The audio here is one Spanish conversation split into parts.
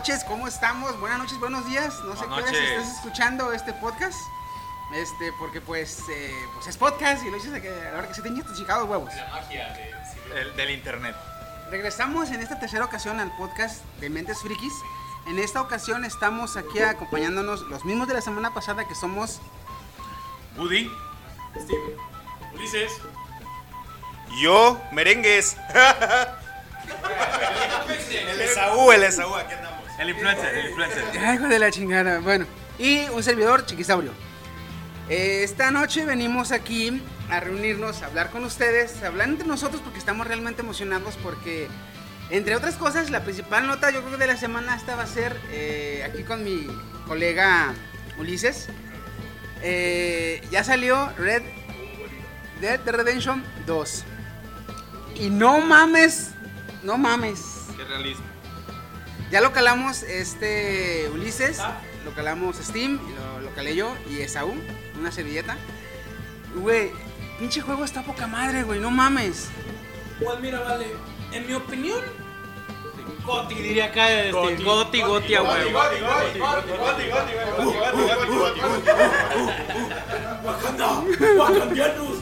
buenas noches, ¿cómo estamos? Buenas noches, buenos días. No sé qué si estás escuchando este podcast. Este, porque pues, eh, pues es podcast y lo dices a, que, a la hora que se te tus chicados huevos. Del, del internet. Regresamos en esta tercera ocasión al podcast de Mentes Frikis. En esta ocasión estamos aquí acompañándonos los mismos de la semana pasada que somos Woody. Ulises. Yo, merengues. el Esaú, el Esaú, aquí andamos. El influencer, el influencer. Ay, hijo de la chingada. Bueno, y un servidor, Chiquisaurio. Eh, esta noche venimos aquí a reunirnos, a hablar con ustedes, a hablar entre nosotros porque estamos realmente emocionados porque, entre otras cosas, la principal nota yo creo que de la semana esta va a ser eh, aquí con mi colega Ulises. Eh, ya salió Red Dead Redemption 2. Y no mames, no mames. Qué realismo. Ya lo calamos este Ulises, lo calamos Steam, y lo, lo calé yo y Esaú, una servilleta. Güey, pinche juego está poca madre, güey, no mames. Pues mira, vale. En mi opinión, Goti diría acá. Este, Goti. Goti, Goti, a huevo. Wakanda, Wakandianos.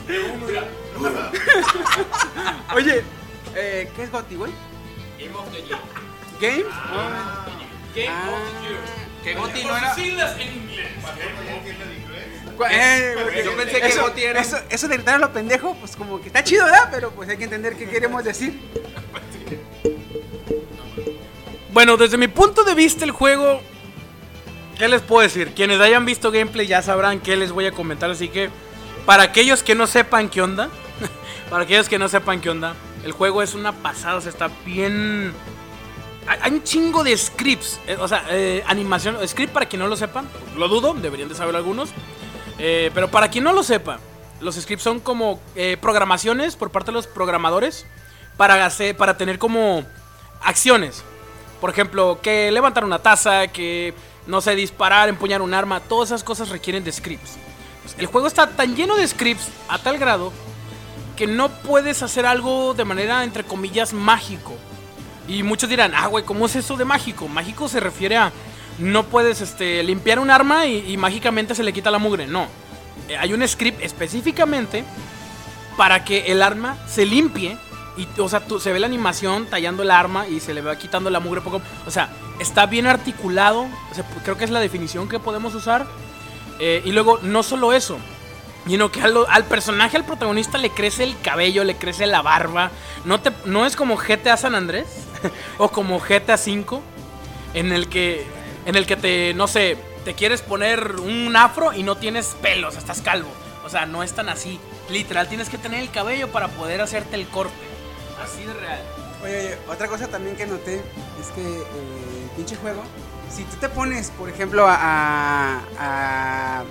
Oye, eh, ¿qué es Gotti, güey? Game of the Year. ¿Game? Game Ah, of the Year. que Gotti no Por era. siglas en inglés. Cu- eh, porque Yo pensé que eso, Gotti era- Eso, eso de gritar a lo pendejo, pues como que está chido, ¿verdad? Pero pues hay que entender qué queremos decir. Bueno, desde mi punto de vista el juego, ¿qué les puedo decir? Quienes hayan visto gameplay ya sabrán qué les voy a comentar, así que para aquellos que no sepan qué onda, para aquellos que no sepan qué onda, el juego es una pasada, o sea, está bien... Hay, un chingo de scripts, eh, o sea, eh, animación, script para quien no lo sepan, lo dudo, deberían de saberlo algunos, eh, pero para quien no lo sepa, los scripts son como programaciones por parte de los programadores para, hacer, para tener como acciones. Por ejemplo, que levantar una taza, que no sé, disparar, empuñar un arma, todas esas cosas requieren de scripts. El juego está tan lleno de scripts a tal grado que no puedes hacer algo de manera, entre comillas, mágico. Y muchos dirán, ah, güey, ¿cómo es eso de mágico? Mágico se refiere a no puedes este, limpiar un arma y, mágicamente se le quita la mugre. No. Eh, hay un script específicamente para que el arma se limpie. Y, o sea, tú- se ve la animación tallando el arma y se le va quitando la mugre poco. O sea, está bien articulado. creo que es la definición que podemos usar. Eh, y luego, no solo eso, sino que al, al personaje, al protagonista, le crece el cabello, le crece la barba. No, te, no es como GTA San Andrés o como GTA V, en el que, en el que te, no sé, te quieres poner un afro y no tienes pelos, estás calvo. O sea, no es tan así. Literal, tienes que tener el cabello para poder hacerte el corte. Así de real. Oye, oye, otra cosa también que noté es que eh, pinche juego, si tú te pones, por ejemplo, a, a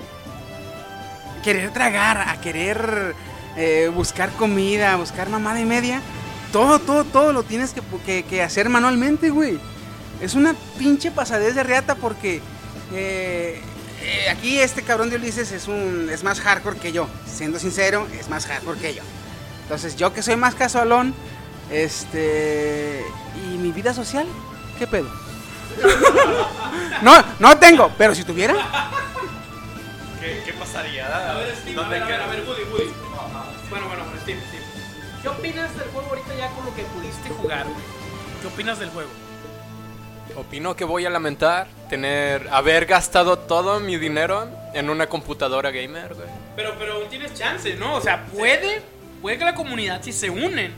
querer tragar, a querer eh, buscar comida, a buscar mamada y media, todo, todo, todo lo tienes que, que- que hacer manualmente, güey. Es una pinche pasadez de reata porque eh, eh, aquí este cabrón de Ulises es, un, es más hardcore que yo. Siendo sincero, es más hardcore que yo. Entonces, yo que soy más casualón, este. ¿Y mi vida social? ¿Qué pedo? no, no tengo, pero si tuviera. ¿Qué, qué pasaría? A ver, Steve, a ¿Dónde ver, a ver, a ver, Woody, Woody. Bueno, bueno, bueno, Steve, Steve. ¿Qué opinas del juego ahorita ya con lo que pudiste jugar, güey? ¿Qué opinas del juego? Opino que voy a lamentar tener haber gastado todo mi dinero en una computadora gamer, güey. Pero, pero tienes chance, ¿no? O sea, puede, puede que la comunidad si se unen.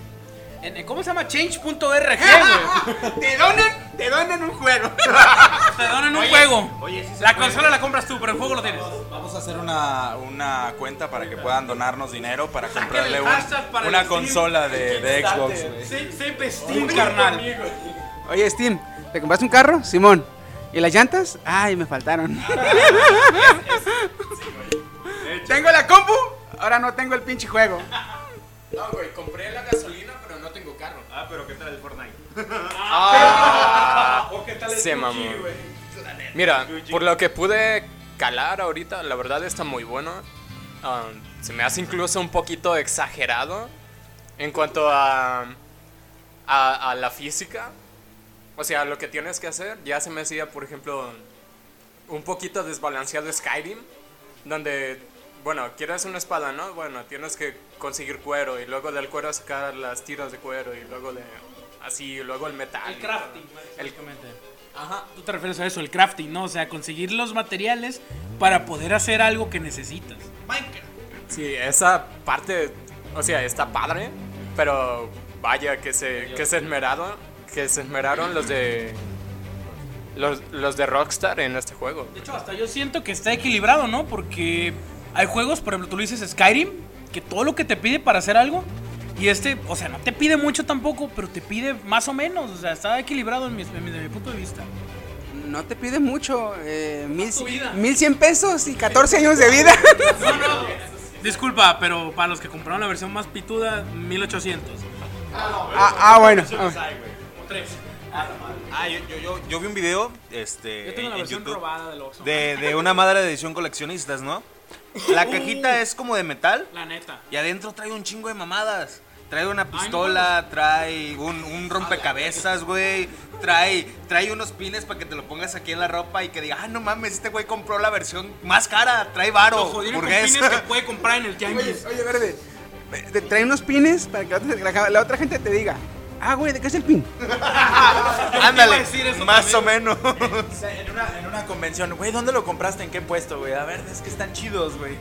En, en- ¿Cómo se llama? Change.org, güey. te donan, te donan un juego. Te donan un Oye, juego. oye, sí se la puede. consola la compras tú, pero el juego lo tienes. Vamos a hacer una, una cuenta para que puedan donarnos dinero para comprarle un- para una consola de, de Xbox. Se, se Steam, carnal. Oye, Steam, ¿te compraste un carro? Simón. ¿Y las llantas? Ay, me faltaron. tengo la compu, ahora no tengo el pinche juego. No, güey, compré la gasolina, Ah, pero ¿qué tal el Fortnite? ¿O qué tal el Se Gucci, mamó. güey? Mira, por lo que pude calar ahorita, la verdad está muy bueno. Ah, se me hace incluso un poquito exagerado en cuanto a, a, a la física. O sea, lo que tienes que hacer ya se me hacía, por ejemplo, un poquito desbalanceado Skyrim, donde, bueno, quieres una espada, ¿no? Bueno, tienes que conseguir cuero y luego del cuero sacar las tiras de cuero y luego de así, y luego el metal. El crafting. El, básicamente. ajá. Tú te refieres a eso, el crafting, ¿no? O sea, conseguir los materiales para poder hacer algo que necesitas. Sí, esa parte, o sea, está padre, pero vaya que se, que se esmeraron, que se esmeraron los de los, los de Rockstar en este juego. De hecho, hasta yo siento que está equilibrado, ¿no? Porque hay juegos, por ejemplo, tú lo dices Skyrim, que todo lo que te pide para hacer algo, y este, o sea, no te pide mucho tampoco, pero te pide más o menos, o sea, está equilibrado en mi, en mi- desde mi punto de vista. No te pide mucho, eh, mil, mil cien pesos y 14 años de vida. Disculpa, pero para los que compraron la versión más pituda, 1800. ah, ah, bueno. ah, O 3. Ah, yo, yo, yo, yo vi un video este, Yo tengo la en versión YouTube robada del Oxxo. de, de una madre de edición coleccionistas, ¿no? La cajita es como de metal La neta. y adentro trae un chingo de mamadas. Trae una pistola, trae un, un rompecabezas, güey. Trae, trae unos pines para que te lo pongas aquí en la ropa y que diga, ah, no mames, este güey compró la versión más cara. Trae varo, burgués. pines que puede comprar en el Oye, tianguis. oye, verde. Te trae unos pines para que la otra gente te diga. Ah, güey, ¿de qué es el pin? Ándale, más o menos. O sea, en una, en una convención, güey, ¿dónde lo compraste? ¿En qué puesto, güey? A ver, es que están chidos, güey.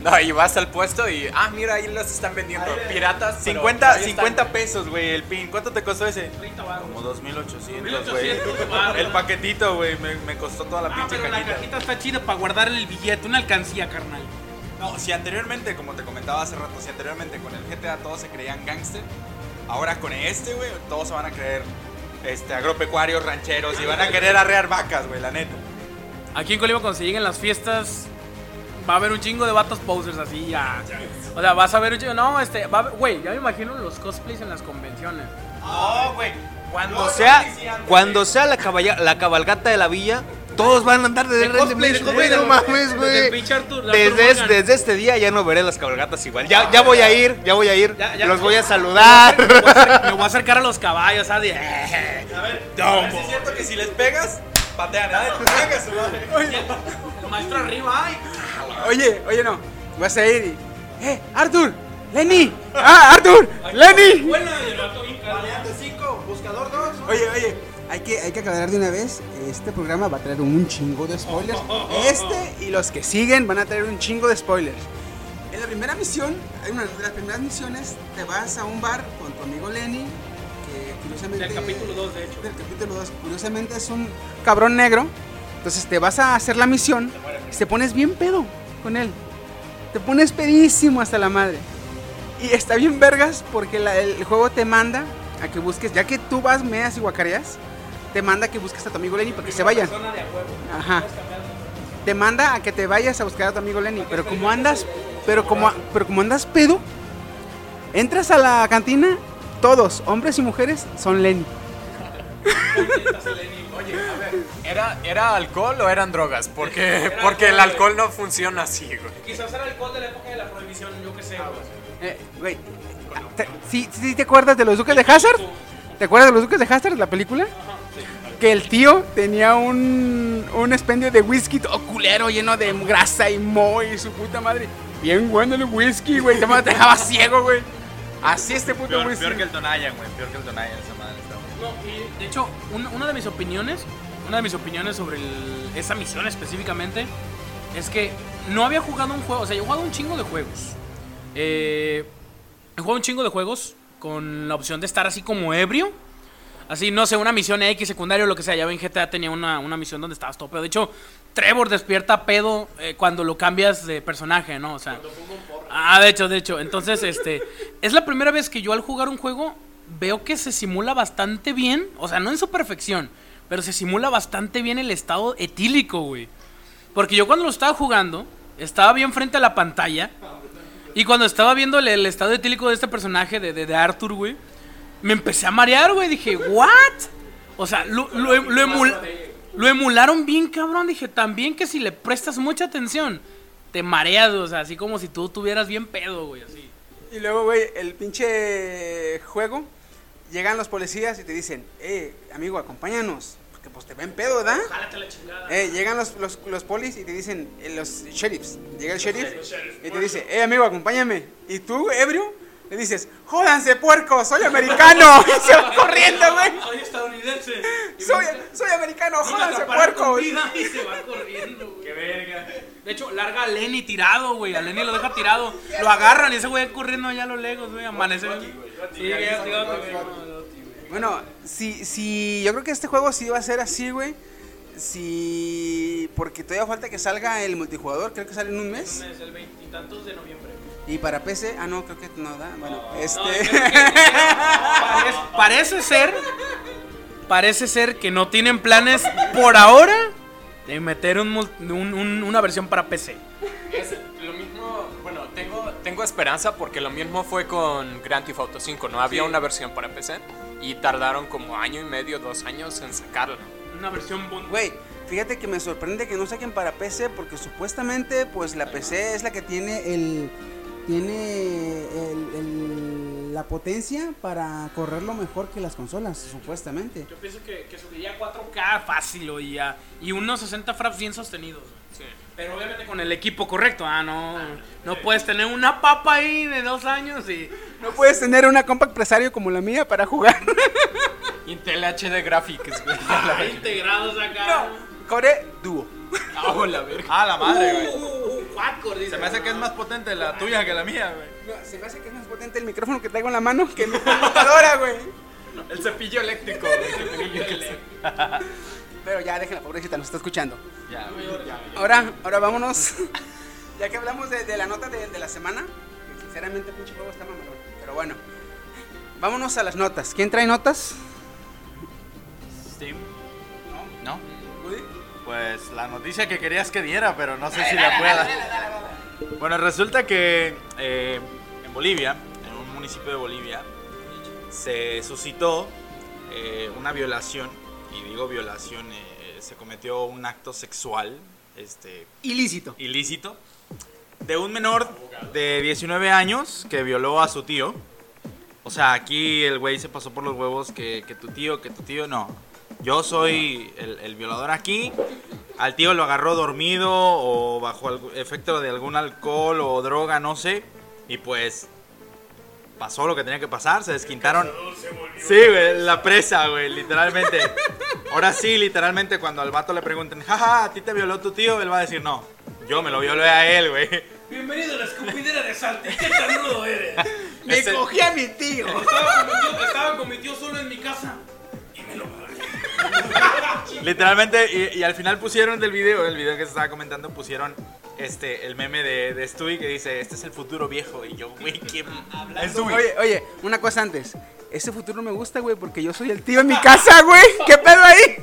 No, y vas al puesto y, ah, mira, ahí los están vendiendo. Piratas. pero 50, ahí están. 50 pesos, güey, el pin. ¿Cuánto te costó ese? 30 baros. Como 2800, 2800 güey. El paquetito, güey, me, me costó toda la Ah, pinche pero la cajita. cajita está chida para guardarle el billete, una alcancía, carnal. No, si anteriormente, como te comentaba hace rato, si anteriormente con el GTA todos se creían gangster, ahora con este, güey, todos se van a creer este, agropecuarios, rancheros y van a querer arrear vacas, güey, la neta. Aquí en Colima cuando se lleguen las fiestas va a haber un chingo de vatos posers así ya. O sea, vas a ver un chingo, no, este, va a haber- güey, ya me imagino los cosplays en las convenciones. No, güey. Cuando sea, cuando sea la, caballa- la cabalgata de la villa, todos van a andar de De cosplay, de no cosplay. mames, güey. Arthur Desde, este día ya no veré las cabalgatas igual. Ya, ya voy a ir, ya voy a ir. Ya- ya- Los voy a Me saludar. voy a me voy a acercar a los caballos, ¿sabes? Eh, A ver, es cierto que si les pegas, patean, madre. El maestro arriba, ay. Oye, oye, no. Vas a ir y. ¡Eh, Arthur! ¡Lenny! ¡Ah, Arthur! ¡Lenny! Bueno, el vato bien calmo. Oye, oye, hay que, hay que aclarar de una vez, este programa va a traer un chingo de spoilers. Este y los que siguen van a traer un chingo de spoilers. En la primera misión, hay una de las primeras misiones, te vas a un bar con tu amigo Lenny, que curiosamente... Del capítulo 2, de hecho. Del capítulo 2, curiosamente es un cabrón negro. Entonces te vas a hacer la misión y te pones bien pedo con él. Te pones pedísimo hasta la madre. Y está bien vergas porque la- el juego te manda a que busques, ya que tú vas, meas y guacareas, te manda que busques a tu amigo Lenny para que se vayan. Ajá. Te manda a que te vayas a buscar a tu amigo Lenny, pero como andas, pero como, pero como andas pedo, entras a la cantina, todos, hombres y mujeres, son Lenny. Oye, a ver, ¿era, ¿era alcohol o eran drogas? Porque, porque el alcohol no funciona así, güey. Quizás era alcohol de la época de la prohibición, yo qué sé. güey. Eh, güey, te- ¿sí, sí te acuerdas de los Duques de Hazard? ¿Te acuerdas de los Duques de Hazard, la película? Que el tío tenía un, un expendio de whisky todo culero, lleno de grasa y moho y su puta madre. Bien bueno el whisky, güey, te dejaba ciego, güey. Así este puto Peor, whisky. peor que el Tonayan, güey, peor que el Tonayan, esa madre está No, y de hecho, una, una de mis opiniones, una de mis opiniones sobre el- esa misión específicamente, es que no había jugado un juego, o sea, yo he jugado un chingo de juegos. Eh, he jugado un chingo de juegos con la opción de estar así como ebrio. Así, no sé, una misión X, secundario, lo que sea. Ya ven, GTA tenía una, una misión donde estabas todo pedo. De hecho, Trevor despierta pedo eh, cuando lo cambias de personaje, ¿no? O sea. Ah, de hecho, de hecho. Entonces, este. Es la primera vez que yo al jugar un juego veo que se simula bastante bien. O sea, no en su perfección. Pero se simula bastante bien el estado etílico, güey. Porque yo cuando lo estaba jugando, estaba bien frente a la pantalla. Y cuando estaba viendo el, el estado etílico de este personaje, de, de, de Arthur, güey, me empecé a marear, güey. Dije, ¿what? O sea, lo, lo, lo emul- lo emularon bien, cabrón. Dije, también que si le prestas mucha atención, te mareas, o sea, así como si tú tuvieras bien pedo, güey, así. Y luego, güey, el pinche juego llegan los policías y te dicen, eh, amigo, acompáñanos. Porque pues te ven pedo, ¿verdad? Jálate la chingada. Eh, llegan los, los, los polis y te dicen, eh, los sheriffs. Llega el sheriff Los sheriffs. y te dice, eh, amigo, acompáñame. Y tú, ebrio, le dices, jódanse, puerco, soy americano. y se va corriendo, güey. Soy estadounidense. Soy, soy americano, jódanse, vida Y se va corriendo, güey. Qué verga. De hecho, larga a Lenny tirado, güey. A Lenny lo deja tirado. Lo agarran y ese güey corriendo allá a los legos, güey. Amanece. Sí. Bueno, si, si, yo creo que este juego sí va a ser así, güey. Si, porque todavía falta que salga el multijugador, creo que sale en un mes. Es el veintitantos de noviembre. Y para PC, ah, no, creo que no da. Bueno, No, este. es que- parece, parece ser. Parece ser que no tienen planes por ahora de meter un mul- un- un- una versión para PC. Es lo mismo, bueno, tengo, tengo esperanza porque lo mismo fue con Grand Theft Auto 5, no había Sí. una versión para PC y tardaron como año y medio, dos años en sacarla. Una versión bon- Güey, fíjate que me sorprende que no saquen para PC porque supuestamente pues la PC es la que tiene el tiene el- el- la potencia para correrlo mejor que las consolas, supuestamente. Yo pienso que, que subiría a 4K fácil o y, unos 60 fraps bien sostenidos. Sí. Pero obviamente con el equipo correcto. Ah, no. No puedes tener una papa ahí de dos años y. No puedes tener una compact presario como la mía para jugar. Intel HD Graphics, güey. ah, integrados acá. Core Duo. Ah, la verga. Ah, la madre, Uh, güey. uh, uh, dice. Se me hace que es más potente la tuya que la mía, güey. No, se me hace que es más potente el micrófono que traigo en la mano que mi computadora, güey. El cepillo eléctrico, güey. Pero ya, déjenla, pobrecita, nos está escuchando. Ya. Ahora, ahora vámonos. ya que hablamos de, de la nota de, de la semana, que sinceramente pinche juego está mamalón. Pero bueno, vámonos a las notas. ¿Quién trae notas? Steve. ¿No? Pues la noticia que querías que diera, pero no sé si la pueda. Bueno, resulta que eh, en Bolivia, en un municipio de Bolivia, se suscitó eh, una violación, y digo violación, eh, se cometió un acto sexual este, Ilícito. ilícito de un menor de 19 años que violó a su tío. O sea, aquí el güey se pasó por los huevos que, que tu tío, que tu tío, no. Yo soy el, el violador aquí. Al tío lo agarró dormido o bajo algún efecto de algún alcohol o droga, no sé. Y pues pasó lo que tenía que pasar, se desquintaron. Sí, güey, la presa, güey, literalmente. Ahora sí, literalmente, cuando al vato le pregunten, jaja, a ti te violó tu tío, él va a decir, no, yo me lo violé a él, güey. Bienvenido a la escupidera de salte. ¿Qué tan rudo eres? Me cogí a mi tío. Estaba con mi tío, estaba con mi tío solo en mi casa. Y me lo violé. Literalmente, y, y al final pusieron del video, el video que se estaba comentando, pusieron este el meme de, de Stewie que dice, este es el futuro viejo. Y yo, güey, ¿qué? Es Stewie. Oye, oye, una cosa antes. Ese futuro me gusta, güey, porque yo soy el tío en mi casa, güey. ¿Qué pedo ahí?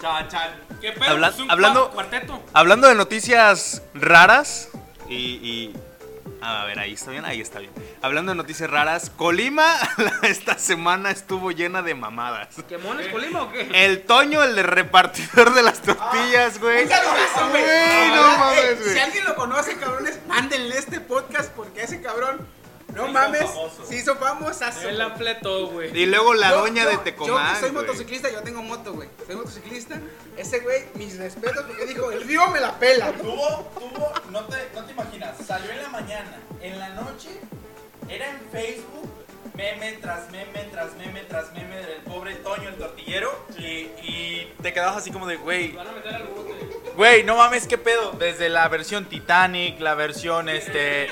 Chan, chan. ¿Qué pedo? Habla- un hablando- cuarteto. Hablando de noticias raras y, y- A ver, ahí está bien, ahí está bien. Hablando de noticias raras, Colima esta semana estuvo llena de mamadas. ¿Quemones Colima o qué? El Toño, el de repartidor de las tortillas, güey. Güey, no mames, Si güey. alguien lo conoce, cabrones, mándenle este podcast porque ese cabrón, no mames, se hizo famosazo. Él la fletó, güey. Y luego la Yo- doña yo- de Yo Tecomán, que soy güey. motociclista, yo tengo moto, güey. Soy motociclista. Ese güey, mis respetos porque dijo, el río me la pela. Tuvo, tuvo, no te, no te imaginas, salió en la mañana, en la noche, era en Facebook, meme tras meme, tras meme, tras meme del pobre Toño, el tortillero, y, y te quedabas así como de, güey, Van a meter al bote. Güey, no mames, qué pedo. Desde la versión Titanic, la versión, este,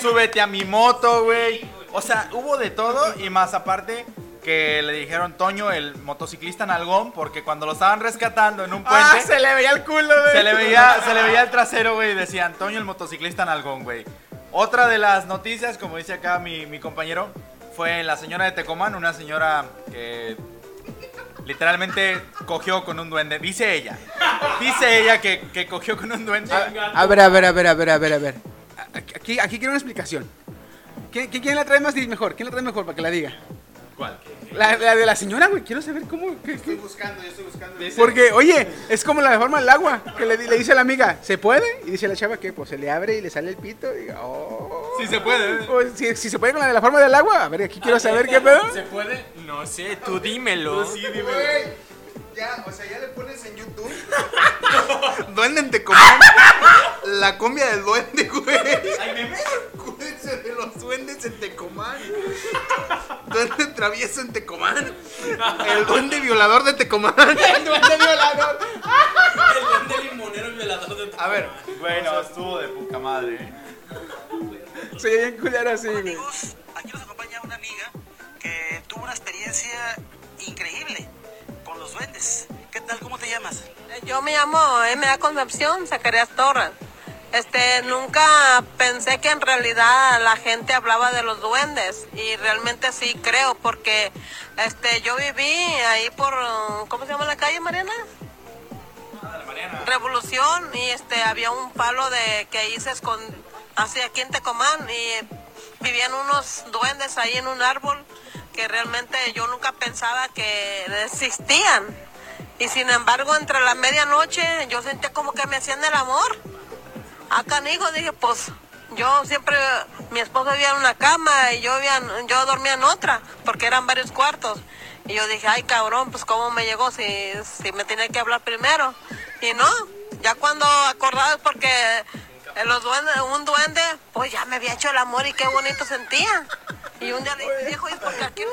súbete a mi moto, güey. O sea, hubo de todo y más aparte que le dijeron Toño, el motociclista nalgón, porque cuando lo estaban rescatando en un puente... Ah, se le veía el culo, güey. Se le veía, se le veía el trasero, güey. Decía Antonio el motociclista nalgón, güey. Otra de las noticias, como dice acá mi, mi compañero, fue la señora de Tecomán, una señora que literalmente cogió con un duende. Dice ella. Dice ella que, que cogió con un duende. A ver, a ver, a ver, a ver, a ver, a ver. Aquí, aquí quiero una explicación. ¿Quién, quién- la trae más mejor? ¿Quién la trae mejor para que la diga? ¿Cuál? La, la de la señora, güey. Quiero saber cómo. qué- Estoy qué- buscando, yo estoy buscando. Porque, oye, es como la forma del agua. Que le, le dice a la amiga, ¿se puede? Y dice la chava que pues se le abre y le sale el pito. Y diga, oh. Sí se puede. Pues, si, si se puede con la de la forma del agua. A ver, aquí quiero saber qué pedo. ¿Se puede? No sé, tú dímelo. Güey, ya, o sea, ya le pones en YouTube. Duende en Tecomán. La cumbia del duende, güey. Ay, me Acuérdense de los duendes en Tecomán. Duende travieso en Tecomán. El duende violador de Tecomán. El duende violador. El duende limonero violador de A ver, bueno, estuvo de poca madre, ¿eh? Oye bien culero así, güey. amigos, aquí nos acompaña una amiga que tuvo una experiencia increíble los duendes. ¿Qué tal? ¿Cómo te llamas? Yo me llamo M.A. Concepción Zacarías Torres. Este, nunca pensé que en realidad la gente hablaba de los duendes y realmente sí creo porque este yo viví ahí por ¿cómo se llama la calle Mariana? Revolución y este había un palo de que ahí se escond hacia aquí en Tecomán y vivían unos duendes ahí en un árbol que realmente yo nunca pensaba que existían. Y sin embargo, entre la medianoche yo sentía como que me hacían el amor. Acá canijo, dije, pues yo siempre, mi esposo vivía en una cama y yo, vivía yo dormía en otra, porque eran varios cuartos. Y yo dije, ay cabrón, pues cómo me llegó si, si me tenía que hablar primero. Y no, ya cuando acordaba, porque en los duendes, un duende, pues ya me había hecho el amor y qué bonito sentía. Y un día le dije, viejo, ¿y por qué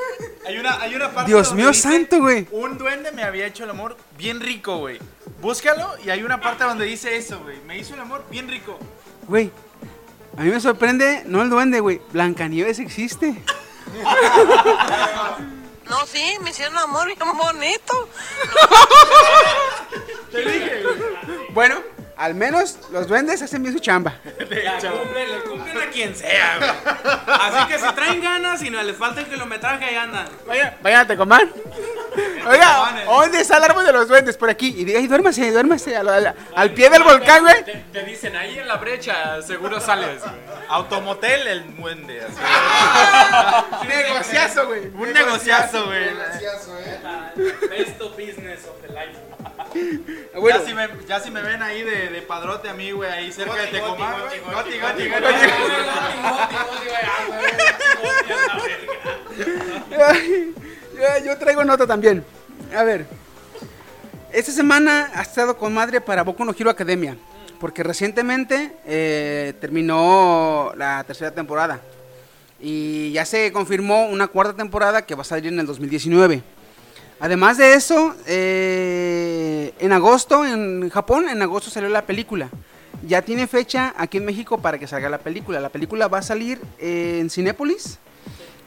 Hay una, hay una parte Dios mío dice, santo, güey. Un duende me había hecho el amor bien rico, güey. Búscalo y hay una parte donde dice eso, güey. Me hizo el amor bien rico. Güey, a mí me sorprende, no el duende, güey. Blancanieves existe. No, sí, me hicieron amor bien bonito. Bueno, al menos los duendes hacen bien su chamba. Cumplen, le cumplen a quien sea, güey. Así que si traen ganas y no les falta el kilometraje, ahí andan. Vaya, vayan a Tecomán. Oiga, ¿dónde está el árbol de los duendes? Por aquí. Y diga, y duérmase, duérmase. Al, al- al pie del volcán, güey. Te, te dicen, ahí en la brecha, seguro sales. güey. Automotel el duende. así. Negociazo, güey. Un negociazo, güey. Best of business of the life. Bueno, Ya, si me, ya si me ven ahí de, de padrote a mí, güey, ahí cerca de Tecomán. goti, güey. goti, Goti, goti, goti, goti. yo, yo traigo nota también. A ver. Esta semana ha estado con madre para Boku no Hero Academia. Porque recientemente eh, terminó la tercera temporada. Y ya se confirmó una cuarta temporada que va a salir en el 2019. Además de eso, eh, en agosto, en Japón, en agosto salió la película. Ya tiene fecha aquí en México para que salga la película. La película va a salir en Cinépolis.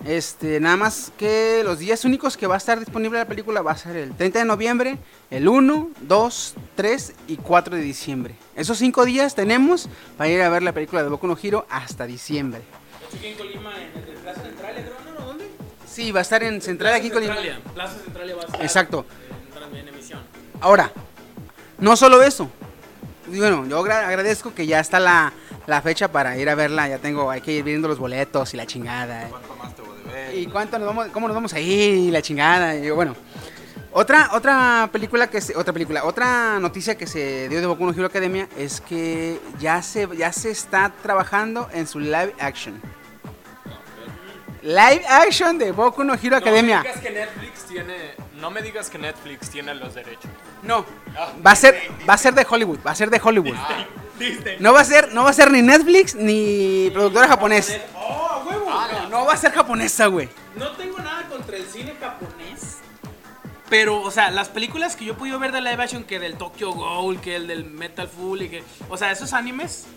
Este, nada más que los días únicos que va a estar disponible la película va a ser el 30 de noviembre, el 1, 2, 3 y 4 de diciembre. Esos cinco días tenemos para ir a ver la película de Boku no Hero hasta diciembre. Sí, va a estar en Central aquí en Colima. Centralia. Plaza Centralia va a estar. Exacto. En, en emisión. Ahora, no solo eso. Bueno, yo agra- agradezco que ya está la, la fecha para ir a verla. Ya tengo, hay que ir viendo los boletos y la chingada. ¿Cuánto más te voy a deber? ¿Y cuánto nos vamos, cómo nos vamos a ir? Y la chingada. Y bueno. Otra, otra película que se, otra película, otra noticia que se dio de Boku no Hero Academia es que ya se, ya se está trabajando en su live action. Live action de Boku no Hero No Academia. me digas que Netflix tiene, no me digas que Netflix tiene los derechos. No, va a ser, va a ser de Hollywood, va a ser de Hollywood. No va a ser, no va a ser ni Netflix ni productora japonés. ¡Oh, huevo! No, no va a ser japonesa, güey. No tengo nada contra el cine japonés. Pero, o sea, las películas que yo he podido ver de live action, que del Tokyo Ghoul, que el del Metal Full, y que. O sea, esos animes,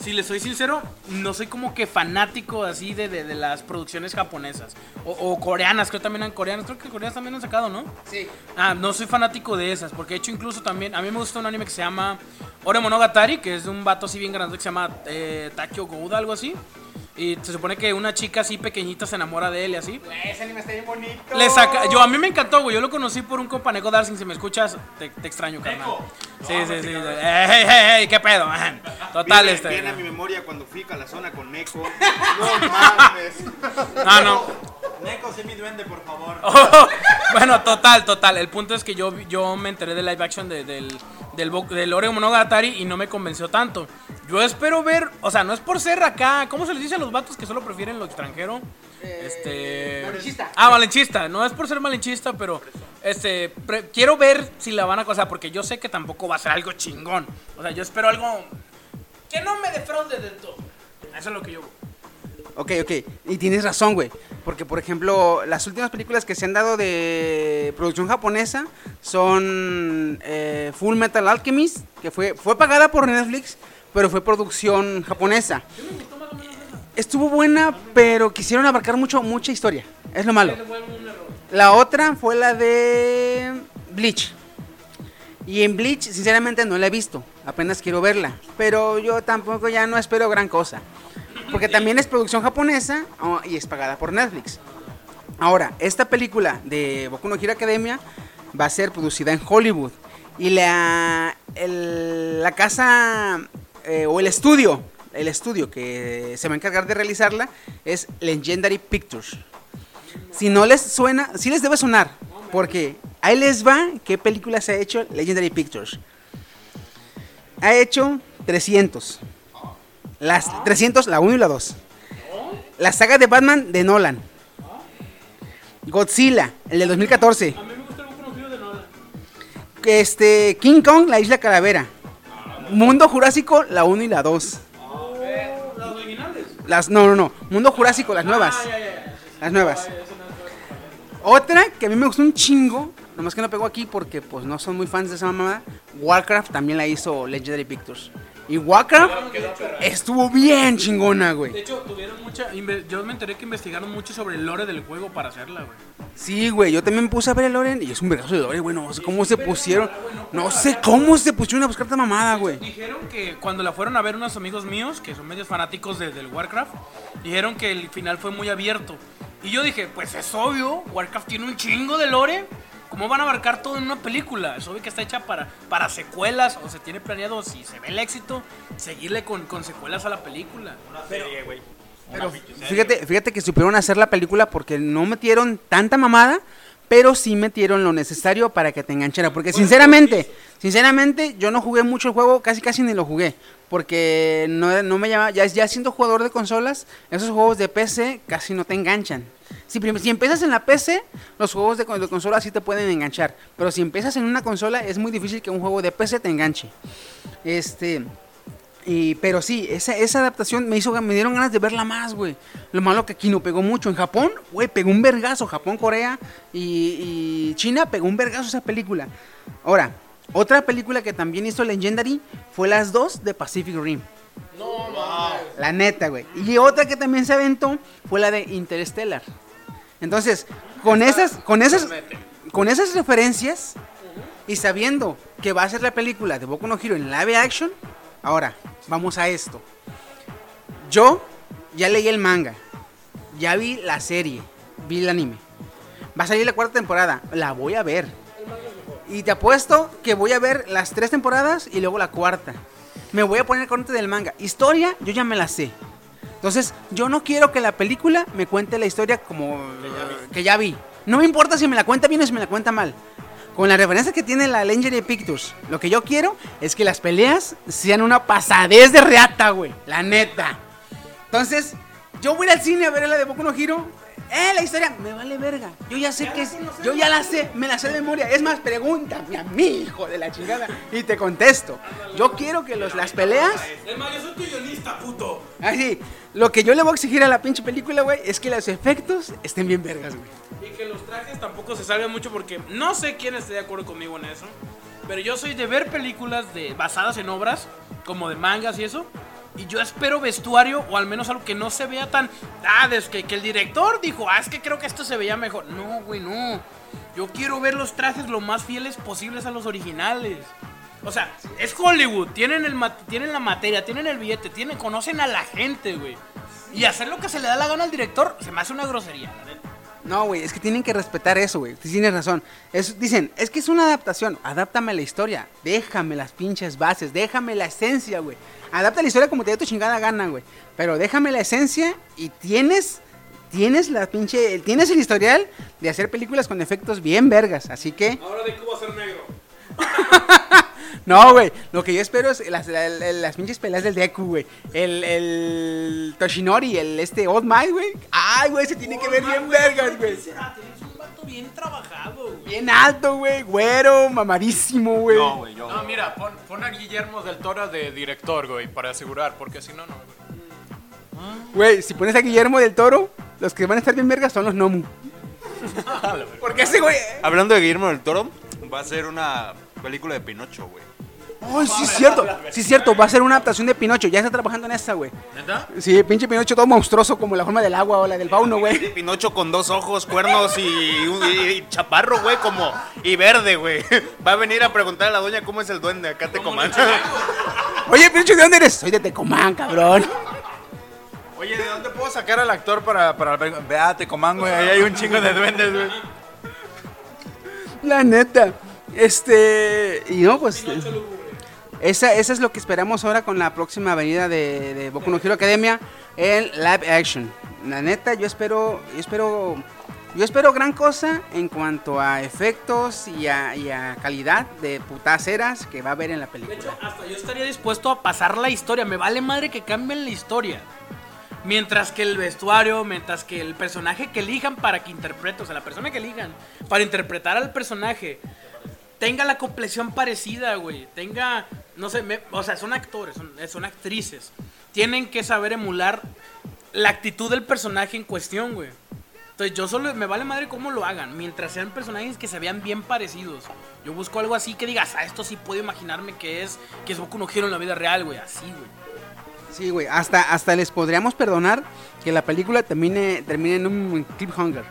si les soy sincero, no soy como que fanático así de, de- de las producciones japonesas. O, o coreanas, creo también han coreanas. Creo que coreanas también han sacado, ¿no? Sí. Ah, no soy fanático de esas, porque de hecho incluso también, a mí me gusta un anime que se llama Ore Monogatari, que es de un vato así bien grande que se llama eh, Takio Gouda, algo así. Y se supone que una chica así pequeñita se enamora de él y así. Ese anime está bien bonito. Le saca, yo a mí me encantó, güey. Yo lo conocí por un companeco Darcy. Si me escuchas, te, te extraño, carnal. Sí, sí, sí. Ey, ey, ey, ey, qué pedo, man. Total, Viene- este. Viene a mi memoria cuando fui a la zona con Neko. No mames. No, no. Neko, sé mi duende, por favor. bueno, total, total. El punto es que yo, yo me enteré de live action de- del, del, del Oreo Monogatari y no me convenció tanto. Yo espero ver, o sea, no es por ser acá, ¿cómo se les dice a los vatos que solo prefieren lo extranjero? este. malinchista. Ah, malinchista. No es por ser malinchista, pero este pre- quiero ver si la van a cosa, porque yo sé que tampoco va a ser algo chingón. O sea, yo espero algo que no me defraude del todo. Eso es lo que yo. Ok, ok. Y tienes razón, güey. Porque, por ejemplo, las últimas películas que se han dado de producción japonesa son eh, Full Metal Alchemist, que fue, fue pagada por Netflix, pero fue producción japonesa. Estuvo buena, pero quisieron abarcar mucho, mucha historia. Es lo malo. La otra fue la de Bleach. Y en Bleach, sinceramente, no la he visto. Apenas quiero verla. Pero yo tampoco ya no espero gran cosa. Porque también es producción japonesa oh, y es pagada por Netflix. Ahora, esta película de Boku no Hero Academia va a ser producida en Hollywood. Y la, el- la casa eh, o el estudio, el estudio que se va a encargar de realizarla es Legendary Pictures. Si no les suena, sí les debe sonar. Porque ahí les va qué película se ha hecho Legendary Pictures. Ha hecho 300. Las 300, la 1 y la 2. La saga de Batman de Nolan. Godzilla, el del 2014. A mí me gusta el conocido de Nolan. Este, King Kong, la isla calavera. Mundo Jurásico, la 1 y la 2. Las no, no, no. Mundo Jurásico, las nuevas. Las nuevas. Otra que a mí me gustó un chingo, nomás que no pegó aquí porque pues no son muy fans de esa mamada. Warcraft también la hizo Legendary Pictures. Y Warcraft estuvo bien chingona, De güey. hecho, tuvieron mucha. Yo me enteré que investigaron mucho sobre el lore del juego para hacerla, güey. Sí, güey, yo también me puse a ver el Loren y es un vergazo de Lore, güey. No sé cómo se pusieron. No sé cómo se pusieron a buscar esta mamada, güey. Dijeron que cuando la fueron a ver unos amigos míos, que son medios fanáticos de- del Warcraft, dijeron que el final fue muy abierto. Y yo dije, pues es obvio, Warcraft tiene un chingo de lore. ¿Cómo van a abarcar todo en una película? Es obvio que está hecha para, para secuelas o se tiene planeado, si se ve el éxito, seguirle con, con secuelas a la película. Pero fíjate, fíjate que supieron hacer la película porque no metieron tanta mamada, pero sí metieron lo necesario para que te enganchara. Porque sinceramente, sinceramente, yo no jugué mucho el juego, casi casi ni lo jugué. Porque no, no me llama, ya, ya siendo jugador de consolas, esos juegos de PC casi no te enganchan. Si, si empiezas en la PC, los juegos de, con- de consola sí te pueden enganchar. Pero si empiezas en una consola, es muy difícil que un juego de PC te enganche. Este. Y, pero sí, esa, esa adaptación me hizo, me dieron ganas de verla más, güey. Lo malo que aquí no pegó mucho. En Japón, güey, pegó un vergazo. Japón, Corea y, y China pegó un vergazo esa película. Ahora, otra película que también hizo Legendary fue las dos de Pacific Rim. La neta, güey. Y otra que también se aventó fue la de Interstellar. Entonces, con esas, con esas, con esas referencias y sabiendo que va a ser la película de Boku no Hero en live action, ahora vamos a esto. Yo ya leí el manga, ya vi la serie, vi el anime. Va a salir la cuarta temporada, la voy a ver. Y te apuesto que voy a ver las tres temporadas y luego la cuarta. Me voy a poner corriente del manga. Historia, yo ya me la sé. Entonces, yo no quiero que la película me cuente la historia como que ya vi. No me importa si me la cuenta bien o si me la cuenta mal. Con la referencia que tiene la Legendary Pictures, lo que yo quiero es que las peleas sean una pasadez de reata, güey. La neta. Entonces, yo voy al cine a ver la de Boku no Hero. Eh, la historia me vale verga. Yo ya sé que es. Yo ya la sé, me la sé de memoria. Es más, pregúntame a mí, hijo de la chingada, y te contesto. Yo quiero que los, las peleas. Es más, yo soy tu guionista, puto. Así, lo que yo le voy a exigir a la pinche película, güey, es que los efectos estén bien vergas, güey. Y que los trajes tampoco se salgan mucho porque no sé quién esté de acuerdo conmigo en eso. Pero yo soy de ver películas de, basadas en obras, como de mangas y eso. Y yo espero vestuario o al menos algo que no se vea tan... Ah, es que, que el director dijo, ah, es que creo que esto se veía mejor. No, güey, no. Yo quiero ver los trajes lo más fieles posibles a los originales. O sea, es Hollywood, tienen, el tienen la materia, tienen el billete, tienen, conocen a la gente, güey. Y hacer lo que se le da la gana al director se me hace una grosería. No, güey, es que tienen que respetar eso, güey. Tienes razón. Es- dicen, es que es una adaptación. Adáptame la historia. Déjame las pinches bases. Déjame la esencia, güey. Adapta la historia como te dé tu chingada gana, güey. Pero déjame la esencia y tienes. Tienes la pinche. Tienes el historial de hacer películas con efectos bien vergas. Así que. Ahora de Cuba ser negro. No, güey. Lo que yo espero es las, la- la- las pinches peleas del Deku, güey. El, el Toshinori, el este Old Might, güey. Ay, güey, se tiene que ver bien vergas, güey. Tienes un vato bien trabajado, güey. Bien alto, güey. Güero, mamarísimo, güey. No, güey, yo. No, mira, pon, pon a Guillermo del Toro de director, güey, para asegurar, porque si no, no, güey. Güey, si pones a Guillermo del Toro, los que van a estar bien vergas son los Nomu. Porque ese güey. Hablando de Guillermo del Toro, va a ser una película de Pinocho, güey. Ay, sí es cierto. Sí es cierto, va a ser una adaptación de Pinocho. Ya está trabajando en esa, güey. ¿Neta? Sí, pinche Pinocho todo monstruoso como la forma del agua o la del fauno, güey. Pinocho con dos ojos, cuernos y, y- y chaparro, güey, como. Y verde, güey. Va a venir a preguntar a la doña cómo es el duende. Acá te coman. Oye, Pinocho, ¿de dónde eres? Soy de Tecomán, cabrón. Oye, ¿de dónde puedo sacar al actor para, para la película? Véate, comán, güey. Ahí hay un chingo de duendes, güey. La neta. Este. Y no, pues. Esa, esa es lo que esperamos ahora con la próxima avenida de, de Boku no Hero Academia en live action. La neta, yo espero. Yo espero. Yo espero gran cosa en cuanto a efectos y a, y a calidad de putaceras que va a haber en la De película. hecho, hasta yo estaría dispuesto a pasar la historia. Me vale madre que cambien la historia. Mientras que el vestuario, mientras que el personaje que elijan para que interprete, o sea, la persona que elijan para interpretar al personaje tenga la complexión parecida, güey. Tenga, no sé, me- o sea, son actores, son, son actrices. Tienen que saber emular la actitud del personaje en cuestión, güey. Entonces yo solo me vale madre cómo lo hagan, mientras sean personajes que se vean bien parecidos. Yo busco algo así que digas, ah, esto sí puedo imaginarme que es que es Boku no Hero en la vida real, güey, así, güey. Sí, güey. Hasta, hasta les podríamos perdonar que la película termine, termine en un cliffhanger.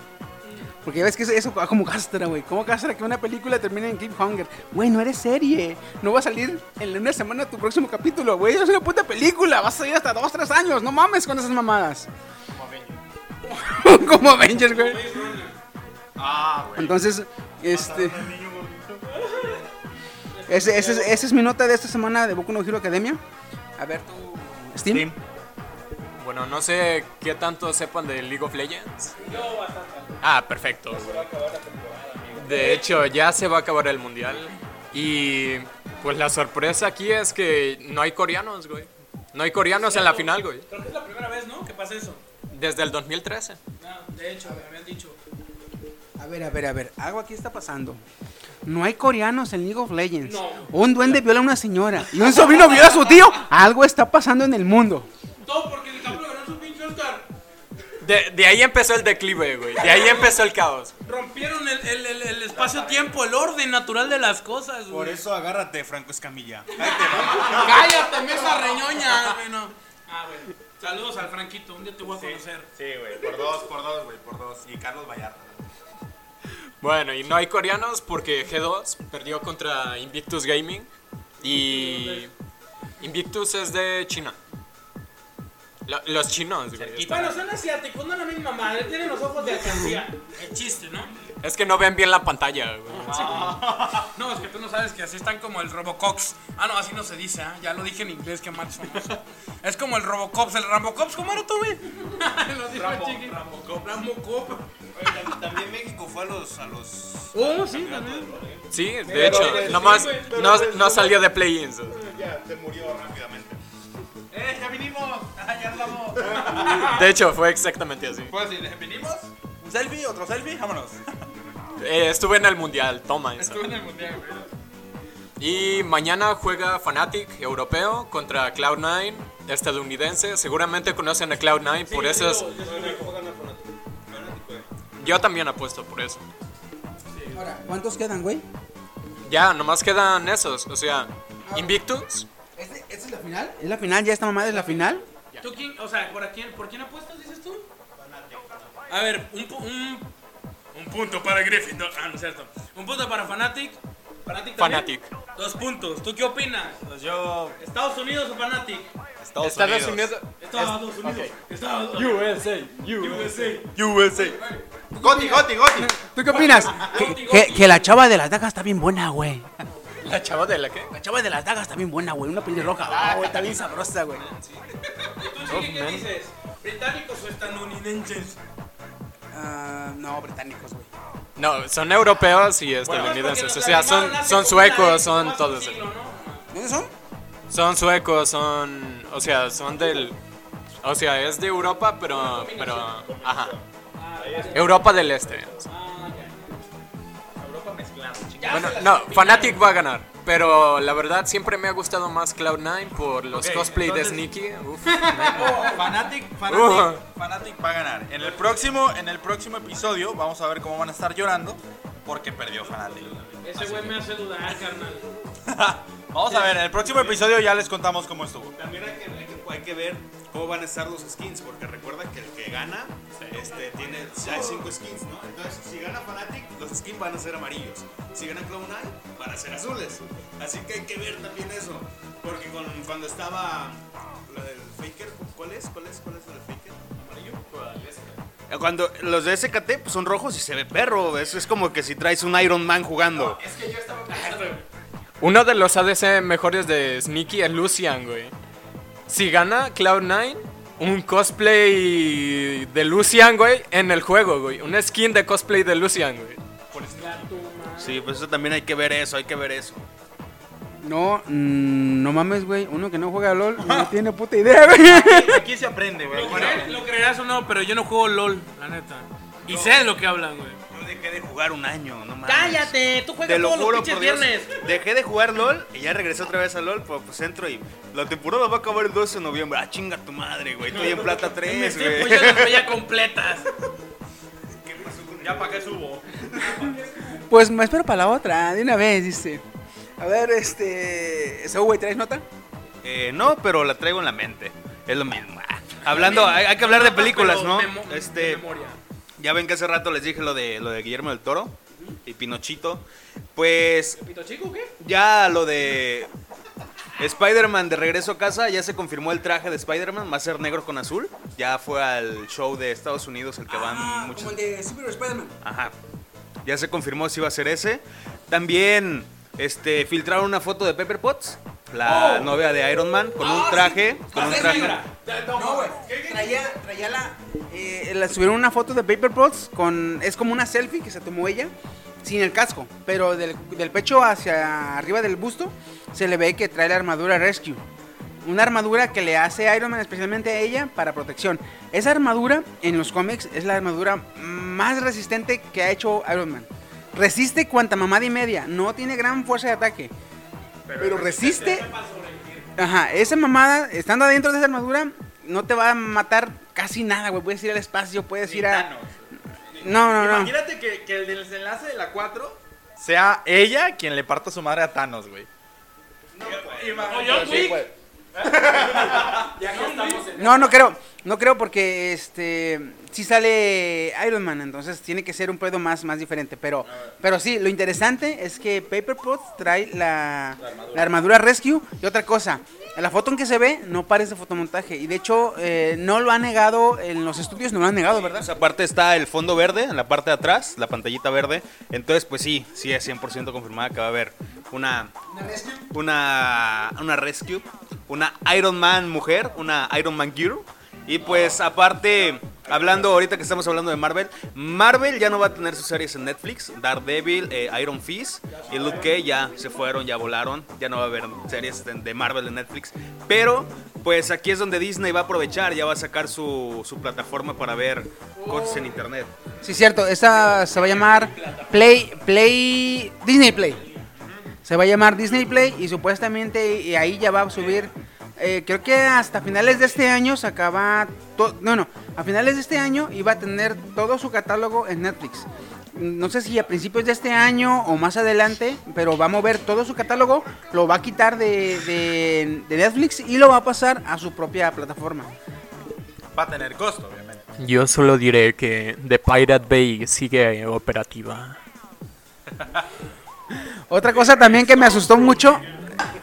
Porque ves que eso, eso como castra, güey. ¿Cómo castra que una película termine en cliffhanger? Güey, no eres serie. No va a salir en una semana tu próximo capítulo, güey. Es una puta película. Vas a salir hasta dos, tres años. No mames con esas mamadas. como Avengers, güey. Entonces, este... Ese, ese, es- esa es mi nota de esta semana de Boku no Hero Academia. A ver, tú, Steam. Bueno, no sé qué tanto sepan de League of Legends. Ah, perfecto. De hecho, ya se va a acabar el mundial. Y pues la sorpresa aquí es que no hay coreanos, güey. No hay coreanos en la final, güey. Creo que es la primera vez, ¿no? Que pasa eso. Desde el 2013. de hecho, me habían dicho. A ver, a ver, a ver. Algo aquí está pasando. No hay coreanos en League of Legends. No. Un duende viola a una señora y un sobrino viola a su tío. Algo está pasando en el mundo. Todo porque DiCaprio ganó su pinche Oscar. De, de ahí empezó el declive, güey. De ahí empezó el caos. Rompieron el, el, el, el espacio-tiempo, el orden natural de las cosas, güey. Por eso agárrate, Franco Escamilla. Cállate, mesa reñoña, güey, no. Ah, bueno. Saludos al Franquito, un día te voy a conocer. Sí, güey, por dos, por dos, güey, por dos. Y Carlos Vallarta. Bueno, y no hay coreanos porque G2 perdió contra Invictus Gaming. Y Invictus es de China. Lo- los chinos, güey. Bueno, son asiáticos, no la misma madre, tienen los ojos de alcancía. El chiste, ¿no? Es que no ven bien la pantalla, güey. No, es que tú no sabes que así están como el Robocops. Ah, no, así no se dice, ¿ah? Ya lo dije en inglés, que mal somos. Es como el Robocops. ¿El Rambocops cómo era tú, güey? lo dijo el. Rambocop. Rambocop. También México fue a los. A los Oh, sí, también. Sí, de hecho, nomás no, no salió de play-ins. ya se murió rápidamente. ¡Eh, ya vinimos! ¡Ah, ya hablamos! De hecho, fue exactamente así. Pues sí, venimos. Un selfie, otro selfie, vámonos. Eh, estuve en el mundial, toma. Estuve en el mundial, güey. Y mañana juega Fnatic europeo contra Cloud9 estadounidense. Seguramente conocen a Cloud9, por eso es. Yo también apuesto por eso. Ahora, ¿cuántos quedan, güey? Ya, nomás quedan esos. O sea, Invictus. ¿Este- ¿Esta es la final? ¿Es la final? ¿Ya esta mamada es la final? ¿Tú quién, o sea, ¿por quién, ¿por quién apuestas, dices tú? A ver, un, pu- un, un punto para Gryffindor. Ah, no es cierto. Un punto para Fnatic, Fanatic. también? Fanatic. Dos puntos. ¿Tú qué opinas? Pues yo, ¿Estados Unidos o Fanatic? Estados, Estados Unidos. Unidos. Estados Unidos. Estados Unidos. USA. USA. USA. Goti, Goti, Goti. ¿Tú qué opinas? Que, que- que la chava de las dagas está bien buena, güey. ¿La chava de la qué? La chava de las dagas está bien buena, güey. Una pelirroja. Ah, güey, está bien sabrosa, güey. ¿Tú sí, qué dices? ¿Británicos o estadounidenses? Ah, no, británicos, güey. No, son europeos y estadounidenses. O sea, son, son suecos, son todos. ¿Dónde son? Son suecos, son. O sea, son del. O sea, es de Europa, pero. pero ajá. Europa del Este. Bueno, no, Fnatic va a ganar. Pero la verdad siempre me ha gustado más Cloud9 por los Ok, cosplay entonces- de Sneaky. Uf. Fanatic, Uh. Fanatic, Fanatic va a ganar. En el próximo, en el próximo episodio vamos a ver cómo van a estar llorando porque perdió Fanatic. Ese güey me hace dudar, carnal. Vamos a ver, en el próximo episodio ya les contamos cómo estuvo. También hay que, hay que- hay que ver cómo van a estar los skins, porque recuerda que el que gana este, tiene, ya hay cinco skins, ¿no? Entonces, si gana Fnatic, los skins van a ser amarillos. Si gana Cloud9, van a ser azules. Así que hay que ver también eso. Porque con- cuando estaba lo del Faker, ¿cuál es? ¿Cuál es? ¿Cuál es lo del Faker? ¿Amarillo? Cuando los de SKT pues, son rojos y se ve perro. Es, es como que si traes un Iron Man jugando. Uno de los ADC mejores de Sneaky es Lucian, güey. Si gana Cloud9, un cosplay de Lucian, güey, en el juego, güey. Una skin de cosplay de Lucian, güey. Sí, pues eso también hay que ver eso, hay que ver eso. No, mm, no mames, güey. Uno que no juega a LOL no tiene puta idea, güey. Aquí se aprende, güey. Lo, Bueno, creerás o no, pero yo no juego LOL, la neta. Y sé de lo que hablan, güey. Dejé de jugar un año, no mames. ¡Cállate! Tú Te juegas lo todos los juro pinches por Dios. viernes. Dejé de jugar LOL y ya regresé otra vez a LOL, pues, pues entro y la temporada va a acabar el 12 de noviembre. Ah, chinga tu madre, güey. Estoy en plata 3, Sí, güey. pues yo las veía completas. ya para qué subo. Pues me espero para la otra, de una vez, dice. A ver, este. Eso, güey, ¿traes nota? Eh, no, pero la traigo en la mente. Es lo mismo. Ah, Hablando, hay, hay que hablar de películas, ¿no? Este, memoria. Ya ven que hace rato les dije lo de lo de Guillermo del Toro y Pinochito. Pues ¿Pito chico o qué? ya lo de Spider-Man de regreso a casa, ya se confirmó el traje de Spider-Man, va a ser negro con azul. Ya fue al show de Estados Unidos el que van muchos. Ah, el de Super Spider-Man. Ajá. Ya se confirmó si iba a ser ese. También este filtraron una foto de Pepper Potts, la novia de Iron Man, con un traje, con un traje. No, güey. Traía, traía la. eh, la- subieron una foto de Paper Pots con. Es como una selfie que se tomó ella. Sin el casco. Pero del, del pecho hacia arriba del busto. Se le ve que trae la armadura Rescue. Una armadura que le hace Iron Man especialmente a ella para protección. Esa armadura en los cómics es la armadura más resistente que ha hecho Iron Man. Resiste cuanta mamada y media. No tiene gran fuerza de ataque. Pero, resiste. Ajá, esa mamada, estando adentro de esa armadura, no te va a matar casi nada, güey. Puedes ir al espacio, puedes ir a. No, no, no. Imagínate que, que el desenlace de la 4 sea ella quien le parta su madre a Thanos, güey. O John Wick. No, no creo. No creo porque este sí sale Iron Man, entonces tiene que ser un pedo más, más diferente. Pero, pero sí, lo interesante es que Paper Pot trae la, la armadura Rescue y otra cosa. La foto en que se ve no parece fotomontaje. Y de hecho, eh, no lo ha negado en los estudios, no lo han negado, ¿verdad? Pues aparte está el fondo verde, en la parte de atrás, la pantallita verde. Entonces, pues sí, sí es 100% confirmada que va a haber una una una rescue, una Iron Man mujer, una Iron Man Girl. Y pues aparte, hablando ahorita que estamos hablando de Marvel, Marvel ya no va a tener sus series en Netflix. Daredevil, eh, Iron Fist y Luke Cage ya se fueron, ya volaron. Ya no va a haber series de, Marvel en Netflix. Pero pues aquí es donde Disney va a aprovechar, ya va a sacar su, su plataforma para ver cosas en internet. Sí, cierto. Esta se va a llamar Play, Play, Disney Play. Se va a llamar Disney Play y supuestamente y ahí ya va a subir. Eh, creo que hasta finales de este año se acaba. to- no, no. A finales de este año iba a tener todo su catálogo en Netflix. No sé si a principios de este año o más adelante, pero va a mover todo su catálogo, lo va a quitar de, de- de Netflix y lo va a pasar a su propia plataforma. Va a tener costo, obviamente. Yo solo diré que The Pirate Bay sigue operativa. Otra cosa también que me asustó mucho.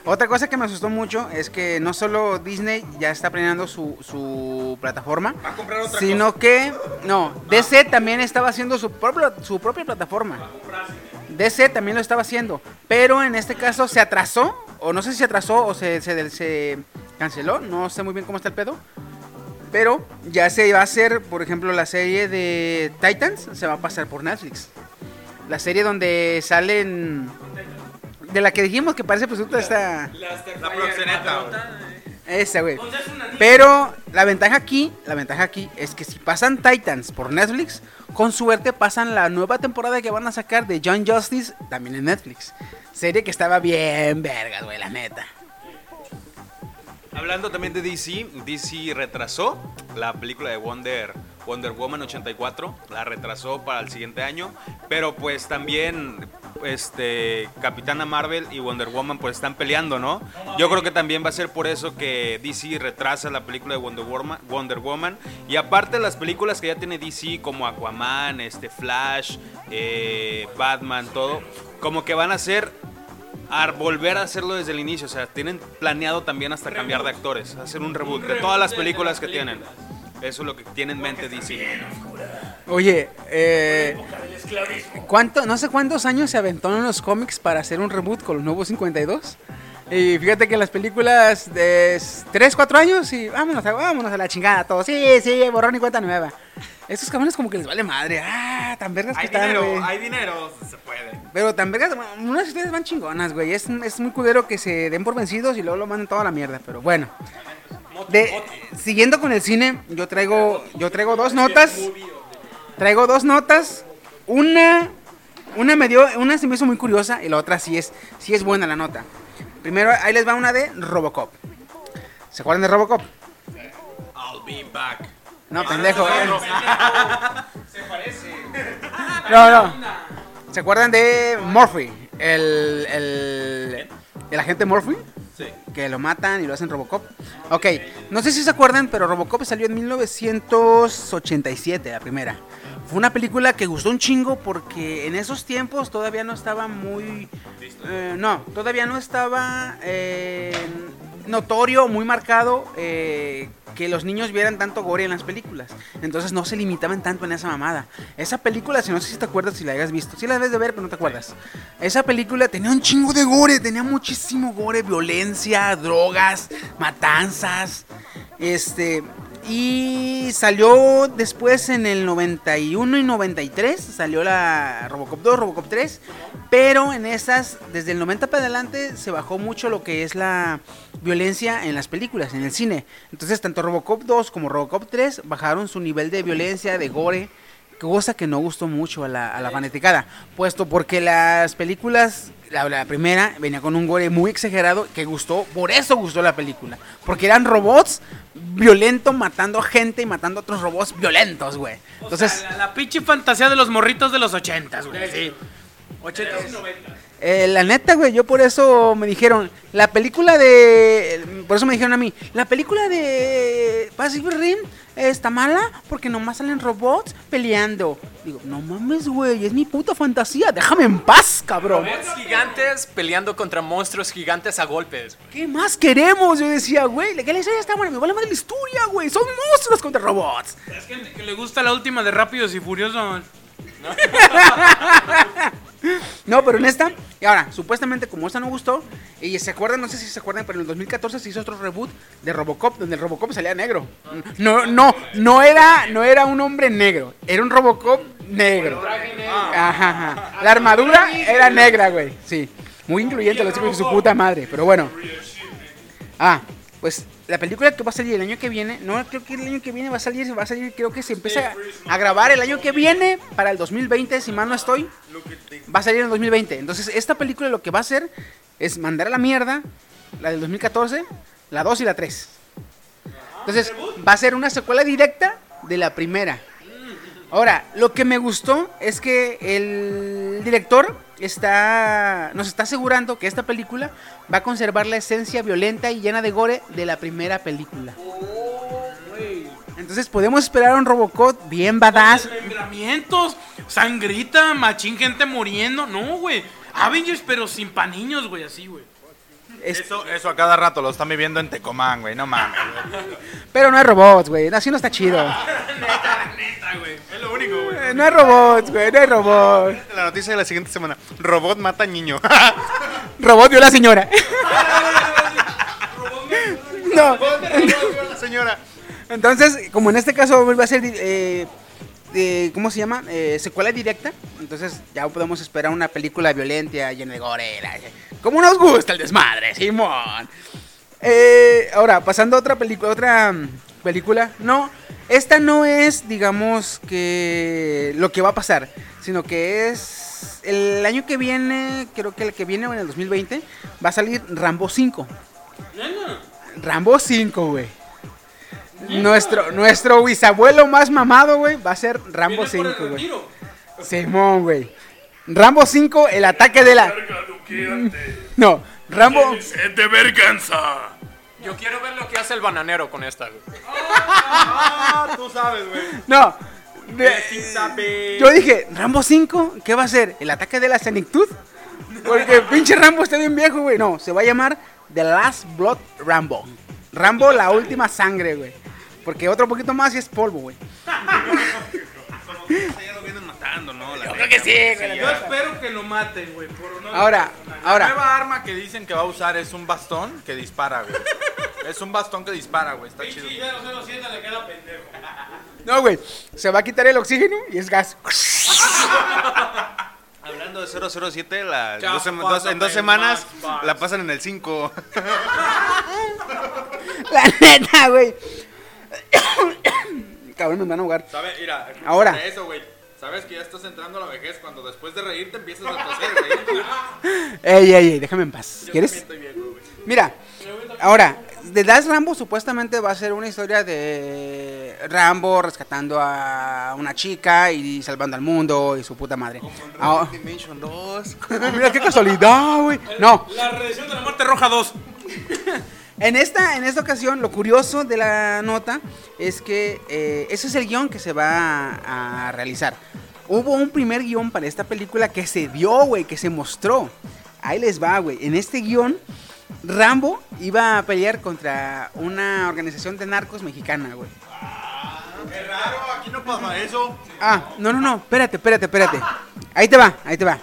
Otra cosa que me asustó mucho es que no solo Disney ya está planeando su, su plataforma, Va a comprar otra sino que no, DC también estaba haciendo su propia, su propia plataforma. DC también lo estaba haciendo, pero en este caso se atrasó, o no sé si se atrasó o se, se, se canceló, no sé muy bien cómo está el pedo. Pero ya se va a hacer, por ejemplo, la serie de Titans, se va a pasar por Netflix. La serie donde salen... De la que dijimos que parece pues esta... La proxeneta, güey. Esa, güey. Pero la ventaja aquí, la ventaja aquí es que si pasan Titans por Netflix, con suerte pasan la nueva temporada que van a sacar de John Justice también en Netflix. Serie que estaba bien vergas, güey, la neta. Hablando también de DC, DC retrasó la película de Wonder, Wonder Woman 84, la retrasó para el siguiente año, pero pues también este Capitana Marvel y Wonder Woman pues están peleando, ¿no? Yo creo que también va a ser por eso que DC retrasa la película de Wonder Woman, Wonder Woman y aparte las películas que ya tiene DC como Aquaman, este Flash, eh, Batman, todo, como que van a ser a volver a hacerlo desde el inicio. O sea, tienen planeado también hasta cambiar de actores, hacer un reboot de todas las películas que tienen. Eso es lo que tiene en mente DC. Oye, eh, ¿cuánto, no sé cuántos años se aventó en los cómics para hacer un reboot con los nuevos 52? Y fíjate que las películas de 3, 4 años y vámonos, a- vámonos a la chingada todos. Sí, sí, borrón y cuenta nueva. Estos cabrones como que les vale madre. Ah, tan vergas que Hay están, dinero, güey. hay dinero, se puede. Pero tan vergas, unas ustedes van chingonas, güey. Es, es muy culero que se den por vencidos y luego lo manden toda la mierda. Pero bueno. De- siguiendo con el cine, yo traigo, yo traigo dos notas. Traigo dos notas. Una, una me dio, una se me hizo muy curiosa y la otra sí es, sí es buena la nota. Primero, ahí les va una de Robocop. ¿Se acuerdan de Robocop? I'll be back. No, pendejo. No, no. ¿Se acuerdan de Murphy? El, el, el agente Murphy. Sí. Que lo matan y lo hacen Robocop. Ok, no sé si se acuerdan, pero Robocop salió en 1987, la primera. Fue una película que gustó un chingo porque en esos tiempos todavía no estaba muy... eh, no, todavía no estaba eh, notorio, muy marcado eh, que los niños vieran tanto gore en las películas. Entonces no se limitaban tanto en esa mamada. Esa película, si no sé si te acuerdas, si la hayas visto, si la debes de ver, pero no te acuerdas. Esa película tenía un chingo de gore, tenía muchísimo gore, violencia, drogas, matanzas. Este. Y salió después en el 91 y 93, salió la Robocop 2, Robocop 3, pero en esas, desde el 90 para adelante, se bajó mucho lo que es la violencia en las películas, en el cine. Entonces, tanto Robocop 2 como Robocop 3 bajaron su nivel de violencia, de gore, cosa que no gustó mucho a la, a fanaticada, puesto porque las películas, la, la primera venía con un gore muy exagerado que gustó, por eso gustó la película, porque eran robots violentos matando gente y matando otros robots violentos, güey. Entonces, la, la pinche fantasía de los morritos de los ochentas, güey. Sí. Ochentas y noventas. eh, la neta, güey, yo por eso me dijeron, la película de, por eso me dijeron a mí, la película de Pacific Rim está mala porque nomás salen robots peleando. Digo, no mames, güey, es mi puta fantasía, déjame en paz, cabrón. Robots gigantes peleando contra monstruos gigantes a golpes. ¿Qué más queremos? Yo decía, güey, que la historia está buena, me vale más la historia, güey, son monstruos contra robots. Es que, que le gusta la última de Rápidos y Furiosos. No, pero en esta, y ahora, supuestamente como esta no gustó, y se acuerdan, no sé si se acuerdan, pero en el 2014 se hizo otro reboot de Robocop, donde el Robocop salía negro. No, no, no era, no era un hombre negro, era un Robocop negro. Ajá, ajá. La armadura era negra, güey, sí. Muy incluyente, los hijos de su puta madre, pero bueno. Ah, pues la película que va a salir el año que viene, no creo que el año que viene va a salir, va a salir, creo que se empieza a grabar el año que viene para el 2020, si mal no estoy. Va a salir en el 2020. Entonces, esta película lo que va a hacer es mandar a la mierda la del 2014, la 2 y la 3. Entonces, va a ser una secuela directa de la primera. Ahora, lo que me gustó es que el director está nos está asegurando que esta película va a conservar la esencia violenta y llena de gore de la primera película. Entonces podemos esperar un Robocop bien badass. Desmembramientos, sangrita, machín, gente muriendo. No, güey. Avengers, pero sin pa' niños, güey, así, güey. Es- Eso, eso a cada rato lo están viviendo en Tecomán, güey. No mames, pero no hay robots, güey. Así no está chido. Neta, único, güey. No hay robots, güey. No hay robots. La noticia de la siguiente semana. Robot mata niño. Robot vio a la señora. no. la señora. Entonces, como en este caso va a ser, eh, eh, ¿cómo se llama? Eh, secuela directa. Entonces ya podemos esperar una película violenta, llena de gore. Como nos gusta el desmadre, Simón. Eh, ahora, pasando a otra película, otra película. No, esta no es, digamos, que lo que va a pasar, sino que es el año que viene, creo que el que viene, en el 2020, va a salir Rambo 5. Rambo 5, güey. Nuestro, nuestro bisabuelo más mamado, güey, va a ser Rambo 5, güey. Simón, güey. Rambo 5, el ataque de la... No, Rambo... de verganza. Yo quiero ver lo que hace el bananero con esta, güey. Ah, tú sabes, güey. No. de- yo dije, Rambo 5, ¿qué va a ser? ¿El ataque de la senectud? Porque pinche Rambo está bien viejo, güey. No, se va a llamar The Last Blood Rambo. Rambo, la última sangre, güey. Porque otro poquito más y es polvo, güey. ¿no? La creo que sí, güey. Yo espero que lo maten, güey. por honor Ahora, personal. La ahora. nueva arma que dicen que va a usar es un bastón que dispara, güey. Es un bastón que dispara, güey. Está chido. Pinche 007 le queda pendejo. No, güey. Se va a quitar el oxígeno y es gas. Hablando de 007, la, dos sema- dos- en dos semanas Max Max. la pasan en el 5. La neta, güey. Cabrón, nos van a ahogar. ¿Sabes? Mira, Ahora. eso, güey. Sabes que ya estás entrando a la vejez cuando después de reírte empiezas a toser, güey. Ey, ey, ey, déjame en paz. Yo ¿Quieres? también estoy viejo, güey. Mira, ahora, The Last Rambo supuestamente va a ser una historia de Rambo rescatando a una chica y salvando al mundo y su puta madre. Ah, Dimension 2. mira qué casualidad, güey. No, La redención de la muerte roja 2. en esta, en esta ocasión, lo curioso de la nota es que eh, ese es el guion que se va a, a realizar. Hubo un primer guion para esta película que se dio, güey, que se mostró. Ahí les va, güey. En este guion, Rambo iba a pelear contra una organización de narcos mexicana, güey. Qué raro, aquí no pasa eso. Ah, no, no, no, espérate, espérate, espérate. Ahí te va, ahí te va.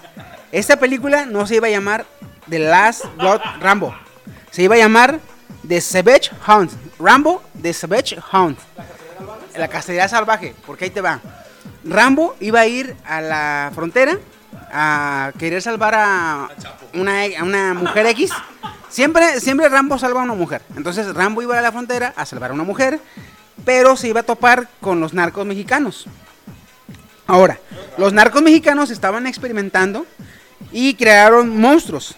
Esta película no se iba a llamar The Last Blood Rambo. Se iba a llamar The Savage Hunt. Rambo, The Savage Hunt. La cacería salvaje, porque ahí te va. Rambo iba a ir a la frontera a querer salvar a una, a una mujer X. Siempre, siempre Rambo salva a una mujer. Entonces Rambo iba a la frontera a salvar a una mujer, pero se iba a topar con los narcos mexicanos. Ahora, los narcos mexicanos estaban experimentando y crearon monstruos.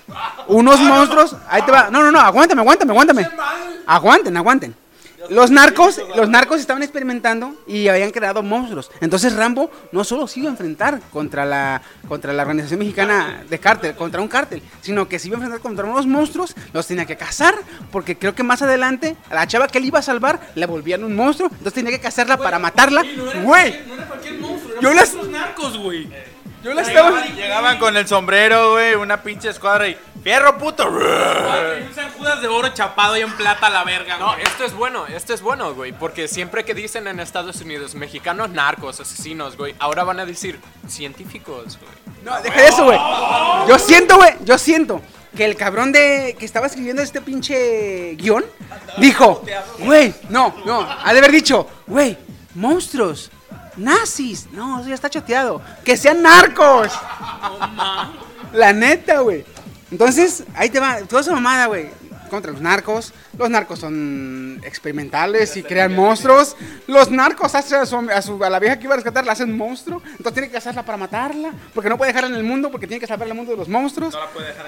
Unos monstruos. Ahí te va. No, no, no, aguántame, aguántame, aguántame. Aguanten, aguanten. Los narcos, los narcos estaban experimentando y habían creado monstruos. Entonces Rambo no solo se iba a enfrentar contra la, contra la organización mexicana de cártel, contra un cártel, sino que se iba a enfrentar contra unos monstruos, los tenía que cazar, porque creo que más adelante a la chava que él iba a salvar le volvían un monstruo, entonces tenía que cazarla para matarla. Y no era Güey, No era cualquier monstruo. Las. narcos, güey. Yo la estaba... Llegaban con el sombrero, güey, una pinche escuadra y ¡Fierro, puto! Y un San Judas de oro chapado y en plata a la verga, No, güey. esto es bueno, esto es bueno, güey. Porque siempre que dicen en Estados Unidos mexicanos narcos, asesinos, güey, ahora van a decir científicos, güey. No, deja de eso, güey. Yo siento, güey, yo siento que el cabrón de que estaba escribiendo este pinche guion dijo, güey, no, no, ha de haber dicho, güey, monstruos, nazis, no, eso ya está choteado, que sean narcos. La neta, güey. Entonces, ahí te va, toda esa mamada, güey. Contra los narcos. Los narcos son experimentales y crean monstruos. Los narcos hacen a, su, a, su- a la vieja que iba a rescatar, la hacen monstruo. Entonces tiene que cazarla para matarla. Porque no puede dejarla en el mundo, porque tiene que salvar el mundo de los monstruos.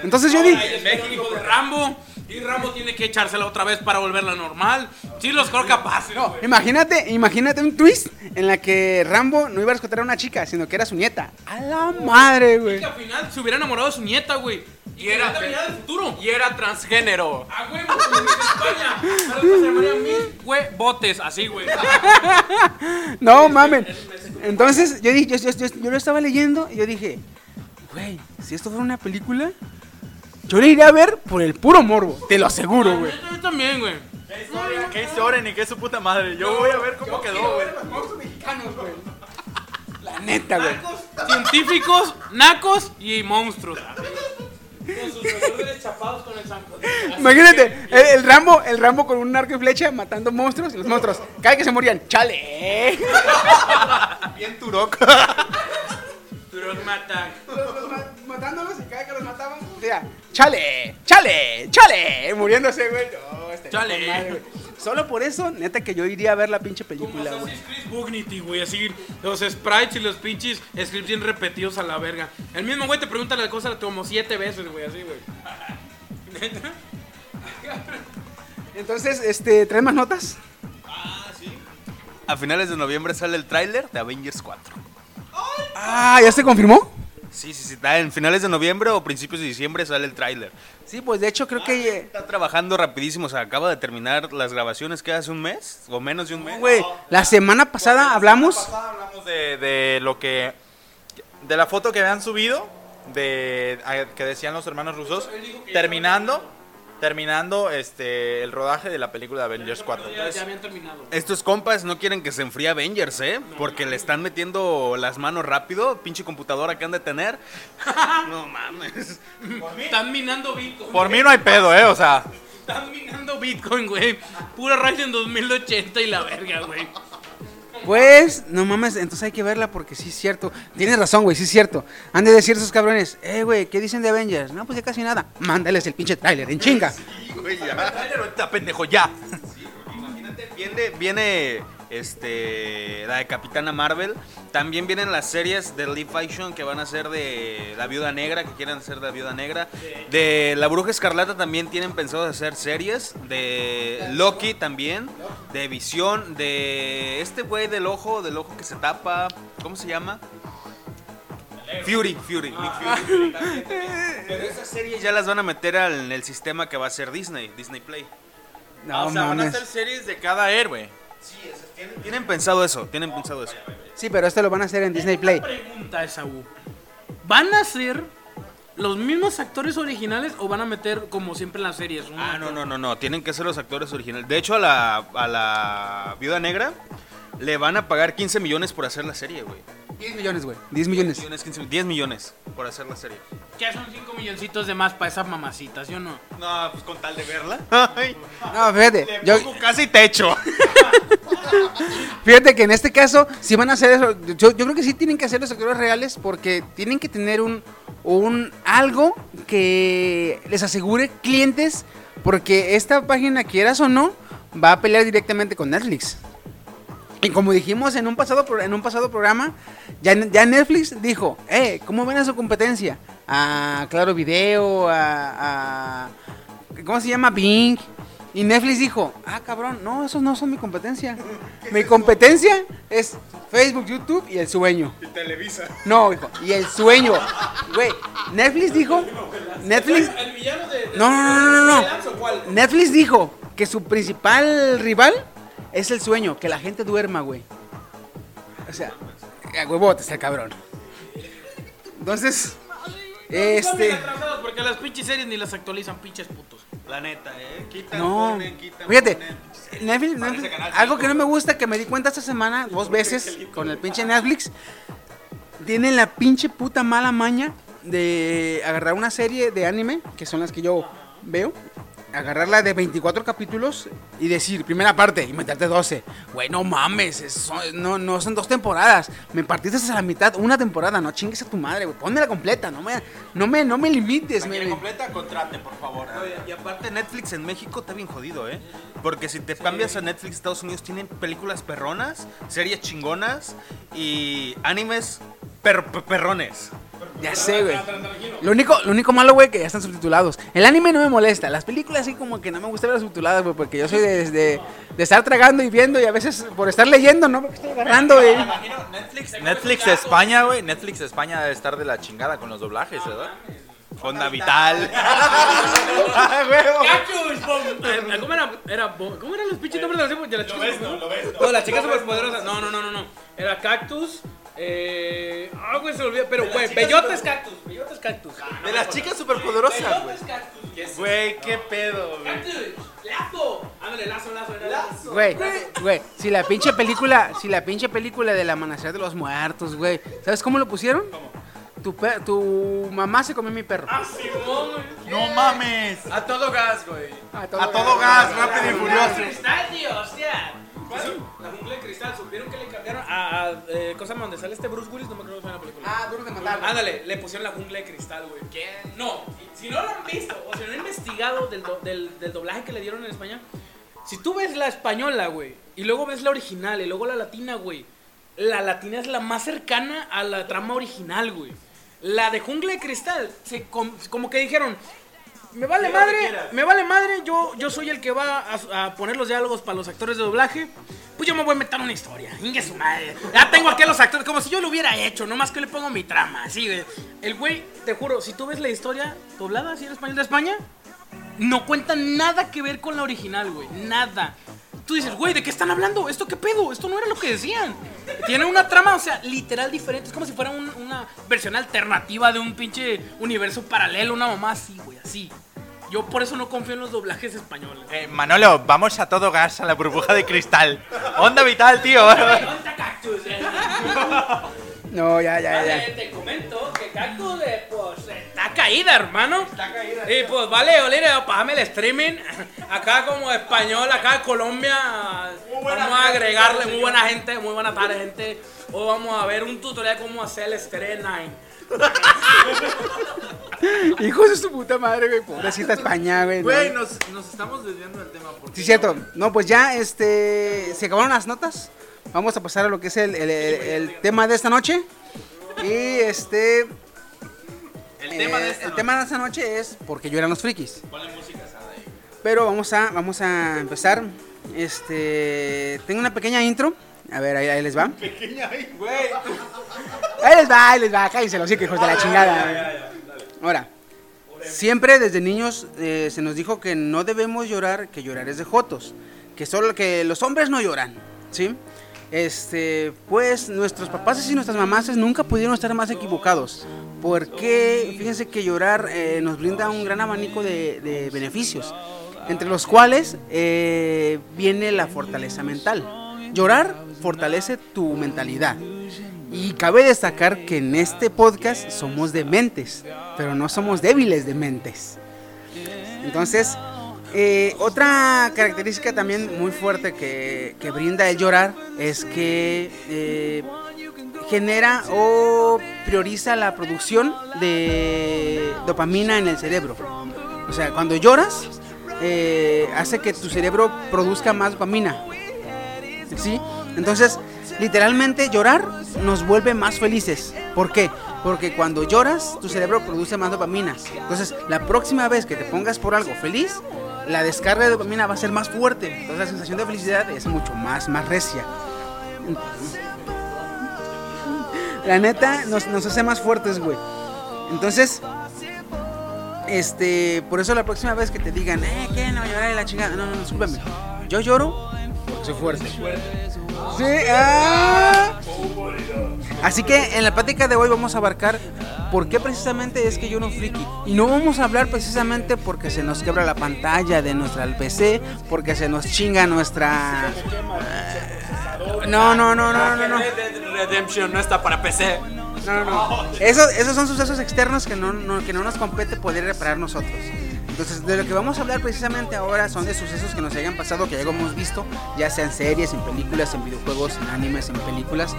Entonces yo Ahora dije, ella es el hijo de Rambo. Y Rambo tiene que echársela otra vez para volverla normal. Sí, los creo capaces, no, güey. imagínate, imagínate un twist en la que Rambo no iba a rescatar a una chica, sino que era su nieta. A la madre, güey. Que al final se hubiera enamorado de su nieta, güey. Y era del futuro. Y era transgénero. A huevo, como en España. Ahora se llamarían mil huevotes, así, güey. No mamen. Entonces yo dije, yo, yo- yo- yo lo estaba leyendo y yo dije, güey, si esto fuera una película, yo le iría a ver por el puro morbo, te lo aseguro, güey. Yo también, güey. ¿Qué historia ni qué su puta madre? Yo voy a ver cómo quedó, güey. La neta, güey. Científicos, nacos y monstruos. Con sus revólveres chapados con el zanco. Imagínate, el, el Rambo, el Rambo con un arco y flecha matando monstruos y los monstruos, cada que se morían, chale. Bien Turok. Turok mata. Matándolos y cada que los mataban, decía, chale, chale, chale, muriéndose, güey. No, este Chale. güey. Solo por eso, neta, que yo iría a ver la pinche Como película, güey. Bugnity, güey, así los sprites y los pinches scripts bien repetidos a la verga. El mismo güey te pregunta la cosa como siete veces, güey, así, güey. ¿Neta? Entonces, este, ¿traes más notas? A finales de noviembre sale el tráiler de Avengers 4. Ah, ¿ya se confirmó? Sí, sí, sí. está En finales de noviembre o principios de diciembre sale el tráiler. Sí, pues de hecho creo que... eh, Está trabajando rapidísimo. O sea, acaba de terminar las grabaciones que hace un mes o menos de un mes. Güey, la semana pasada hablamos... pasada hablamos de, de lo que. de la foto que habían subido. De. a- que decían los hermanos rusos. Terminando. Terminando este el rodaje de la película de Avengers 4. Ya, ya habían terminado. Estos compas no quieren que se enfríe Avengers, ¿eh? Porque le están metiendo las manos rápido. Pinche computadora que han de tener. No mames. Están minando Bitcoin. Por mí no hay pedo, eh. O sea. Están minando Bitcoin, güey. Pura Ryzen 2080 y la verga, güey. Pues, no mames, entonces hay que verla porque sí es cierto. Tienes razón, güey, sí es cierto. Han de decir esos cabrones, eh, güey, ¿qué dicen de Avengers? No, pues ya casi nada. Mándales el pinche tráiler, en chinga. Güey, ya. ahorita, pendejo, ya. Imagínate, viene, viene este, la de Capitana Marvel. También vienen las series de live action que van a ser de la Viuda Negra, que quieren hacer de la Viuda Negra. De la Bruja Escarlata también tienen pensado hacer series. De Loki también. De Visión. De este güey del ojo, del ojo que se tapa. ¿Cómo se llama? Fury, Fury, Nick Fury. Pero esas series ya las van a meter al- en el sistema que va a ser Disney, Disney Play. No o sea, van a hacer series de cada héroe. Tienen pensado eso, tienen pensado eso. Sí, pero esto lo van a hacer en Disney Play. Pregunta esa, U. ¿Van a ser los mismos actores originales o van a meter como siempre en las series? un Ah, no, no, no, no, tienen que ser los actores originales. De hecho, a la, a la Viuda Negra le van a pagar 15 millones por hacer la serie, güey. 10 millones, güey. 10 millones. 15 10 millones por hacer la serie. Ya son 5 milloncitos de más para esas mamacitas, ¿yo no? No, pues con tal de verla. Ay, No, fíjate. le Yo, pongo casi techo. fíjate que en este caso, si van a hacer eso, yo, yo creo que sí tienen que hacer los actores reales porque tienen que tener un, un algo que les asegure clientes porque esta página, quieras o no, va a pelear directamente con Netflix. Y como dijimos en un pasado, en un pasado programa, ya, ya Netflix dijo, eh, ¿cómo ven a su competencia? A Claro Video, a, a- ¿Cómo se llama? Bing. Y Netflix dijo, ah, cabrón, no, esos no son mi competencia. Mi competencia es Facebook, YouTube y el sueño. Y Televisa. No, hijo, y el sueño. Güey, Netflix dijo, Netflix... ¿El villano de, No, no, no, no, no. Netflix dijo que su principal rival es el sueño, que la gente duerma, güey. O sea, a huevote está cabrón. Entonces, este. Porque las pinches series ni las actualizan, pinches putos. La neta, eh. Quitan, No, ponen, quitan, fíjate, ponen. Netflix, Netflix- algo que no me gusta que me di cuenta esta semana dos veces con el pinche Netflix, tienen la pinche puta mala maña de agarrar una serie de anime, que son las que yo veo, agarrarla de 24 capítulos y decir, primera parte, y meterte 12. Güey, no mames, no, no son dos temporadas. Me partiste a la mitad, una temporada, no chingues a tu madre, güey. Pónmela completa, no me, no me, no me limites. me- completa, contrate, por favor. Oye, Y aparte Netflix en México está bien jodido, ¿eh? Porque si te cambias a Netflix Estados Unidos tienen películas perronas, series chingonas y animes per- per- perrones. Ya sé, güey. Lo único, lo único malo, güey, que ya están subtitulados. El anime no me molesta. Las películas sí como que no me gusta ver subtituladas, güey, porque yo soy de, de- de estar tragando y viendo y a veces por estar leyendo, ¿no? Porque estoy agarrando, güey. Netflix, Netflix España, güey. Netflix España debe estar de la chingada con los doblajes, ¿verdad? Honda Vital. Eh, ¿Cómo era? era ¿Cómo eran los pinches nombres de las, chicas? ves, no, las chicas superpoderosas. No, no, no, no, no. Era Cactus, Eh, ah, güey, se me olvidó. Pero, güey, bellotes cactus. Bellotes cactus. De las chicas superpoderosas, güey. Bellotes cactus. Güey, qué pedo, güey. Cactus. Lazo. Ándale, lazo, lazo. Lazo. Güey, güey, si la pinche película, si la pinche película del amanecer de los muertos, güey, ¿sabes cómo lo pusieron? Tu, pe- tu mamá se comió mi perro. Ah, Simón, güey. ¡No mames! A todo gas, güey. A todo, A todo gas, rápido y furioso. cristal, tío, hostia. La jungla de cristal, ¿supieron que le cambiaron a, a eh, cosa donde sale este Bruce Willis? No me acuerdo cómo se llama la película. Ah, duro de matar. Ándale, le pusieron la jungla de cristal, güey. ¿Quién? No, si no lo han visto o si no han investigado del, do- del, del doblaje que le dieron en España, si tú ves la española, güey, y luego ves la original y luego la latina, güey, la latina es la más cercana a la trama original, güey. La de jungla de cristal, se com- como que dijeron, me vale madre, me vale madre, yo, yo soy el que va a, a poner los diálogos para los actores de doblaje. Pues yo me voy a meter una historia. Ingue su madre. Ya tengo aquí a los actores, como si yo lo hubiera hecho, nomás que le pongo mi trama, así. El güey, te juro, si tú ves la historia doblada así en español de España, no cuenta nada que ver con la original, güey. Nada. Tú dices, güey, ¿de qué están hablando? ¿Esto qué pedo? Esto no era lo que decían. Tiene una trama, o sea, literal diferente. Es como si fuera un- una versión alternativa de un pinche universo paralelo, una mamá así, güey, así. Yo por eso no confío en los doblajes españoles. Eh, Manolo, vamos a todo gas a la burbuja de cristal. Onda vital, tío. No, ya, ya, Vale, ya. te comento que Cactus, eh, pues, está caída, hermano. Está caída. Y pues, vale, Olire, pásame el streaming. Acá como español, acá en Colombia, vamos a agregarle muy buena gente, muy buena tarde, gente. Hoy vamos a ver un tutorial de cómo hacer el Street Nine. Hijos de su puta madre, güey. Pobrecita España, güey. ¿no? Güey, nos, nos estamos desviando del tema. porque- Sí, cierto. No, pues ya, este. Se acabaron las notas. Vamos a pasar a lo que es el, el- el- el tema de esta noche. Y este. El tema de eh, esta el tema de esta noche es porque lloran los frikis. Pero vamos a, vamos a empezar. Este. Tengo una pequeña intro. A ver, ahí, ahí les va. Ahí les va, ahí les va. Cállense los hijos de la chingada. Ahora, siempre desde niños eh, se nos dijo que no debemos llorar, que llorar es de jotos, que solo que los hombres no lloran, ¿sí? Este, pues nuestros papás y nuestras mamás nunca pudieron estar más equivocados, porque fíjense que llorar eh, nos brinda un gran abanico de, beneficios, entre los cuales eh, viene la fortaleza mental. Llorar fortalece tu mentalidad. Y cabe destacar que en este podcast somos de mentes, pero no somos débiles de mentes. Entonces, eh, otra característica también muy fuerte que, brinda el llorar es que eh, genera o prioriza la producción de dopamina en el cerebro. O sea, cuando lloras, eh, hace que tu cerebro produzca más dopamina. ¿Sí? Entonces, literalmente llorar nos vuelve más felices. ¿Por qué? Porque cuando lloras, tu cerebro produce más dopamina. Entonces, la próxima vez que te pongas por algo feliz, la descarga de dopamina va a ser más fuerte. Entonces, la sensación de felicidad es mucho más, más recia. La neta nos, nos hace más fuertes, güey. Entonces, este, por eso la próxima vez que te digan, eh, que no llorar la chingada, no, no, no, discúlpame. Yo lloro porque soy fuerte. Sí, ah. Así que en la plática de hoy vamos a abarcar por qué precisamente es que yo no friki. Y no vamos a hablar precisamente porque se nos quebra la pantalla de nuestra PC, porque se nos chinga nuestra. No, no, no, no, no, no. Dead Redemption no está para PC. No, no, no. Esos, esos son sucesos externos que no, no- que no nos compete poder reparar nosotros. Entonces, de lo que vamos a hablar precisamente ahora son de sucesos que nos hayan pasado, que ya hemos visto, ya sean series, en películas, en videojuegos, en animes, en películas,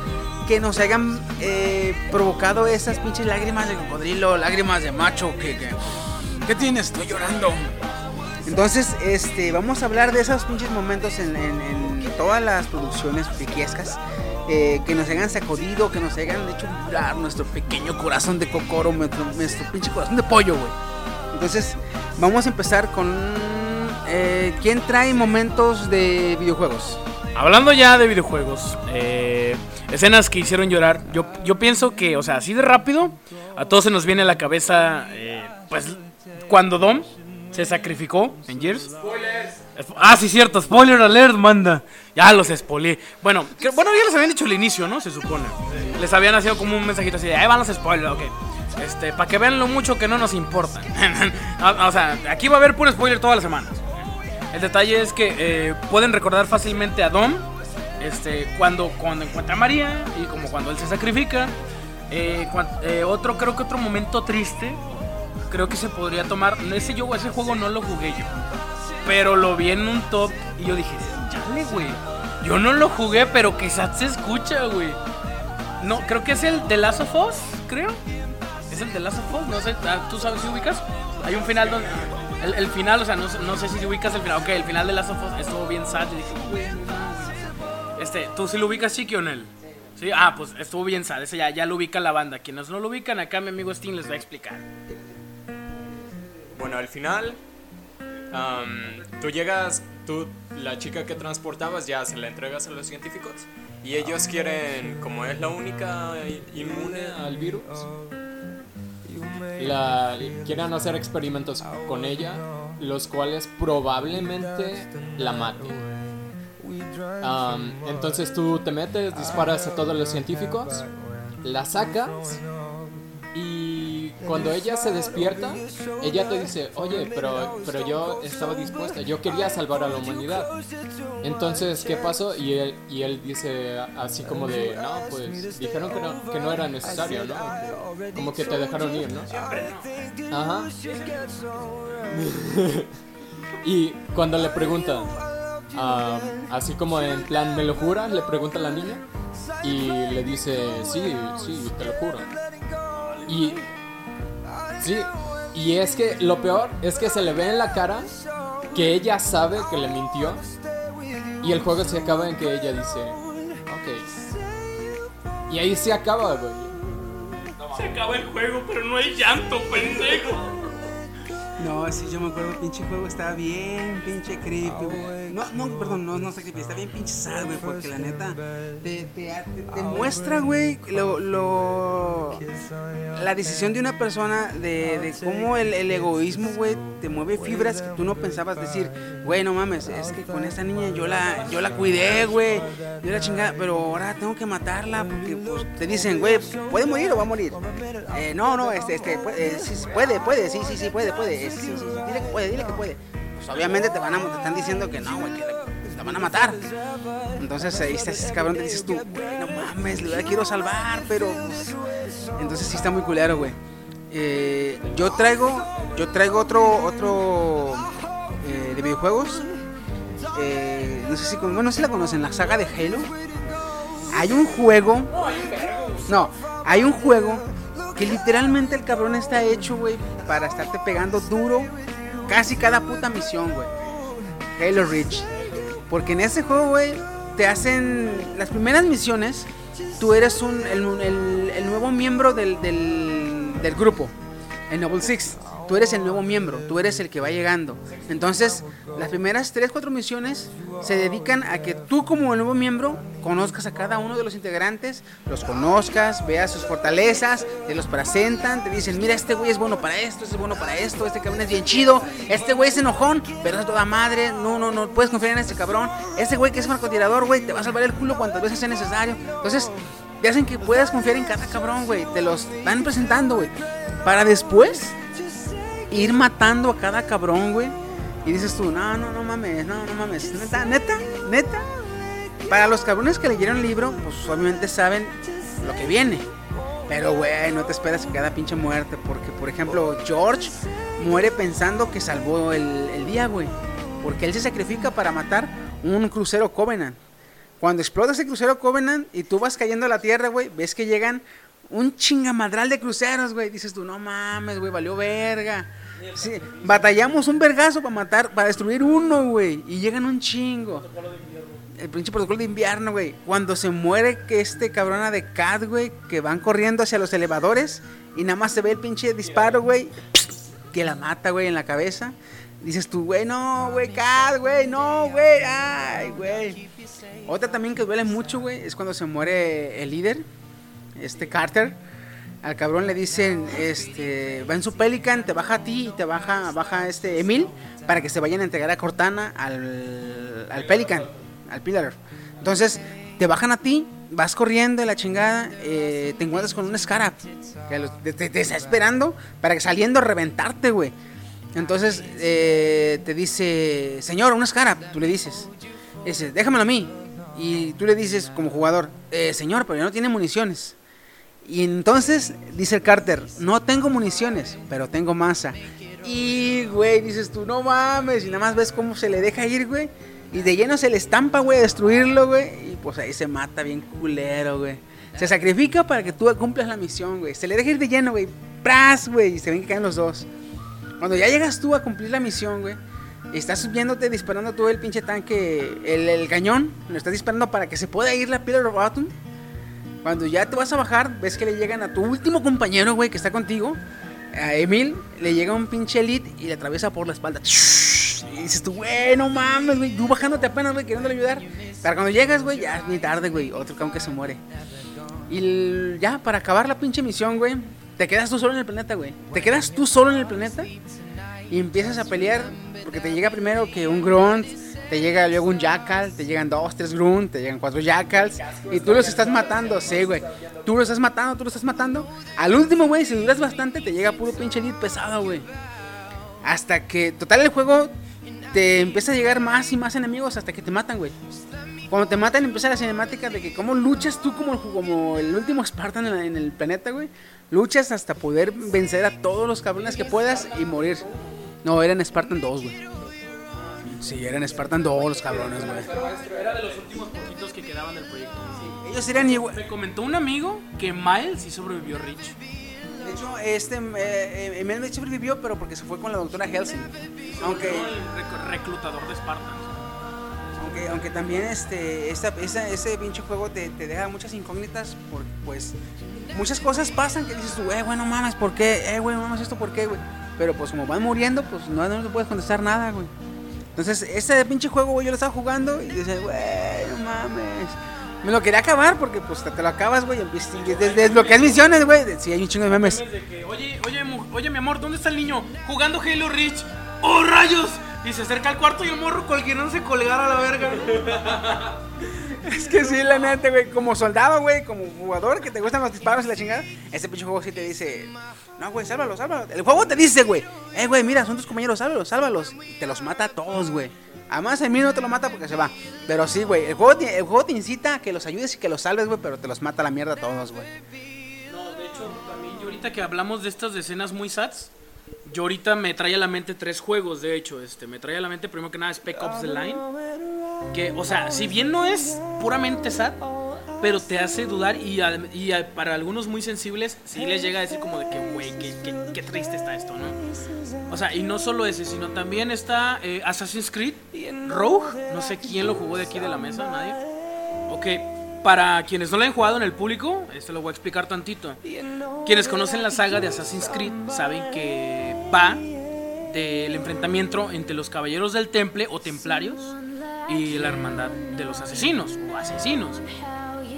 que nos hayan eh, provocado esas pinches lágrimas de cocodrilo, lágrimas de macho, que, ¿qué tienes? Estoy llorando. Entonces, este, vamos a hablar de esos pinches momentos en, en- en todas las producciones friquiescas eh, que nos hayan sacudido, que nos hayan hecho vibrar nuestro pequeño corazón de cocoro, nuestro, nuestro pinche corazón de pollo, güey. Entonces, vamos a empezar con eh, quién trae momentos de videojuegos. Hablando ya de videojuegos, eh, escenas que hicieron llorar, yo, yo pienso que, o sea, así de rápido, a todos se nos viene a la cabeza, eh, pues, cuando Dom se sacrificó en Gears. Ah, sí, cierto, spoiler alert, manda. Ya los spoilé. Bueno, que- bueno, ya les habían dicho al inicio, ¿no? Se supone. Les habían nacido como un mensajito así de, ahí van los spoilers, ok. Este, para que vean lo mucho que no nos importa. o sea, aquí va a haber puro spoiler todas las semanas. El detalle es que eh, pueden recordar fácilmente a Dom este, cuando, cuando encuentra a María y como cuando él se sacrifica. Eh, cuan- eh, otro, creo que otro momento triste, creo que se podría tomar. Ese, yo, ese juego no lo jugué yo, pero lo vi en un top y yo dije, chale, güey. Yo no lo jugué, pero quizás se escucha, güey. No, creo que es el de Last of Us, creo. Es el de Last of Us, no sé, ah, ¿tú sabes si ubicas? Hay un final donde... El, el final, o sea, no, sé- no sé si ubicas el final. Ok, el final de Last of Us estuvo bien sad. Y dije, no. Este, ¿tú sí lo ubicas, Chiqui, o Nel? Sí, ah, pues estuvo bien sad. Ese ya, ya lo ubica la banda. Quienes no lo ubican, acá mi amigo Steam les va a explicar. Bueno, al final, tú llegas, tú, la chica que transportabas, ya se la entregas a los científicos. Y ellos quieren, como es la única inmune al virus, la, quieren hacer experimentos con ella, los cuales probablemente la maten. Entonces tú te metes, disparas a todos los científicos, la sacas cuando ella se despierta, ella te dice, oye, pero, pero yo estaba dispuesta, yo quería salvar a la humanidad. Entonces, ¿qué pasó? Y él, y él dice así como de, no, pues dijeron que no, que no era necesario, ¿no? Como que te dejaron ir, ¿no? Ajá. y cuando le preguntan, ah, así como en plan, ¿me lo juras? Le pregunta a la niña. Y le dice, sí, sí, te lo juro. Y sí, y es que lo peor es que se le ve en la cara que ella sabe que le mintió. Y el juego se acaba en que ella dice, ok. Y ahí se acaba, güey. Se acaba el juego, pero no hay llanto, pendejo. No, sí, yo me acuerdo, el pinche juego estaba bien pinche creepy, güey. No, no, perdón, no, no está creepy, está bien pinche sad, güey, porque la neta te, te, te- te muestra, güey, lo, lo, la decisión de una persona de, de cómo el, el egoísmo, güey, te mueve fibras que tú no pensabas decir, güey, no mames, es que con esta niña yo la, yo la cuidé, güey, yo la chingada, pero ahora tengo que matarla porque, pues, te dicen, güey, ¿puede morir o va a morir? Eh, no, no, este, este, puede, sí, sí, puede, puede, sí, sí, sí, puede, puede, sí, sí, sí, dile que puede, dile que puede. Pues obviamente te van a, te están diciendo que no, güey, que la, van a matar. Entonces ahí está ese cabrón, te dices tú, güey, no mames, la quiero salvar, pero... pues, Entonces sí está muy culero, güey. Eh, yo traigo, yo traigo otro, otro eh, de videojuegos. Eh, no sé si, bueno, si la conocen, la saga de Halo. Hay un juego. No, hay un juego que literalmente el cabrón está hecho, güey, para estarte pegando duro casi cada puta misión, güey. Halo Reach. Porque en ese juego, güey, te hacen las primeras misiones. Tú eres un, el, nuevo miembro del, del grupo, el Noble Six. Tú eres el nuevo miembro, tú eres el que va llegando. Entonces, las primeras 3, 4 misiones se dedican a que tú como el nuevo miembro conozcas a cada uno de los integrantes, los conozcas, veas sus fortalezas, te los presentan, te dicen, mira, este güey es bueno para esto, este es bueno para esto, este cabrón es bien chido, este güey es enojón, pero es toda madre, no, no, no, puedes confiar en este cabrón, este güey que es francotirador, güey, te va a salvar el culo cuantas veces sea necesario. Entonces, te hacen que puedas confiar en cada cabrón, güey, te los van presentando, güey, para después ir matando a cada cabrón, güey. Y dices tú, no, no, no mames, no, no mames. Neta, neta, neta. Para los cabrones que leyeron el libro, pues obviamente saben lo que viene. Pero, güey, no te esperas cada pinche muerte. Porque, por ejemplo, George muere pensando que salvó el, el día, güey. Porque él se sacrifica para matar un crucero Covenant. Cuando explota ese crucero Covenant y tú vas cayendo a la tierra, güey, ves que llegan un chingamadral de cruceros, güey. Dices tú, no mames, güey, valió verga. Sí, batallamos un vergazo para matar, para destruir uno, güey. Y llegan un chingo. El pinche protocolo de invierno, güey. Cuando se muere que este cabrona de Cat, güey, que van corriendo hacia los elevadores y nada más se ve el pinche disparo, güey, que la mata, güey, en la cabeza. Dices tú, güey, no, güey, Cat, güey, no, güey, ay, güey. Otra también que duele mucho, güey, es cuando se muere el líder, este Carter. Al cabrón le dicen, este, va en su Pelican, te baja a ti y te baja, baja este Emil para que se vayan a entregar a Cortana al, al Pelican. al Pillar. Entonces, te bajan a ti, vas corriendo de la chingada, eh, te encuentras con un Scarab que te, te- te está esperando para que saliendo a reventarte, güey. Entonces, eh, te dice, señor, un Scarab, tú le dices. Dice, déjamelo a mí. Y tú le dices como jugador, "Eh, señor, pero ya no tiene municiones. Y entonces dice el Carter, no tengo municiones, pero tengo masa. Y, güey, dices tú, no mames. Y nada más ves cómo se le deja ir, güey. Y de lleno se le estampa, güey, destruirlo, güey. Y pues ahí se mata bien culero, güey. Se sacrifica para que tú cumplas la misión, güey. Se le deja ir de lleno, güey. ¡Pras, güey! Y se ven que caen los dos. Cuando ya llegas tú a cumplir la misión, güey. Estás subiéndote disparando todo el pinche tanque, el, cañón. Lo estás disparando para que se pueda ir la Pillar of Autumn. Cuando ya te vas a bajar, ves que le llegan a tu último compañero, güey, que está contigo. A Emil, le llega un pinche elite y le atraviesa por la espalda. Y dices tú, güey, no mames, güey. Tú bajándote apenas, güey, queriéndole ayudar. Para cuando llegas, güey, ya es muy tarde, güey. Otro cabrón que se muere. Y ya, para acabar la pinche misión, güey, te quedas tú solo en el planeta, güey. Te quedas tú solo en el planeta y empiezas a pelear porque te llega primero que un grunt, te llega luego un jackal, te llegan dos, tres grunt, te llegan cuatro jackals y tú los estás matando, sí, güey. Tú los estás matando, tú los estás matando. Al último, güey, si duras bastante, te llega puro pinche lead pesado, güey. Hasta que, total, el juego te empieza a llegar más y más enemigos hasta que te matan, güey. Cuando te matan empieza la cinemática de que cómo luchas tú como, como el último Spartan en, la- en el planeta, güey. Luchas hasta poder vencer a todos los cabrones que puedas y morir. No, eran Spartan 2, güey. Sí, eran Spartan 2 los cabrones, güey. Era de los últimos poquitos que quedaban del proyecto. Ellos eran igual. Me comentó un amigo que Miles sí sobrevivió Rich. De hecho, este eh, Emil Mitch sobrevivió, pero porque se fue con la doctora Helsing. Aunque, el rec- reclutador de Spartans. Aunque, aunque también este, esa- ese pinche juego te, te deja muchas incógnitas, por, pues muchas cosas pasan que dices tú, eh, güey, no mames, ¿por qué? Eh, güey, mames, ¿esto por qué, güey? Pero pues como van muriendo, pues no, no te puedes contestar nada, güey. Entonces, ese pinche juego, güey, yo lo estaba jugando y dices, güey, no mames. Me lo quería acabar porque pues te, lo acabas, güey, desbloqueas misiones, güey. Sí, hay un chingo de memes. Oye, oye, oye, mi amor, ¿dónde está el niño? Jugando Halo Reach. ¡Oh, rayos! Y se acerca al cuarto y el morro cualquiera se colgar a la verga. Es que sí, la neta, güey, como soldado, güey, como jugador que te gustan los disparos y la chingada, ese pinche juego sí te dice, no, güey, sálvalos, sálvalos. El juego te dice, güey, eh, güey, mira, son tus compañeros, sálvalos, sálvalos. Y te los mata a todos, güey. Además, el mío no te lo mata porque se va. Pero sí, güey, el juego, te, el juego te incita a que los ayudes y que los salves, güey, pero te los mata a la mierda a todos, güey. No, de hecho, también yo ahorita que hablamos de estas escenas muy sats, yo ahorita me trae a la mente tres juegos, de hecho, este, me trae a la mente primero que nada Spec Ops The Line, que, o sea, si bien no es puramente sat, pero te hace dudar y, para algunos muy sensibles sí les llega a decir como de que, güey, qué triste está esto, ¿no? O sea, y no solo ese, sino también está eh, Assassin's Creed Rogue, no sé quién lo jugó de aquí de la mesa, nadie. Ok, para quienes no lo han jugado en el público, esto lo voy a explicar tantito. Quienes conocen la saga de Assassin's Creed saben que va del enfrentamiento entre los caballeros del temple o templarios y la hermandad de los asesinos o asesinos.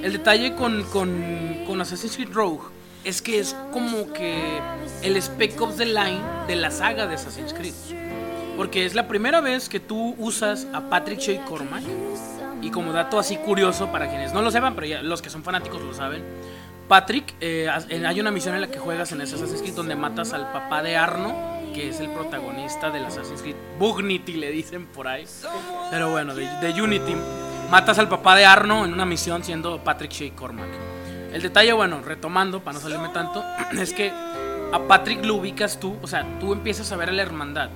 El detalle con, con, con Assassin's Creed Rogue es que es como que el Spec Ops The Line de la saga de Assassin's Creed. Porque es la primera vez que tú usas a Patrick Shea Cormac. Y como dato así curioso para quienes no lo sepan, pero ya los que son fanáticos lo saben. Patrick, eh, eh, hay una misión en la que juegas en Assassin's Creed donde matas al papá de Arno, que es el protagonista del Assassin's Creed Bugnity, le dicen por ahí. Pero bueno, de, de Unity. Matas al papá de Arno en una misión siendo Patrick Shea Cormac. El detalle, bueno, retomando, para no salirme tanto, es que a Patrick lo ubicas tú, o sea, tú empiezas a ver a la hermandad.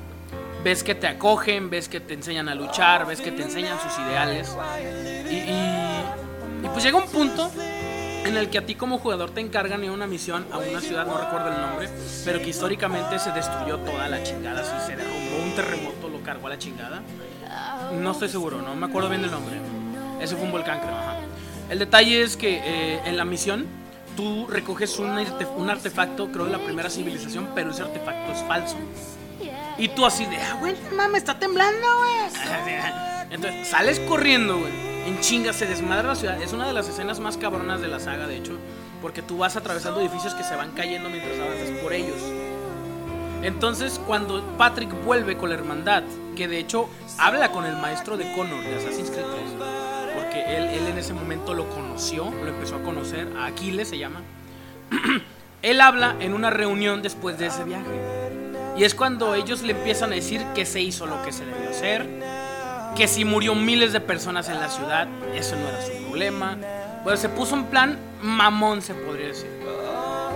Ves que te acogen, ves que te enseñan a luchar, ves que te enseñan sus ideales. Y, pues llega un punto en el que a ti como jugador te encargan ir a una misión a una ciudad, no recuerdo el nombre, pero que históricamente se destruyó toda la chingada, si se derrumbó un terremoto, lo cargó a la chingada. No estoy seguro, no me acuerdo bien del nombre. Ese fue un volcán, creo. El detalle es que eh, en la misión tú recoges un, un artefacto, creo, de la primera civilización, pero ese artefacto es falso. Y tú así de, ah, güey, no mames, está temblando, güey. Entonces sales corriendo, güey. En chinga se desmadra la ciudad. Es una de las escenas más cabronas de la saga, de hecho. Porque tú vas atravesando edificios que se van cayendo mientras avanzas por ellos. Entonces, cuando Patrick vuelve con la hermandad, que de hecho habla con el maestro de Connor de Assassin's Creed 3, porque él, él en ese momento lo conoció, lo empezó a conocer, a Aquiles se llama. él habla en una reunión después de ese viaje. Y es cuando ellos le empiezan a decir que se hizo lo que se debió hacer, que si murió miles de personas en la ciudad, eso no era su problema. Bueno, se puso un plan mamón, se podría decir.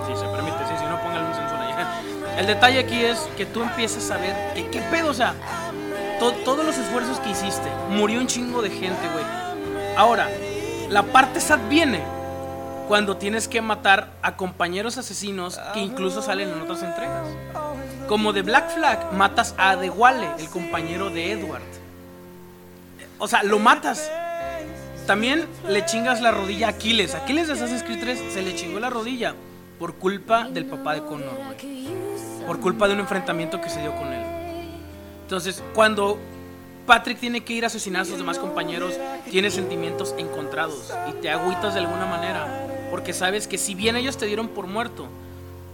Si se permite, sí, si no, póngale un censura ya. El detalle aquí es que tú empieces a ver que qué pedo, o sea, to- todos los esfuerzos que hiciste, murió un chingo de gente, güey. Ahora, la parte sad viene cuando tienes que matar a compañeros asesinos que incluso salen en otras entregas. Como de Black Flag, matas a De Wale, el compañero de Edward. O sea, lo matas. También le chingas la rodilla a Aquiles. Aquiles de Assassin's Creed 3 se le chingó la rodilla por culpa del papá de Connor. Por culpa de un enfrentamiento que se dio con él. Entonces, cuando Patrick tiene que ir a asesinar a sus demás compañeros, tiene sentimientos encontrados y te agüitas de alguna manera. Porque sabes que si bien ellos te dieron por muerto,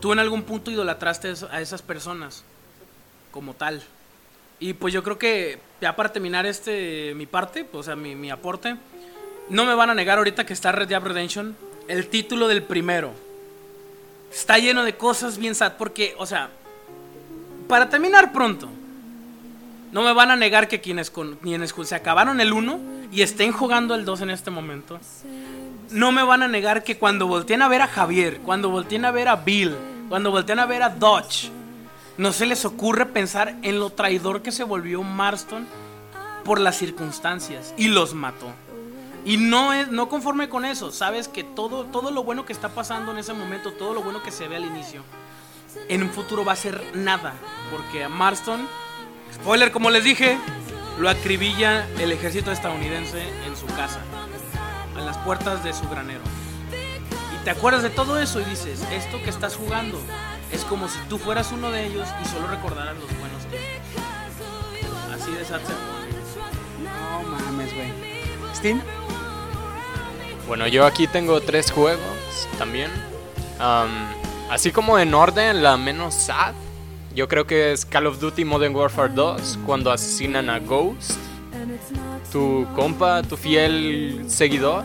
tú en algún punto idolatraste a esas personas como tal. Y pues yo creo que ya para terminar este mi parte, o sea, mi, mi aporte, no me van a negar ahorita que está Red Dead Redemption, el título del primero. Está lleno de cosas bien sad porque, o sea, para terminar pronto, no me van a negar que quienes, con, quienes se acabaron el 1 y estén jugando el 2 en este momento, no me van a negar que cuando volteen a ver a Javier, cuando volteen a ver a Bill, cuando volteen a ver a Dodge, no se les ocurre pensar en lo traidor que se volvió Marston por las circunstancias y los mató. Y no es no conforme con eso, sabes que todo todo lo bueno que está pasando en ese momento, todo lo bueno que se ve al inicio, en un futuro va a ser nada, porque a Marston, spoiler como les dije, lo acribilla el ejército estadounidense en su casa, a las puertas de su granero. Y te acuerdas de todo eso y dices, esto que estás jugando es como si tú fueras uno de ellos y solo recordaras los buenos tiempos. Así de sad. No mames, güey. ¿Steam? Bueno, yo aquí tengo tres juegos también. Am, así como en orden, la menos sad, yo creo que es Call of Duty Modern Warfare 2, cuando asesinan a Ghost, tu compa, tu fiel seguidor.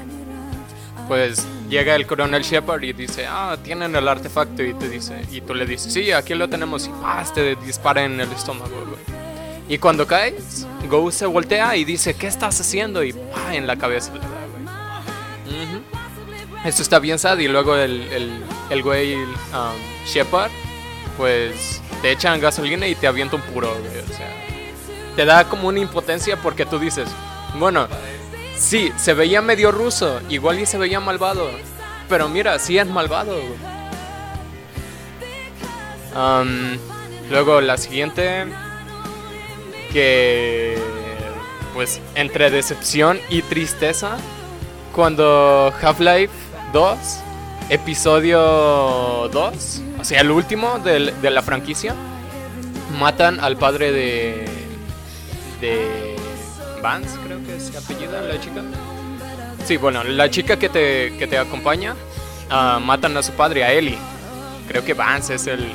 Pues llega el coronel Shepard y dice, ah, tienen el artefacto y te dice, y tú le dices, sí, aquí lo tenemos y ¡paz! te dispara en el estómago, güey. Y cuando caes, Ghost se voltea y dice, ¿qué estás haciendo? Y ¡pah! en la cabeza güey. Ujú. Esto está bien sad y luego el, el, el güey um, Shepard, pues te echan gasolina y te avienta un puro, güey. O sea, te da como una impotencia porque tú dices, bueno, sí, se veía medio ruso, igual y se veía malvado, pero mira, sí es malvado, luego la siguiente, que pues entre decepción y tristeza, cuando Half-Life 2, episodio 2, o sea, el último del- de, la franquicia, matan al padre de. De. Vance, creo que es apellida la chica. Sí, bueno, la chica que te, que te acompaña, ah, matan a su padre, a Ellie. Creo que Vance es el,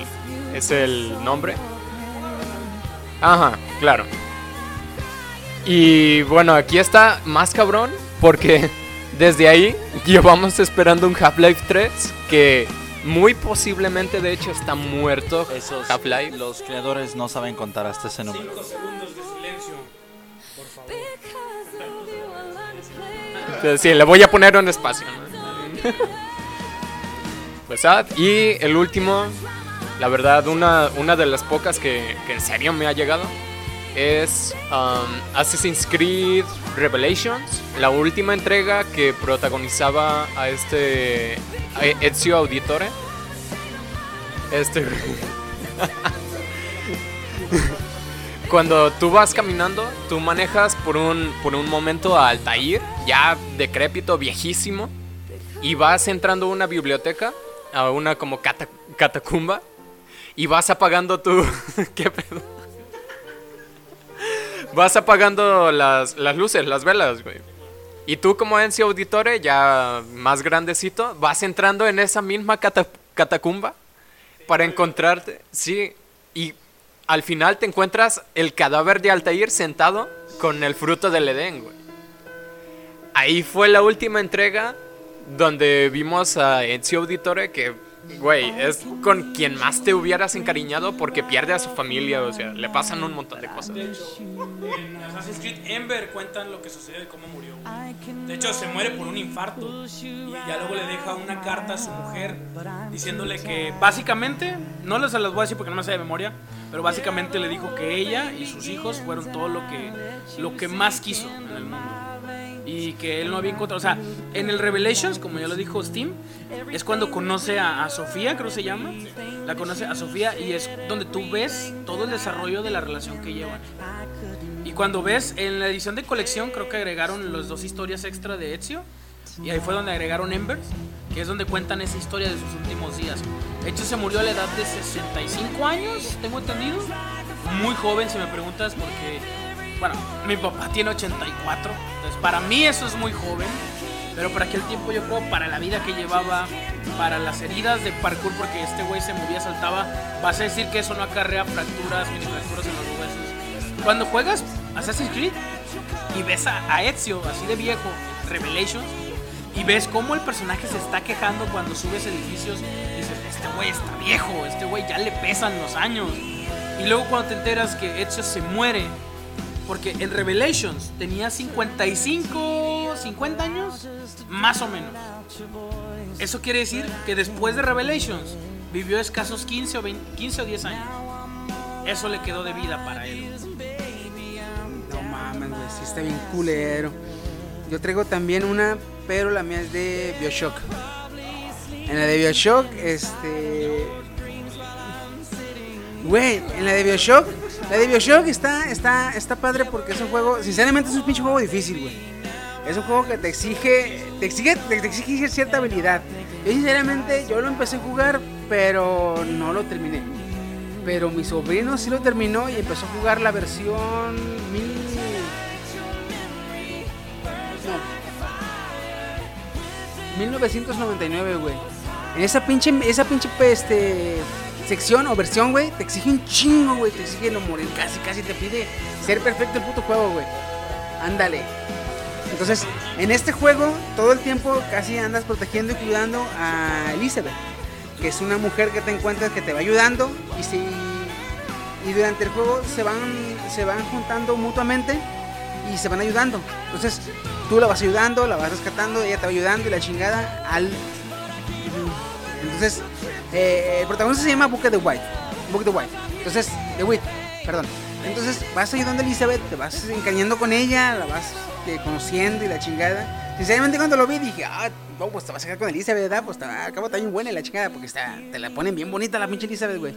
es el nombre. Ajá, claro. Y bueno, aquí está más cabrón porque desde ahí llevamos esperando un Half-Life 3 que muy posiblemente de hecho está muerto Esos, Half-Life. los creadores no saben contar hasta ese número. segundos de silencio, por favor. Sí, le voy a poner un espacio. ¿no? Pues ah, y el último, la verdad, una, una de las pocas que, que en serio me ha llegado es um, Assassin's Creed Revelations, la última entrega que protagonizaba a este Ezio Auditore. Este Cuando tú vas caminando, tú manejas por un, por un momento a Altair, ya decrépito, viejísimo, y vas entrando a una biblioteca, a una como cata- catacumba, y vas apagando tu... ¿Qué pedo? Vas apagando las, las luces, las velas, güey. Y tú como Encio Auditore, ya más grandecito, vas entrando en esa misma cata- catacumba para encontrarte, sí, y al final te encuentras el cadáver de Altair sentado con el fruto del Edén, güey. ahí fue la última entrega donde vimos a Ezio Auditore que, güey, es con quien más te hubieras encariñado porque pierde a su familia, o sea, le pasan un montón de cosas. En Assassin's Creed Ember cuentan lo que sucedió y cómo murió. De hecho, se muere por un infarto. Y ya luego le deja una carta a su mujer diciéndole que básicamente, no les las voy a decir porque no me sé de memoria, pero básicamente le dijo que ella y sus hijos fueron todo lo que, lo que más quiso en el mundo. Y que él no había encontrado. O sea, en el Revelations, como ya lo dijo Steam, es cuando conoce a, a Sofía, creo se llama. La conoce a Sofía y es donde tú ves todo el desarrollo de la relación que llevan. Y cuando ves en la edición de colección, creo que agregaron las dos historias extra de Ezio. Y ahí fue donde agregaron Ember, que es donde cuentan esa historia de sus últimos días. Ezio se murió a la edad de 65 años, tengo entendido. Muy joven, si me preguntas, porque, bueno, mi papá tiene 84. Entonces, para mí eso es muy joven. Pero para aquel tiempo, yo creo, para la vida que llevaba, para las heridas de parkour, porque este güey se movía, saltaba, vas a decir que eso no acarrea fracturas, mini fracturas en los huesos. Cuando juegas Assassin's Creed y ves a, Ezio así de viejo, Revelations, y ves cómo el personaje se está quejando cuando subes edificios, dices, este güey está viejo, este güey ya le pesan los años. Y luego cuando te enteras que Ezio se muere, porque en Revelations tenía 55, 50 años, más o menos. Eso quiere decir que después de Revelations vivió escasos 15 o, 20 15 o 10 años. Eso le quedó de vida para él. No mames, güey, sí está bien culero. Yo traigo también una, pero la mía es de Bioshock. En la de Bioshock, este. Güey, en la de Bioshock, la de Bioshock está, está, está padre porque es un juego, sinceramente es un pinche juego difícil, güey. Es un juego que te exige, te exige, te, exige cierta habilidad. Yo sinceramente, yo lo empecé a jugar, pero no lo terminé. Pero mi sobrino sí lo terminó y empezó a jugar la versión mil... No. 1999, güey. En esa pinche, esa pinche este, sección o versión, güey, te exige un chingo, güey. Te exige no morir. Casi, casi te pide ser perfecto el puto juego, güey. Ándale. Entonces, en este juego, todo el tiempo casi andas protegiendo y cuidando a Elizabeth, que es una mujer que te encuentras que te va ayudando y si y durante el juego se van se van juntando mutuamente y se van ayudando. Entonces, tú la vas ayudando, la vas rescatando, ella te va ayudando y la chingada al entonces, eh, el protagonista se llama Book de White. Book de White. Entonces, de White, perdón. Entonces, vas ayudando a Elizabeth, te vas encariñando con ella, la vas eh, conociendo y la chingada. Sinceramente, cuando lo vi, dije, ah, no, pues te vas a quedar con Elizabeth, ¿verdad? Pues está, acabo está bien buena la chingada, porque está, te la ponen bien bonita la pinche Elizabeth, güey.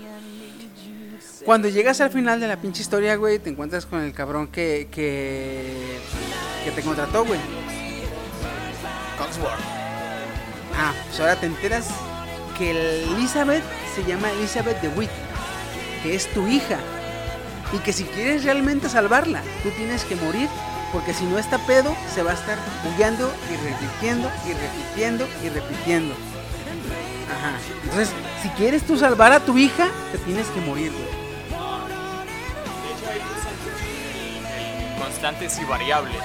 Cuando llegas al final de la pinche historia, güey, te encuentras con el cabrón que, que, que te contrató, güey. Coxworth. Ah, pues ahora te enteras que Elizabeth se llama Elizabeth de Witt, que es tu hija. Y que si quieres realmente salvarla, tú tienes que morir, porque si no está pedo, se va a estar bugueando y repitiendo y repitiendo y repitiendo. Ajá. Entonces, si quieres tú salvar a tu hija, te tienes que morir, güey. constantes y variables.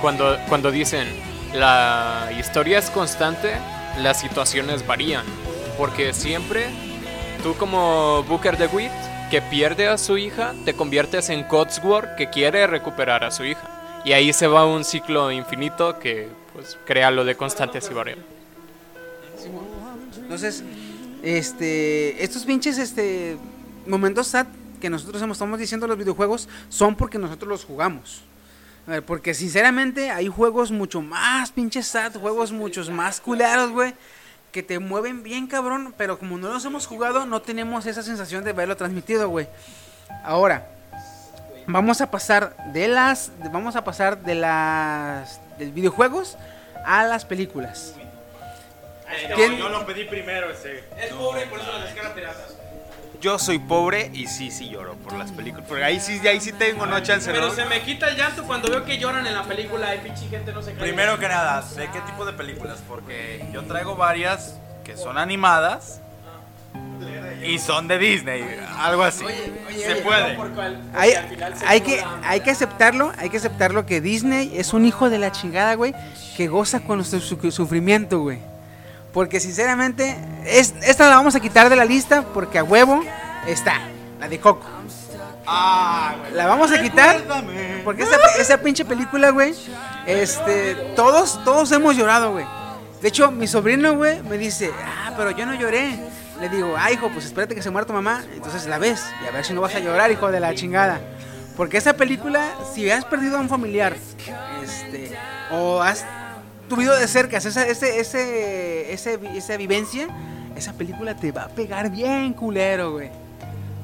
Cuando, cuando dicen la historia es constante, las situaciones varían. Porque siempre tú como Booker DeWitt, que pierde a su hija, te conviertes en Codsworth, que quiere recuperar a su hija. Y ahí se va un ciclo infinito que pues, crea lo de constantes y variables. Entonces, este, estos pinches este, momentos sad que nosotros estamos diciendo los videojuegos son porque nosotros los jugamos. Porque sinceramente hay juegos mucho más pinches sad, juegos muchos más culeros, güey, que te mueven bien cabrón, pero como no los hemos jugado, no tenemos esa sensación de verlo transmitido, güey. Ahora, vamos a pasar de las, vamos a pasar de las, de videojuegos a las películas. ¿Quién- Yo lo pedí primero ese. Es pobre y por eso descarga piratas. Yo soy pobre y sí, sí lloro por las películas. Porque ahí sí, ahí sí tengo no chance, Pero ¿no? se me quita el llanto cuando veo que lloran en la película. Hay pinche gente no se cae. Primero que nada, ¿de qué tipo de películas? Porque yo traigo varias que son animadas y son de Disney, algo así. Se puede. Hay, hay que, hay que aceptarlo, hay que aceptarlo que Disney es un hijo de la chingada, güey, que goza con nuestro su- sufrimiento, güey. Porque sinceramente, es, esta la vamos a quitar de la lista porque a huevo está, la de Coco. La vamos a quitar porque esa, esa pinche película, güey, este, todos, todos hemos llorado, güey. De hecho, mi sobrino, güey, me dice, ah, pero yo no lloré. Le digo, ah, hijo, pues espérate que se muera tu mamá. Entonces la ves y a ver si no vas a llorar, hijo de la chingada. Porque esa película, si has perdido a un familiar, este, o has tuvido de cerca esa, ese, ese, ese, esa vivencia, esa película te va a pegar bien culero, güey.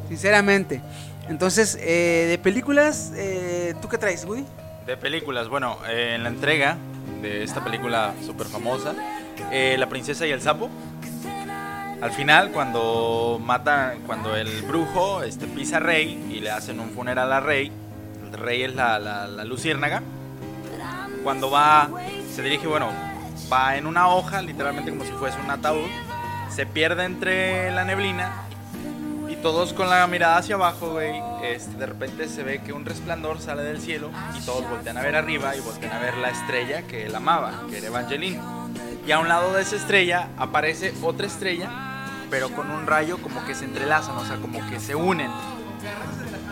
Sinceramente. Entonces, eh, de películas, eh, ¿tú qué traes, Woody? De películas, bueno, eh, en la entrega de esta película súper famosa, eh, La princesa y el sapo. Al final, cuando mata, cuando el brujo este, pisa a Rey y le hacen un funeral a Rey, el Rey es la, la, la luciérnaga. Cuando va, se dirige, bueno, va en una hoja, literalmente como si fuese un ataúd, se pierde entre la neblina y todos con la mirada hacia abajo, güey, este, de repente se ve que un resplandor sale del cielo y todos voltean a ver arriba y voltean a ver la estrella que él amaba, que era Evangeline. Y a un lado de esa estrella aparece otra estrella, pero con un rayo como que se entrelazan, o sea, como que se unen.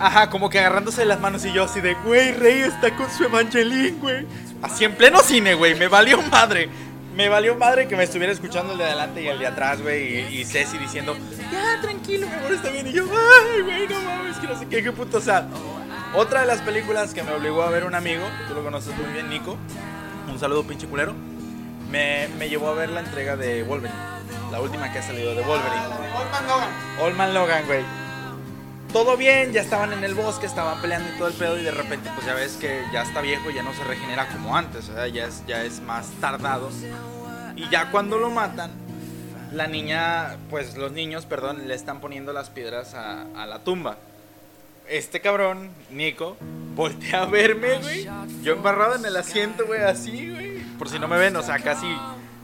Ajá, como que agarrándose las manos y yo así de, güey, Rey está con su Evangeline, güey. Así en pleno cine, güey, me valió madre. Me valió madre que me estuviera escuchando el de adelante y el de atrás, güey, y, y Ceci diciendo, ya, tranquilo, mi amor, está bien. Y yo, ay, güey, no mames, que no sé qué, qué puto. O sea, otra de las películas que me obligó a ver un amigo, tú lo conoces muy bien, Nico, un saludo pinche culero, me, me llevó a ver la entrega de Wolverine, la última que ha salido de Wolverine. Old Man Logan, güey. Todo bien, ya estaban en el bosque, estaban peleando y todo el pedo y de repente pues ya ves que ya está viejo, ya no se regenera como antes, o sea, ya es, ya es más tardado. Y ya cuando lo matan, la niña, pues los niños, perdón, le están poniendo las piedras a, a la tumba. Este cabrón, Nico, voltea a verme, güey. Yo embarrado en el asiento, güey, así, güey. Por si no me ven, o sea, casi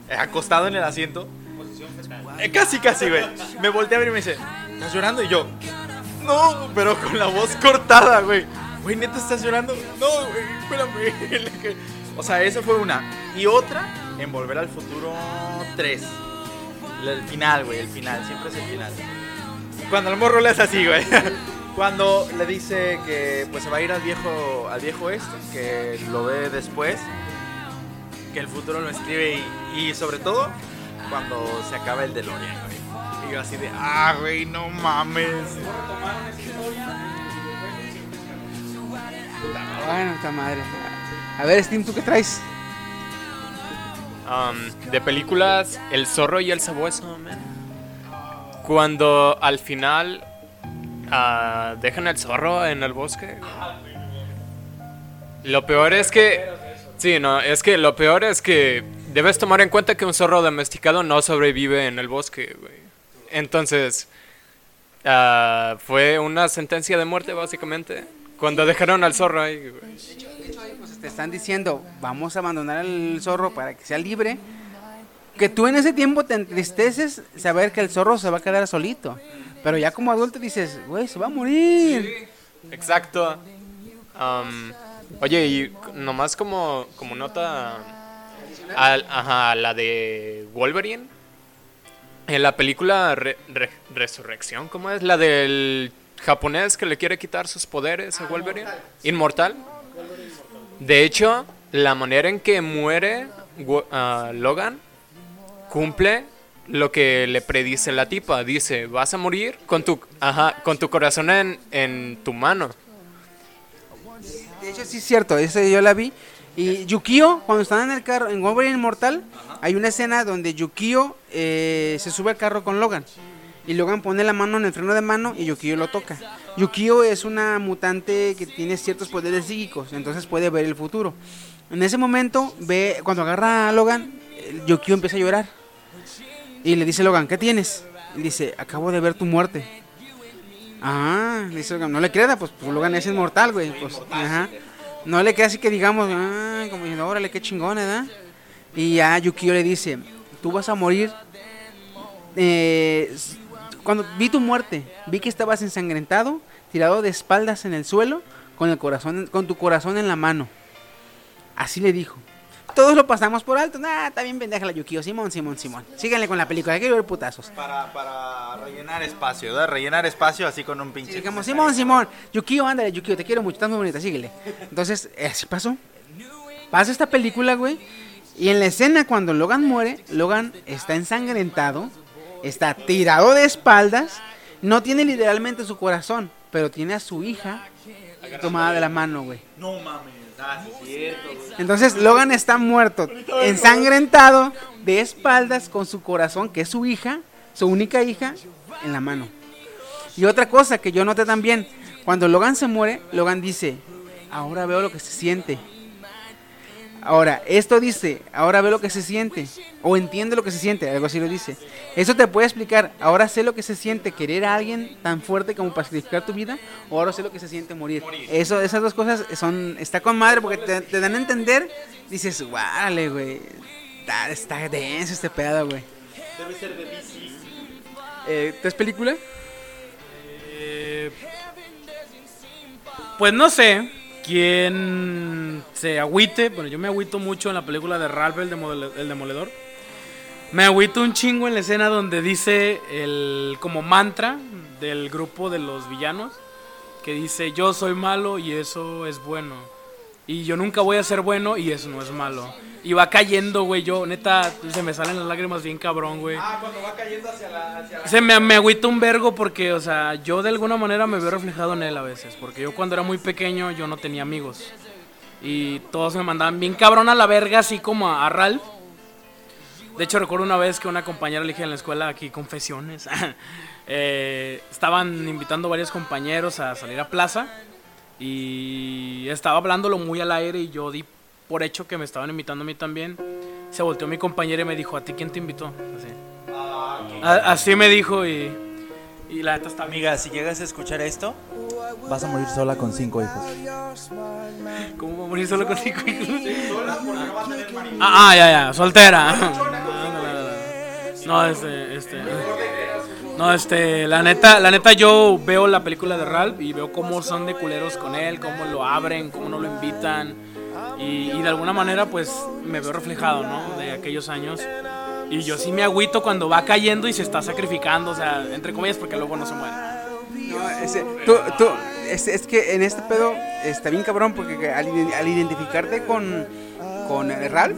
eh, acostado en el asiento. Eh, casi, casi, güey. Me voltea a ver y me dice, ¿estás llorando? Y yo, no, pero con la voz cortada, güey. Güey, neta, ¿estás llorando? No, güey, espérame. O sea, esa fue una. Y otra, en Volver al Futuro 3. El final, güey, el final, siempre es el final. Cuando el morro le hace así, güey. Cuando le dice que pues se va a ir al viejo, al viejo este, que lo ve después, que el futuro lo escribe y, y sobre todo cuando se acaba el DeLorean, güey. Y yo así de, ah, güey, no mames. Bueno, esta madre. A ver, Steam, ¿tú qué traes? Um, de películas, El zorro y el sabueso, man. Cuando al final ah, dejan el zorro en el bosque. Lo peor es que. Sí, no, es que lo peor es que debes tomar en cuenta que un zorro domesticado no sobrevive en el bosque, güey. Entonces, ah, fue una sentencia de muerte, básicamente. Cuando dejaron al zorro ahí, güey. De hecho, ahí, pues, te están diciendo, vamos a abandonar al zorro para que sea libre. Que tú en ese tiempo te entristeces saber que el zorro se va a quedar solito. Pero ya como adulto dices, güey, se va a morir. Exacto. Am, oye, y nomás como, como nota al- ajá, la de Wolverine. En la película Re- Re- Resurrección, ¿cómo es? La del japonés que le quiere quitar sus poderes a Wolverine. Inmortal. De hecho, la manera en que muere ah, Logan cumple lo que le predice la tipa. Dice, vas a morir con tu, ajá, con tu corazón en, en tu mano. De hecho, sí es cierto, ese yo la vi. Y Yukio, cuando están en el carro, en Wolverine Inmortal, hay una escena donde Yukio eh, se sube al carro con Logan. Y Logan pone la mano en el freno de mano y Yukio lo toca. Yukio es una mutante que tiene ciertos poderes psíquicos, entonces puede ver el futuro. En ese momento, ve cuando agarra a Logan, Yukio empieza a llorar. Y le dice a Logan, ¿qué tienes? Y dice, acabo de ver tu muerte. Ah, dice Logan, no le creas, pues, pues Logan es inmortal, güey. Pues, ajá. No le queda así que digamos, ah, como diciendo, órale, qué chingón, ¿verdad? Y ya Yukio le dice, tú vas a morir eh, cuando vi tu muerte, vi que estabas ensangrentado, tirado de espaldas en el suelo, con el corazón, con tu corazón en la mano. Así le dijo. Todos lo pasamos por alto. Nah, está bien pendeja la Yukio. Simón, Simón, Simón. Síganle con la película, quiero ver putazos. Para, para rellenar espacio, ¿verdad? Rellenar espacio así con un pinche. Sí, Simón, Simón. Yukio, ándale, Yukio, te quiero mucho, estás muy bonita, síguele. Entonces, así pasó. Pasa esta película, güey. Y en la escena cuando Logan muere, Logan está ensangrentado, está tirado de espaldas, no tiene literalmente su corazón, pero tiene a su hija tomada de la mano, güey. No mames, ah, sí cierto, güey. Entonces Logan está muerto, ensangrentado, de espaldas, con su corazón, que es su hija, su única hija, en la mano. Y otra cosa que yo noté también, cuando Logan se muere, Logan dice, ahora veo lo que se siente. Ahora, esto dice, ahora veo lo que se siente, o entiende lo que se siente, algo así lo dice. Eso te puede explicar, ahora sé lo que se siente querer a alguien tan fuerte como para sacrificar tu vida, o ahora sé lo que se siente morir. Eso, esas dos cosas son, está con madre porque te, te dan a entender, dices, vale, güey, está, está denso este pedo, güey. Debe ser de DC. Eh, ¿Tres película? Eh, pues no sé quién se agüite. Bueno, yo me agüito mucho en la película de Ralph el, Demole- el Demoledor. Me agüito un chingo en la escena donde dice el como mantra del grupo de los villanos que dice yo soy malo y eso es bueno. Y yo nunca voy a ser bueno y eso no es malo. Y va cayendo, güey, yo neta se me salen las lágrimas bien cabrón, güey. Ah, cuando va cayendo hacia la. Hacia la... Se me, me agüita un vergo porque, o sea, yo de alguna manera me veo reflejado en él a veces. Porque yo cuando era muy pequeño yo no tenía amigos. Y todos me mandaban bien cabrón a la verga, así como a, a Ralph. De hecho, recuerdo una vez que una compañera le dije en la escuela, aquí confesiones, eh, estaban invitando varios compañeros a salir a plaza. Y estaba hablándolo muy al aire y yo di por hecho que me estaban invitando a mí también. Se volteó mi compañera y me dijo, ¿a ti quién te invitó? Así. A- así me dijo y, y la neta está Amiga, si llegas a escuchar esto, vas a morir sola con cinco hijos. ¿Cómo va a morir solo con cinco hijos? Ah, ah, ya, ya, soltera. No, este, este. No, este, la neta, la neta yo veo la película de Ralph y veo cómo son de culeros con él, cómo lo abren, cómo no lo invitan. Y, de alguna manera pues me veo reflejado, ¿no? De aquellos años. Y yo sí me agüito cuando va cayendo y se está sacrificando, o sea, entre comillas porque luego no se muere. Tú, tú, es, es que en este pedo está bien cabrón porque al, al identificarte con, con eh, Ralph,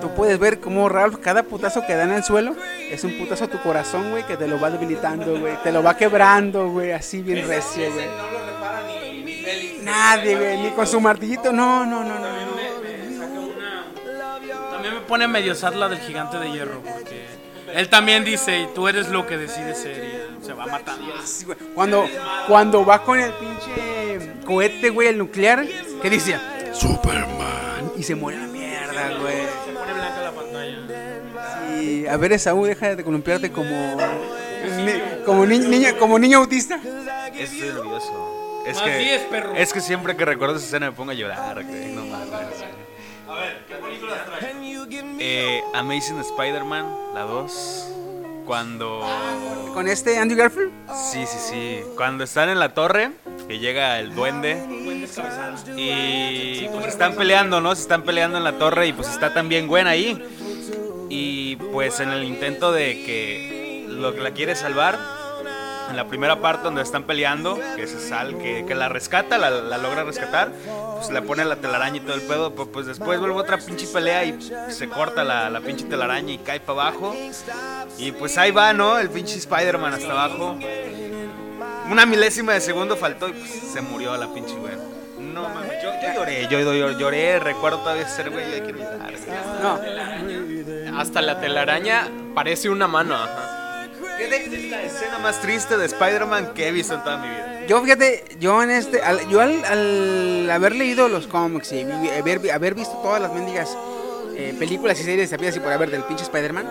tú puedes ver cómo Ralph, cada putazo que da en el suelo, es un putazo a tu corazón, güey, que te lo va debilitando, güey, te lo va quebrando, güey, así bien recio, güey. No lo repara ni, ni Félix. Nadie, güey, ni con su martillito, no, no, no, no. También me pone medio sad la del gigante de hierro, porque él también dice, y tú eres lo que decides ser, y él se va matando. Sí, güey. Cuando, cuando va con el pinche cohete, güey, el nuclear, ¿qué dice? Superman. Y se muere la mierda, güey. Y a ver, Esaú, deja de columpiarte como. ni- como, ni- niño, como niño autista. Estoy nervioso. Es Así que, es, perro. es que siempre que recuerdo esa escena me pongo a llorar, güey. No mames. A ver, ¿qué películas traes? Eh, Amazing Spider-Man, la 2. Cuando. Con este Andrew Garfield. Sí, sí, sí. Cuando están en la torre, que llega el duende. Y pues están peleando, ¿no? Se están peleando en la torre y pues está también Gwen ahí. Y pues en el intento de que lo que la quiere salvar, en la primera parte donde están peleando, que se sal, que, que la rescata, la, logra rescatar, pues le pone la telaraña y todo el pedo, pues, pues después vuelve otra pinche pelea y se corta la, la pinche telaraña y cae para abajo. Y pues ahí va, ¿no? El pinche Spider-Man hasta abajo. Una milésima de segundo faltó y pues, se murió la pinche güey. No mames, yo, yo lloré, yo, yo lloré, recuerdo todavía ser güey, hay que. No, Hasta la telaraña parece una mano. ajá. Es la escena más triste de Spider-Man que he visto en toda mi vida. yo fíjate, yo en este. al- yo al, al haber leído los cómics y haber, haber visto todas las mendigas eh, películas y series sabidas y por haber del pinche Spider-Man,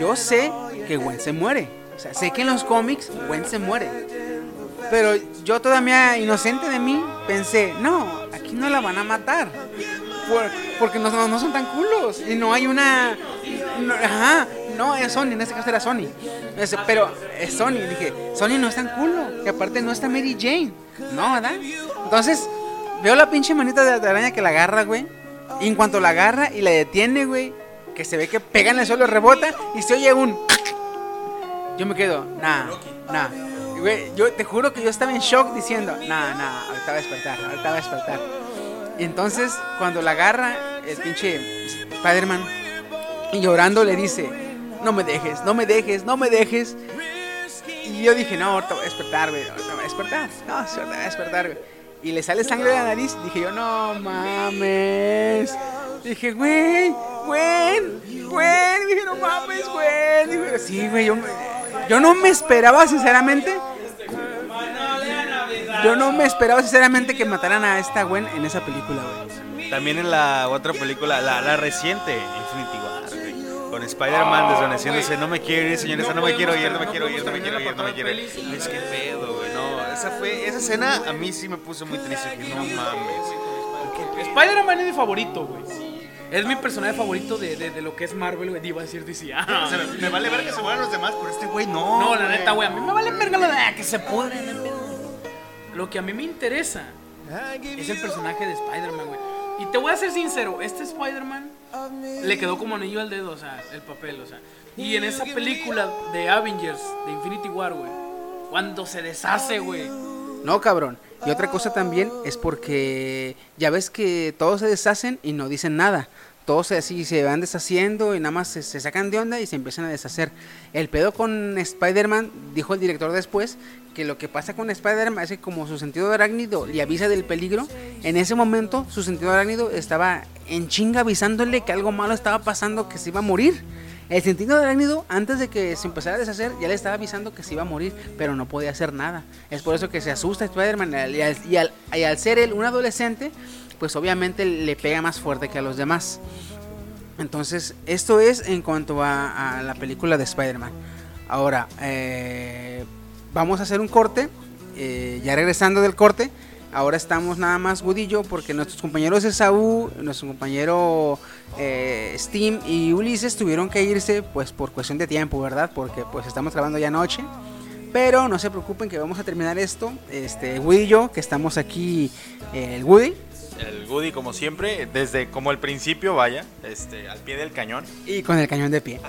yo sé que Gwen se muere. O sea, sé que en los cómics Gwen se muere. Pero yo todavía inocente de mí pensé, no, aquí no la van a matar. Por- porque no, son tan culos. Y no hay una... ajá, no, es Sony, en este caso era Sony. Pero es Sony. Dije, Sony no es tan culo. Que aparte no está Mary Jane. No, ¿verdad? Entonces, veo la pinche manita de araña que la agarra, güey. Y en cuanto la agarra y la detiene, güey, que se ve que pega en el suelo, rebota y se oye un. Yo me quedo, nah, nah. Güey, yo te juro que yo estaba en shock diciendo, nah, nah, ahorita va a despertar, ahorita va a despertar. Y entonces, cuando la agarra, el pinche Spider-Man, y llorando le dice, no me dejes, no me dejes, no me dejes. Y yo dije, no, ahorita va a despertar, güey, ahorita va a despertar. No, ahorita va a despertar, güey. Y le sale sangre de la nariz. Dije yo, no mames. Dije, güey, güey, güey. Dije, no mames, güey. Dije, sí, güey, yo, me- yo no me esperaba, sinceramente. Yo no me esperaba, sinceramente, que mataran a esta Gwen en esa película, güey. También en la otra película, la, la reciente, Infinity War, güey, con Spider-Man desvaneciéndose, no me quiero ir, señores, no me quiero ir, no me quiero ir, no me quiero ir, no me quiero ir. Es que pedo, güey, no, esa fue, esa escena a mí sí me puso muy triste, no mames. Spider-Man es mi favorito, güey. Es mi personaje favorito de, de, de lo que es Marvel, güey. Iba a decir DC. Ah. O sea, me vale ver que se mueran los demás, pero este güey no. No, la neta, güey. A mí me vale verga lo de ah, que se pudren. Lo que a mí me interesa es el personaje de Spider-Man, güey. Y te voy a ser sincero, este Spider-Man le quedó como anillo al dedo, o sea, el papel, o sea. Y en esa película de Avengers, de Infinity War, güey, cuando se deshace, güey. No, cabrón. Y otra cosa también es porque ya ves que todos se deshacen y no dicen nada. Todos así se van deshaciendo y nada más se, sacan de onda y se empiezan a deshacer. El pedo con Spider-Man, dijo el director después, que lo que pasa con Spider-Man es que como su sentido arácnido le avisa del peligro, en ese momento su sentido arácnido estaba en chinga avisándole que algo malo estaba pasando, que se iba a morir. El sentido de arácnido, antes de que se empezara a deshacer, ya le estaba avisando que se iba a morir, pero no podía hacer nada. Es por eso que se asusta Spider-Man y al, ser él un adolescente, pues obviamente le pega más fuerte que a los demás. Entonces, esto es en cuanto a, la película de Spider-Man. Ahora, eh, vamos a hacer un corte. eh, ya regresando del corte, ahora estamos nada más yo porque nuestros compañeros de Saúl, nuestro compañero eh, Steam y Ulises tuvieron que irse pues por cuestión de tiempo, ¿verdad? Porque pues estamos grabando ya noche. Pero no se preocupen que vamos a terminar esto. Este, Woody y yo, que estamos aquí, eh, el Woody. El Goody, como siempre, desde como el principio, vaya, este, al pie del cañón. Y con el cañón de pie.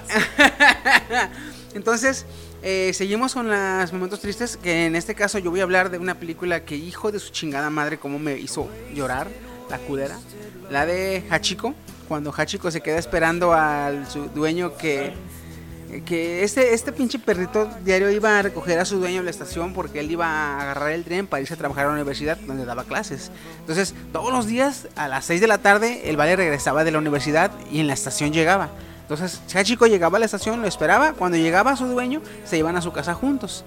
Entonces, eh, seguimos con los momentos tristes. Que en este caso yo voy a hablar de una película que, hijo de su chingada madre, cómo me hizo llorar, la culera. La de Hachiko. Cuando Hachiko se queda esperando al su dueño que. Que este, este pinche perrito diario iba a recoger a su dueño en la estación porque él iba a agarrar el tren para irse a trabajar a la universidad donde daba clases. Entonces, todos los días a las 6 de la tarde, el vale regresaba de la universidad y en la estación llegaba. Entonces, Hachiko llegaba a la estación, lo esperaba. Cuando llegaba su dueño, se iban a su casa juntos.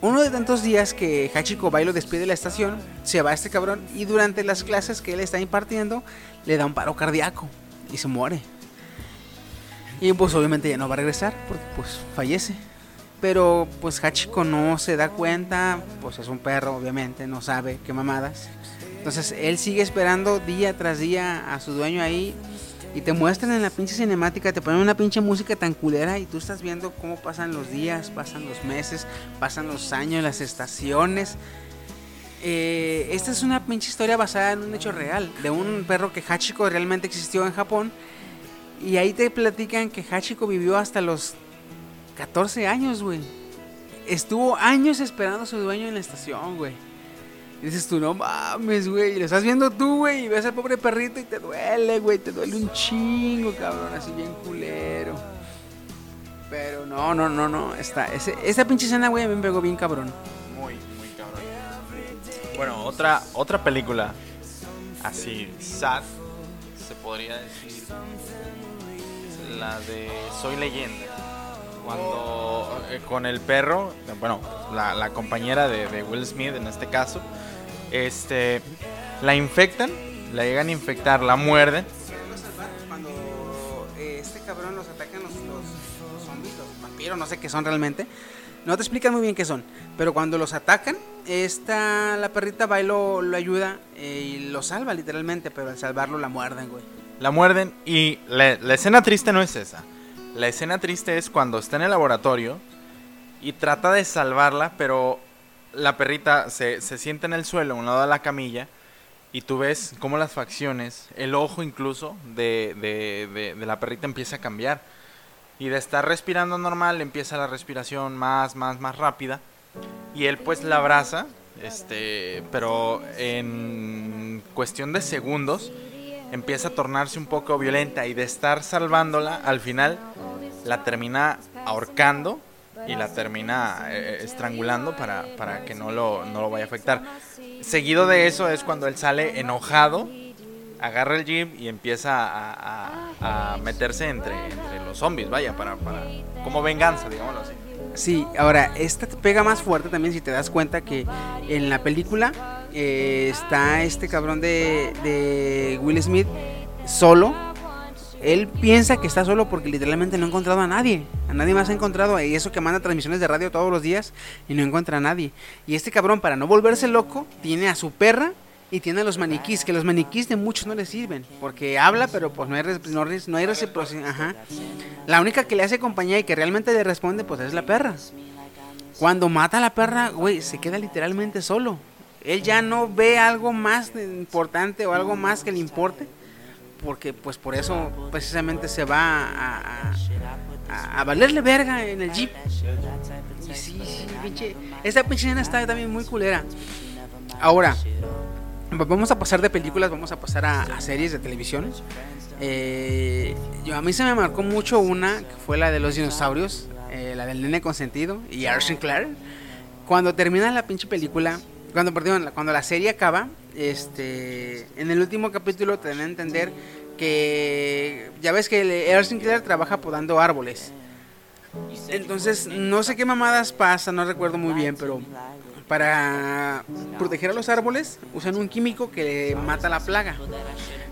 Uno de tantos días que Hachiko va y lo despide de la estación, se va este cabrón y durante las clases que él está impartiendo, le da un paro cardíaco y se muere. Y pues obviamente ya no va a regresar porque pues fallece. Pero pues Hachiko no se da cuenta, pues es un perro obviamente, no sabe qué mamadas. Entonces él sigue esperando día tras día a su dueño ahí y te muestran en la pinche cinemática, te ponen una pinche música tan culera y tú estás viendo cómo pasan los días, pasan los meses, pasan los años, las estaciones. Eh, esta es una pinche historia basada en un hecho real, de un perro que Hachiko realmente existió en Japón. Y ahí te platican que Hachiko vivió hasta los 14 años, güey. Estuvo años esperando a su dueño en la estación, güey. Y dices tú, no mames, güey. Lo estás viendo tú, güey. Y ves al pobre perrito y te duele, güey. Te duele un chingo, cabrón. Así bien culero. Pero no, no, no, no. Esta, ese, esa pinche escena, güey, a mí me pegó bien cabrón. Muy, muy cabrón. Bueno, otra, otra película así, sad, se podría decir. La de Soy Leyenda. Cuando eh, con el perro, bueno, la, la compañera de, de Will Smith en este caso, este, la infectan, la llegan a infectar, la muerden. Cuando eh, este cabrón los atacan los, los, los zombies, los vampiros, no sé qué son realmente. No te explican muy bien qué son. Pero cuando los atacan, esta, la perrita va y lo, lo ayuda eh, y lo salva literalmente. Pero al salvarlo la muerden, güey. La muerden y la, la escena triste no es esa. La escena triste es cuando está en el laboratorio y trata de salvarla, pero la perrita se, se sienta en el suelo, a un lado de la camilla, y tú ves cómo las facciones, el ojo incluso de, de- de- la perrita empieza a cambiar. Y de estar respirando normal empieza la respiración más, más, más rápida. Y él pues la abraza, este, pero en cuestión de segundos empieza a tornarse un poco violenta y de estar salvándola, al final la termina ahorcando y la termina eh, estrangulando para, para que no lo, no lo vaya a afectar. Seguido de eso es cuando él sale enojado, agarra el jeep y empieza a, a- a meterse entre, entre los zombies, vaya, para, para como venganza, digámoslo así. Sí, ahora, esta te pega más fuerte también si te das cuenta que en la película eh, está este cabrón de, de Will Smith solo. Él piensa que está solo porque literalmente no ha encontrado a nadie. A nadie más ha encontrado. Y eso que manda transmisiones de radio todos los días y no encuentra a nadie. Y este cabrón, para no volverse loco, tiene a su perra y tiene a los maniquís. Que los maniquís de muchos no le sirven. Porque habla, pero pues no hay, no, no hay reciprocidad. Ajá. La única que le hace compañía y que realmente le responde, pues es la perra. Cuando mata a la perra, güey, se queda literalmente solo. Él ya no ve algo más importante o algo más que le importe. Porque pues por eso precisamente se va a, a- a- valerle verga en el jeep. Y sí, sí, pinche. Esta pinche escena está también muy culera. Ahora, va- vamos a pasar de películas, vamos a pasar a, a series de televisión. Eh, yo, a mí se me marcó mucho una, que fue la de los dinosaurios, eh, la del nene consentido y Arson Clark. Cuando termina la pinche película, cuando, perdón, cuando la serie acaba, este, en el último capítulo te dan a entender que ya ves que Earl Sinclair trabaja podando árboles. Entonces, no sé qué mamadas pasa, no recuerdo muy bien, pero para proteger a los árboles usan un químico que mata la plaga.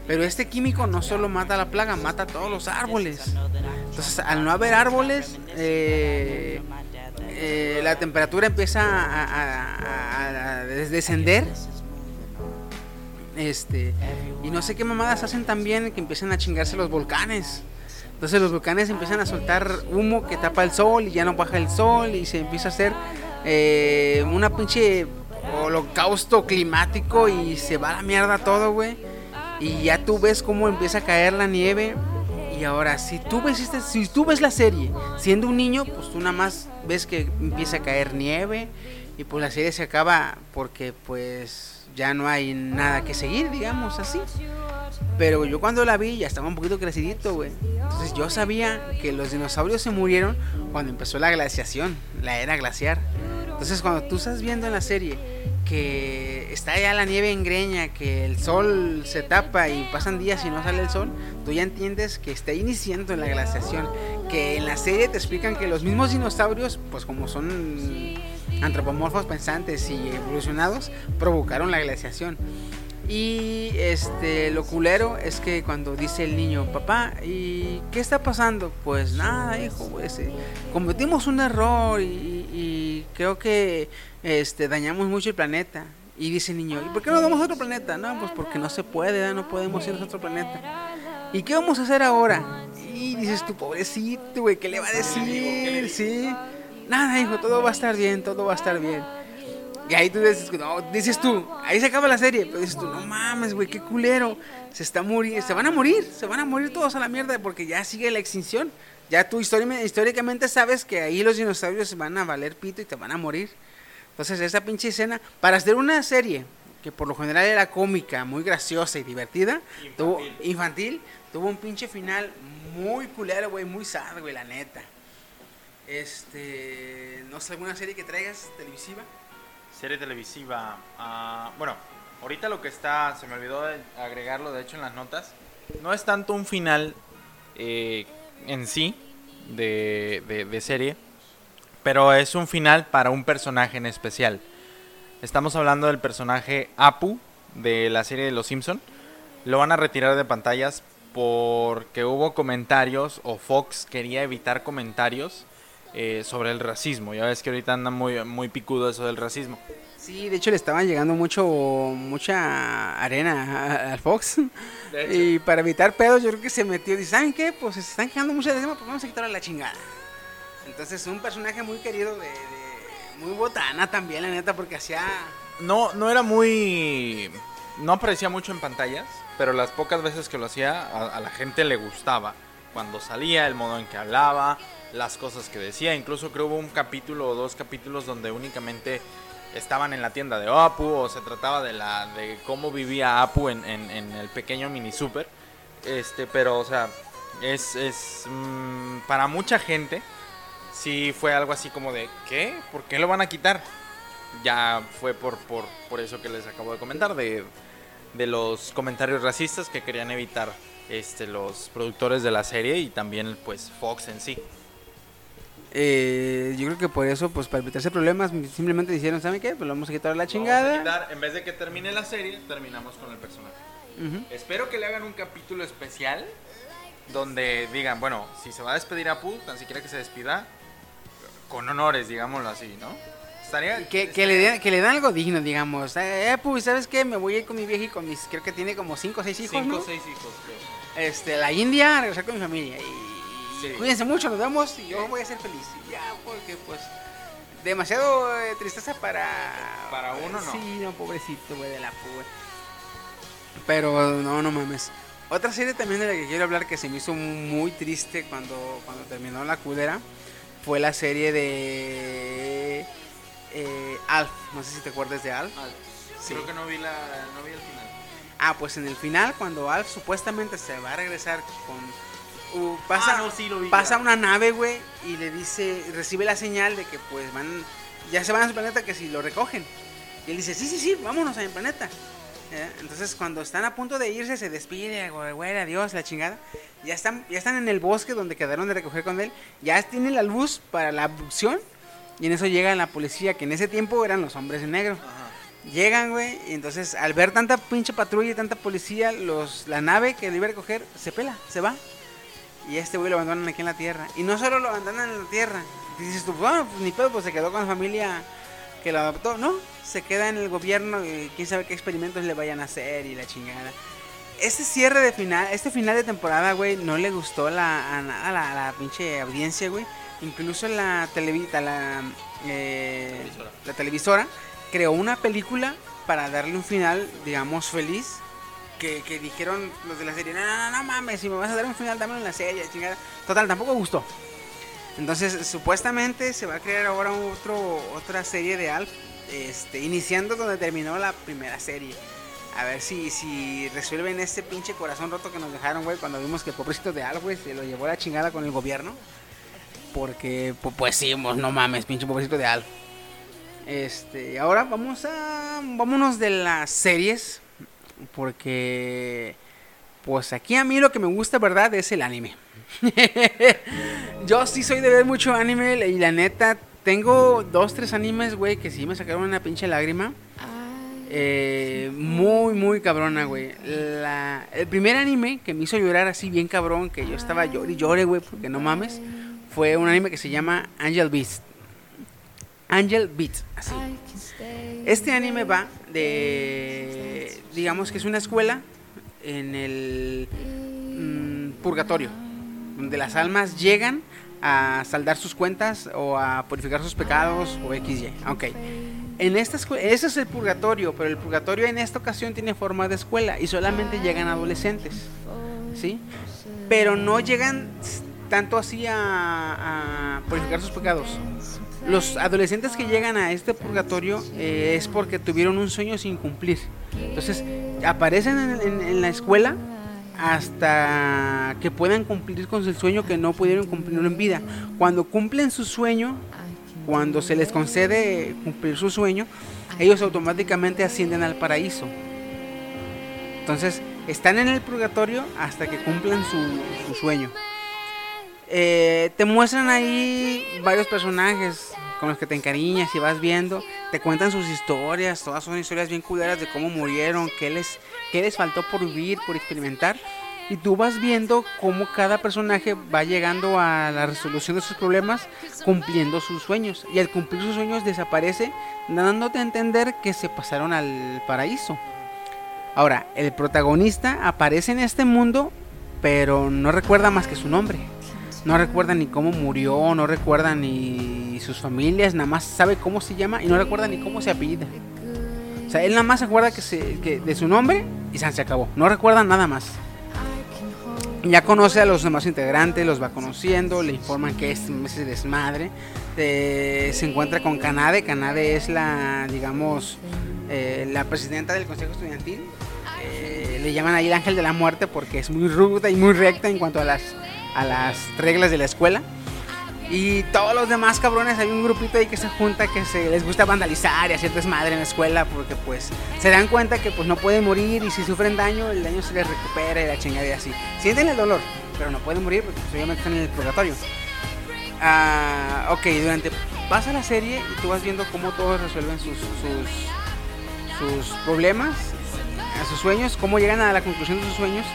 Pero este químico no solo mata la plaga, mata a todos los árboles. Entonces, al no haber árboles, eh, eh, la temperatura empieza a, a- a- a des- descender. Este, y no sé qué mamadas hacen también que empiezan a chingarse los volcanes. Entonces los volcanes empiezan a soltar humo que tapa el sol y ya no baja el sol y se empieza a hacer eh, una pinche holocausto climático y se va a la mierda todo, güey. Y ya tú ves cómo empieza a caer la nieve. Y ahora, si tú ves este, si tú ves la serie siendo un niño, pues tú nada más ves que empieza a caer nieve y pues la serie se acaba porque pues ya no hay nada que seguir, digamos así. Pero yo cuando la vi ya estaba un poquito crecidito, güey. Entonces yo sabía que los dinosaurios se murieron cuando empezó la glaciación, la era glaciar. Entonces cuando tú estás viendo en la serie que está ya la nieve en greña, que el sol se tapa y pasan días y no sale el sol, tú ya entiendes que está iniciando la glaciación. Que en la serie te explican que los mismos dinosaurios, pues como son antropomorfos pensantes y evolucionados, provocaron la glaciación. Y este lo culero es que cuando dice el niño, papá, ¿y qué está pasando? Pues nada, hijo, pues eh, cometimos un error y, y creo que este dañamos mucho el planeta. Y dice el niño, ¿y por qué no vamos a otro planeta? No, pues porque no se puede, no podemos ir a otro planeta. ¿Y qué vamos a hacer ahora? Y dices tú, pobrecito, güey, ¿qué le va a decir? Sí. Nada, hijo, todo va a estar bien, todo va a estar bien. Y ahí tú dices, no, dices tú, ahí se acaba la serie, pero dices tú, no mames, güey, qué culero. Se está muriendo, se van a morir, se van a morir todos a la mierda porque ya sigue la extinción. Ya tú histórica- históricamente sabes que ahí los dinosaurios van a valer pito y te van a morir. Entonces esa pinche escena, para hacer una serie que por lo general era cómica, muy graciosa y divertida, tuvo infantil, tuvo un pinche final muy culero, güey, muy sad, güey, la neta. Este, no sé, alguna serie que traigas televisiva. Serie televisiva. ah, bueno, ahorita lo que está, se me olvidó de agregarlo, de hecho, en las notas. No es tanto un final eh, en sí de, de- de serie, pero es un final para un personaje en especial. Estamos hablando del personaje Apu de la serie de Los Simpson. Lo van a retirar de pantallas porque hubo comentarios o Fox quería evitar comentarios eh, sobre el racismo. Ya ves que ahorita anda muy, muy picudo eso del racismo. Sí, de hecho le estaban llegando mucho, mucha arena al Fox. Y para evitar pedos, yo creo que se metió. Dice, ¿saben qué? Pues se están quejando mucho de tema, pues vamos a quitarle la chingada. Entonces, un personaje muy querido de, de- muy botana también, la neta, porque hacía. No, no era muy... No aparecía mucho en pantallas, pero las pocas veces que lo hacía a, a la gente le gustaba. Cuando salía, el modo en que hablaba, las cosas que decía. Incluso creo hubo un capítulo o dos capítulos donde únicamente estaban en la tienda de Apu o se trataba de la de cómo vivía Apu en, en- en el pequeño mini super. Este, pero o sea, es, es mm, para mucha gente sí fue algo así como de ¿qué? ¿Por qué lo van a quitar? Ya fue por, por, por eso que les acabo de comentar, de, de los comentarios racistas que querían evitar este, los productores de la serie y también pues Fox en sí. Eh, yo creo que por eso, pues para evitarse problemas, simplemente dijeron, ¿saben qué? Pues lo vamos a quitar a la Vamos a chingada. quitar, en vez de que termine la serie, terminamos con el personaje. Ujú. Espero que le hagan un capítulo especial donde digan, bueno, si se va a despedir a Pooh, tan siquiera que se despida con honores, digámoslo así, ¿no? Estaría Que, que, le den, que le den algo digno, digamos. Eh, pues, ¿sabes qué? Me voy a ir con mi vieja y con mis. Creo que tiene como 5 o 6 hijos. cinco ¿no? o seis hijos. creo. Este, la India, regresar con mi familia. Y Sí. cuídense mucho, nos vemos y yo voy a ser feliz. Ya, porque pues. Demasiado eh, tristeza para. Para uno, no. Sí, no, pobrecito, güey, de la güey. Pero no, no mames. Otra serie también de la que quiero hablar que se me hizo muy triste cuando, cuando terminó la culera fue la serie de eh, Alf. No sé si te acuerdas de Alf. Sí. Creo que no vi, la, no vi el final. Ah, pues en el final, cuando Alf supuestamente se va a regresar con. uh, pasa Ah, no, sí lo vi pasa ya. una nave, güey, y le dice. Recibe la señal de que, pues van. Ya se van a su planeta, que si lo recogen. Y él dice: Sí, sí, sí, vámonos a mi planeta. ¿Eh? Entonces, cuando están a punto de irse, se despide, güey, güey, adiós, la chingada. Ya están, ya están en el bosque donde quedaron de recoger con él. Ya tienen la luz para la abducción. Y en eso llega la policía, que en ese tiempo eran los hombres en negro. Llegan, güey, y entonces al ver tanta pinche patrulla y tanta policía, los, la nave que le iba a recoger se pela, se va. Y a este güey lo abandonan aquí en la tierra. Y no solo lo abandonan en la tierra. Dices tú, bueno, pues ni pedo, pues se quedó con la familia que lo adoptó. No, se queda en el gobierno y quién sabe qué experimentos le vayan a hacer y la chingada. Este cierre de final, este final de temporada, güey, no le gustó la, a nada a la, a la pinche audiencia, güey. Incluso la televita, la, eh, la televisora creó una película para darle un final, digamos, feliz. Que, que dijeron los de la serie, no, no, no, no mames, si me vas a dar un final, dámelo en la serie, chingada. Total, tampoco gustó. Entonces, supuestamente se va a crear ahora otro, otra serie de Alf, este, iniciando donde terminó la primera serie. A ver si, si resuelven este pinche corazón roto que nos dejaron, güey, cuando vimos que el pobrecito de Alf, güey, se lo llevó la chingada con el gobierno. Porque, pu- pues sí, no mames, pinche pobrecito de Alf. Este, ahora vamos a. Vámonos de las series. Porque. Pues aquí a mí lo que me gusta, ¿verdad? Es el anime. Yo sí soy de ver mucho anime y la neta. Tengo dos, tres animes, güey, que sí me sacaron una pinche lágrima. Eh, muy, muy cabrona, güey. La- El primer anime que me hizo llorar así bien cabrón, que yo estaba llore y llore, güey, porque no mames, fue un anime que se llama Angel Beats. Angel Beats, así. Este anime va de, digamos que es una escuela en el mm, purgatorio, donde las almas llegan a saldar sus cuentas o a purificar sus pecados o XY. Ok. En esta ese es el purgatorio, pero el purgatorio en esta ocasión tiene forma de escuela y solamente llegan adolescentes, ¿sí? Pero no llegan tanto así a, a purificar sus pecados. Los adolescentes que llegan a este purgatorio eh, es porque tuvieron un sueño sin cumplir. Entonces aparecen en, en- en la escuela hasta que puedan cumplir con su sueño que no pudieron cumplir en vida. Cuando cumplen su sueño, cuando se les concede cumplir su sueño, ellos automáticamente ascienden al paraíso. Entonces, están en el purgatorio hasta que cumplan su sueño. Eh, te muestran ahí varios personajes con los que te encariñas y vas viendo. Te cuentan sus historias, todas son historias bien culeras de cómo murieron, qué les, qué les faltó por vivir, por experimentar. Y tú vas viendo cómo cada personaje va llegando a la resolución de sus problemas cumpliendo sus sueños. Y al cumplir sus sueños desaparece, dándote a entender que se pasaron al paraíso. Ahora, el protagonista aparece en este mundo, pero no recuerda más que su nombre. No recuerda ni cómo murió, no recuerda ni sus familias, nada más sabe cómo se llama y no recuerda ni cómo se apellida. O sea, él nada más se acuerda que se, que de su nombre y se acabó. No recuerda nada más. Ya conoce a los demás integrantes, los va conociendo, le informan que es ese desmadre. Eh, se encuentra con Canade. Canade es la, digamos, eh, la presidenta del Consejo Estudiantil. Eh, le llaman ahí el ángel de la muerte porque es muy ruda y muy recta en cuanto a las, a las reglas de la escuela. Y todos los demás cabrones, hay un grupito ahí que se junta que se les gusta vandalizar y hacer desmadre en la escuela porque pues se dan cuenta que pues no pueden morir y si sufren daño, el daño se les recupera y la chingada y así. Sienten el dolor, pero no pueden morir porque pues, obviamente están en el purgatorio. Ah, ok, durante pasa la serie y tú vas viendo cómo todos resuelven sus, sus, sus problemas, sus sueños, cómo llegan a la conclusión de sus sueños.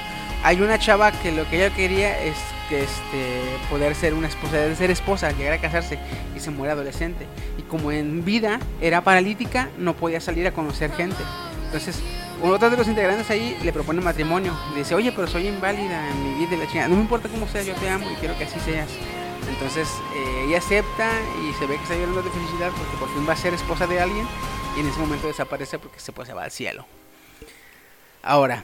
Hay una chava que lo que ella quería es que este poder ser una esposa, ser esposa, llegar a casarse y se muere adolescente. Y como en vida era paralítica, no podía salir a conocer gente. Entonces, otro de los integrantes ahí le propone matrimonio. Le dice, oye, pero soy inválida en mi vida y la chingada. No me importa cómo sea, yo te amo y quiero que así seas. Entonces eh, ella acepta y se ve que está llorando de felicidad porque por fin va a ser esposa de alguien y en ese momento desaparece porque se, pues, se va al cielo. Ahora,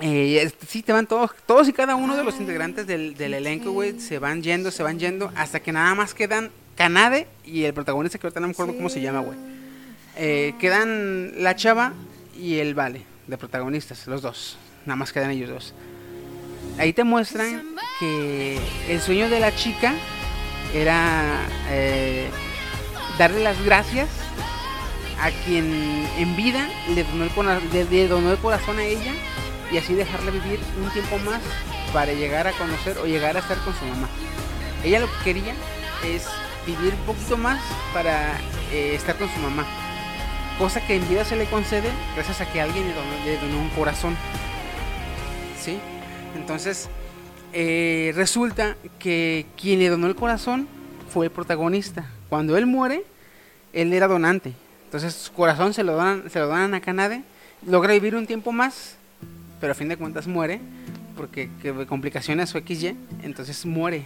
eh, sí, te van todos, todos y cada uno de los integrantes del, del elenco, güey, se van yendo, se van yendo, hasta que nada más quedan Canade y el protagonista, que ahorita no me acuerdo cómo se llama, güey. Eh, quedan la chava y el vale, de protagonistas, los dos. Nada más quedan ellos dos. Ahí te muestran que el sueño de la chica era eh, darle las gracias a quien en vida le donó, el, cora- le- le donó el corazón a ella y así dejarla vivir un tiempo más para llegar a conocer o llegar a estar con su mamá. Ella lo que quería es vivir un poquito más para eh, estar con su mamá. Cosa que en vida se le concede gracias a que alguien le donó, le un corazón. ¿Sí? Entonces, eh, resulta que quien le donó el corazón fue el protagonista. Cuando él muere, él era donante. Entonces su corazón se lo donan, se lo donan a Canade, logra vivir un tiempo más, pero a fin de cuentas muere, porque que complicaciones o XY, entonces muere.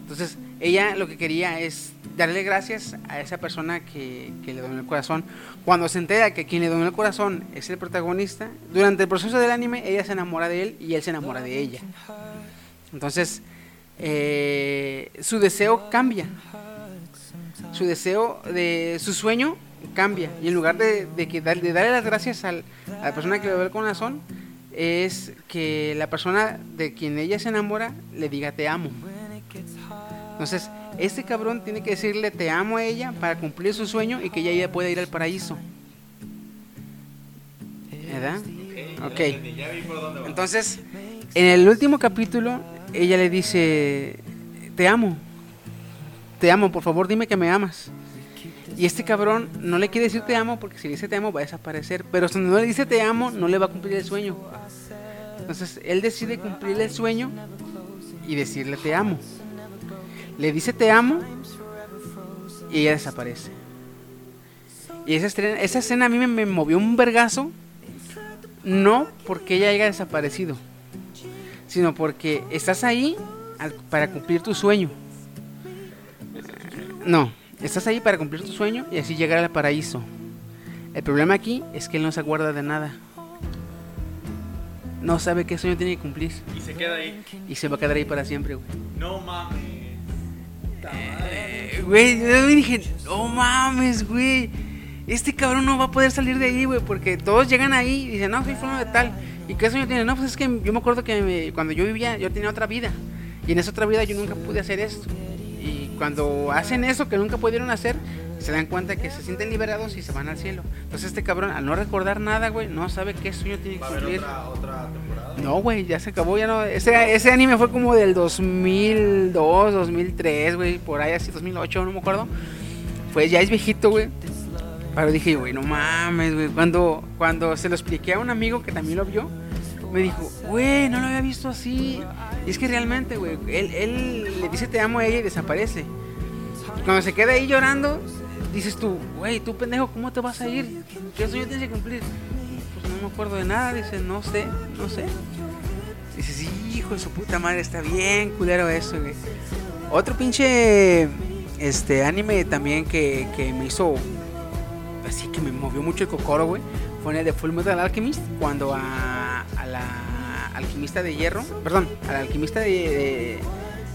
Entonces ella lo que quería es darle gracias a esa persona que, que le donó el corazón. Cuando se entera que quien le donó el corazón es el protagonista, durante el proceso del anime ella se enamora de él y él se enamora de ella. Entonces eh, su deseo cambia su deseo de su sueño cambia y en lugar de, de que de darle las gracias al- a la persona que le dio el corazón es que la persona de quien ella se enamora le diga te amo entonces este cabrón tiene que decirle te amo a ella para cumplir su sueño y que ella pueda ir al paraíso ¿verdad? ok entonces en el último capítulo ella le dice te amo te amo, por favor dime que me amas. Y este cabrón no le quiere decir te amo porque si le dice te amo va a desaparecer. Pero si no le dice te amo, no le va a cumplir el sueño. Entonces él decide cumplir el sueño y decirle te amo. Le dice te amo y ella desaparece. Y esa escena, esa escena a mí me, movió un vergazo. No porque ella haya desaparecido, sino porque estás ahí para cumplir tu sueño. No, estás ahí para cumplir tu sueño y así llegar al paraíso. El problema aquí es que él no se acuerda de nada. No sabe qué sueño tiene que cumplir. Y se queda ahí. Y se va a quedar ahí para siempre, güey. No mames. Eh, Güey, yo dije, no mames, güey. Este cabrón no va a poder salir de ahí, güey, porque todos llegan ahí y dicen, no, soy fulano de tal. ¿Y qué sueño tiene? No, pues es que yo me acuerdo que me- cuando yo vivía, yo tenía otra vida. Y en esa otra vida yo nunca pude hacer esto. Cuando hacen eso que nunca pudieron hacer, se dan cuenta que se sienten liberados y se van al cielo. Entonces este cabrón, al no recordar nada, güey, no sabe qué sueño tiene que cumplir. otra temporada. No, güey, ya se acabó, ya no. Ese, ese anime fue como del 2002, 2003, güey, por ahí así, 2008, no me acuerdo. Fue, ya es viejito, güey. Pero dije, güey, no mames, güey. Cuando, cuando se lo expliqué a un amigo que también lo vio, me dijo, güey, no lo había visto así. Y es que realmente, güey, él, él le dice te amo a ella y desaparece. Cuando se queda ahí llorando, dices tú, güey, tú pendejo, ¿cómo te vas a ir? ¿Qué sueño tienes que cumplir? Pues no me acuerdo de nada, dice, no sé, no sé. Dices, hijo de su puta madre, está bien culero eso, güey. Otro pinche este anime también que, que me hizo así que me movió mucho el cocoro, güey, fue en el de Full Metal Alchemist cuando a, la alquimista de hierro, perdón, al alquimista de,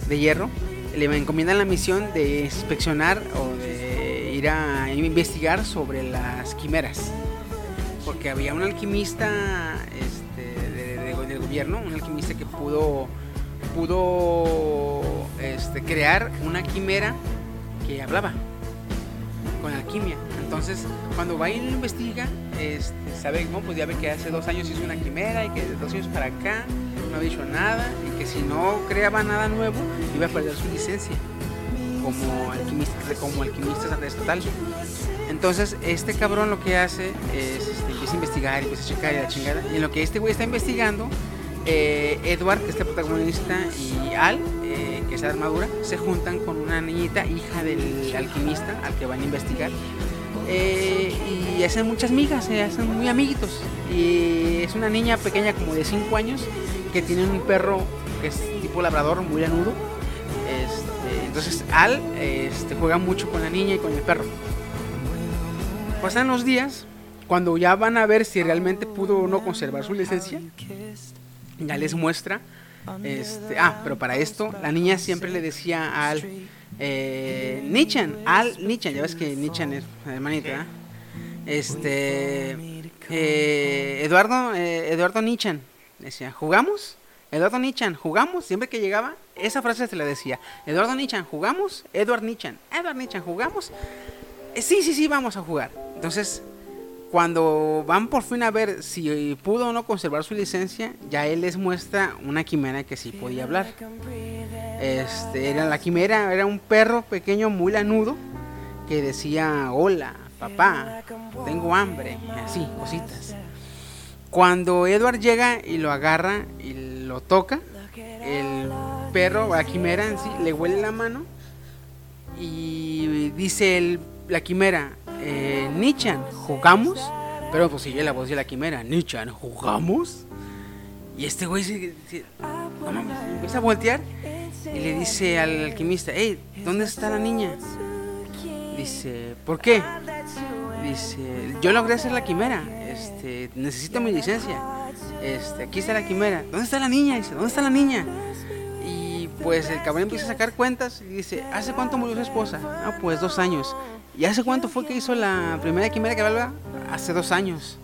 de, hierro le encomiendan la misión de inspeccionar o de ir a investigar sobre las quimeras. Porque había un alquimista este, de- del gobierno, un alquimista que pudo, pudo este, crear una quimera que hablaba con alquimia. Entonces, cuando va y investiga, este, sabe, no, pues ya ve que hace dos años hizo una quimera y que de dos años para acá no ha dicho nada y que si no creaba nada nuevo iba a perder su licencia como alquimista, como alquimista estatal. Entonces, este cabrón lo que hace es este, empieza a investigar y empieza a checar y la chingada. Y lo que este güey está investigando, eh, Edward, que es el protagonista, y Al, eh, que es la armadura, se juntan con una niñita, hija del alquimista, al que van a investigar. Eh, y hacen muchas migas, se hacen muy amiguitos. Y es una niña pequeña, como de 5 años, que tiene un perro que es tipo labrador, muy lanudo. Este, entonces Al este, juega mucho con la niña y con el perro. Pasan los días, cuando ya van a ver si realmente pudo o no conservar su licencia, ya les muestra. Este, ah, pero para esto, la niña siempre le decía Al, eh, Nichan, Al Nichan, ya ves que Nichan es hermanita. Este, eh, Eduardo, eh, Eduardo Nichan, decía, ¿jugamos? Eduardo Nichan, ¿jugamos? Siempre que llegaba, esa frase se le decía, Eduardo Nichan, ¿jugamos? Edward Nichan, Edward Nichan, ¿jugamos? "Eh, sí, sí, sí, vamos a jugar. Entonces, cuando van por fin a ver si pudo o no conservar su licencia, ya él les muestra una quimera que sí podía hablar. Este, era la quimera, era un perro pequeño muy lanudo que decía, hola, papá, tengo hambre, así, cositas. Cuando Edward llega y lo agarra y lo toca, el perro, la quimera en sí, le huele la mano y dice el- la quimera, eh, Nichan, ¿jugamos? Pero pues sigue la voz de la quimera, Nichan, ¿jugamos? Y este güey se, se- empieza a voltear y le dice al alquimista, hey, ¿dónde está la niña? Dice, ¿por qué? Dice, yo logré hacer la quimera, este, necesito mi licencia. Este, aquí está la quimera. ¿Dónde está la niña? Dice, ¿dónde está la niña? Y pues el cabrón empieza a sacar cuentas y dice, ¿hace cuánto murió su esposa? Ah, pues dos años. ¿Y hace cuánto fue que hizo la primera quimera que valga? Hace dos años.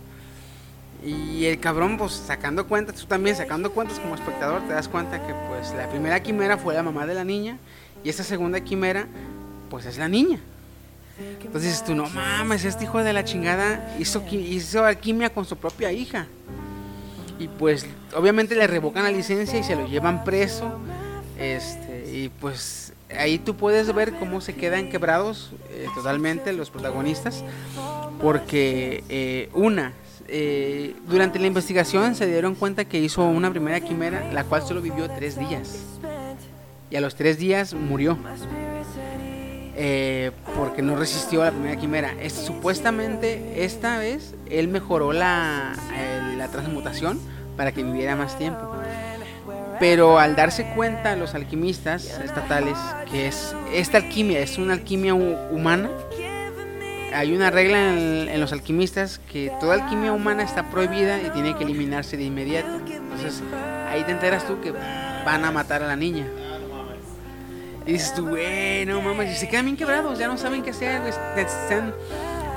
Y el cabrón, pues sacando cuentas, tú también sacando cuentas como espectador, te das cuenta que pues la primera quimera fue la mamá de la niña y esta segunda quimera, pues es la niña. Entonces tú, no mames, este hijo de la chingada hizo, hizo alquimia con su propia hija. Y pues obviamente le revocan la licencia y se lo llevan preso. Este, y pues ahí tú puedes ver cómo se quedan quebrados eh, totalmente los protagonistas. Porque eh, una, eh, durante la investigación se dieron cuenta que hizo una primera quimera, la cual solo vivió tres días. Y a los tres días murió. Porque no resistió a la primera quimera. Es, supuestamente esta vez él mejoró la, la transmutación para que viviera más tiempo. Pero al darse cuenta los alquimistas estatales que es esta alquimia es una alquimia hu- humana, hay una regla en, los alquimistas que toda alquimia humana está prohibida y tiene que eliminarse de inmediato. Entonces ahí te enteras tú que van a matar a la niña. Y dices tú, güey, no mames, y se quedan bien quebrados, ya no saben qué hacer, están...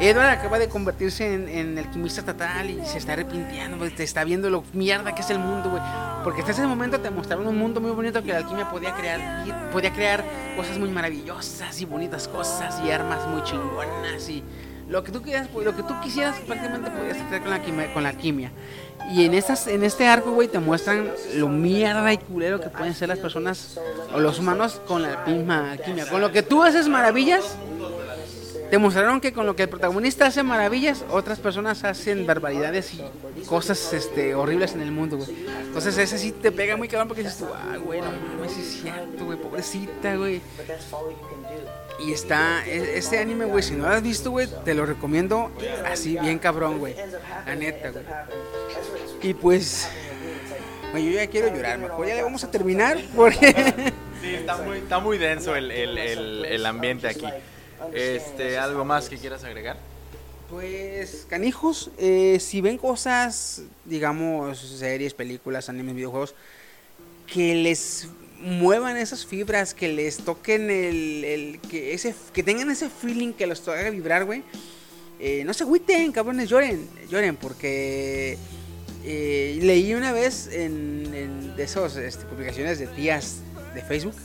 Edward acaba de convertirse en, en alquimista estatal y se está arrepintiendo, güey, te está viendo lo mierda que es el mundo, güey. Porque hasta ese momento te mostraron un mundo muy bonito que la alquimia podía crear, y podía crear cosas muy maravillosas y bonitas cosas y armas muy chingonas y lo que tú quieras, lo que tú quisieras prácticamente podías crear con la quimia, con la alquimia. Y en estas, en este arco, güey, te muestran lo mierda y culero que pueden ser las personas o los humanos con la misma alquimia. Con lo que tú haces maravillas, te mostraron que con lo que el protagonista hace maravillas, otras personas hacen barbaridades y cosas este, horribles en el mundo, güey. Entonces ese sí te pega muy cabrón porque dices tú, ah, güey, no mames, es cierto, güey, pobrecita, güey. Y está, e- este anime, güey, si no lo has visto, güey, te lo recomiendo así, bien cabrón, güey. La neta, güey. Y pues, güey, yo ya quiero llorar, mejor ya le vamos a terminar porque... Sí, está muy, está muy denso el, el- el- el ambiente aquí. Este, ¿algo más que quieras agregar? Pues, canijos, eh, si ven cosas, digamos, series, películas, animes, videojuegos, que les muevan esas fibras, que les toquen el, el- que ese, que tengan ese feeling que los haga vibrar, güey. eh, no se agüiten, cabrones, lloren, lloren, porque eh, leí una vez en, en de esos este, publicaciones de tías de Facebook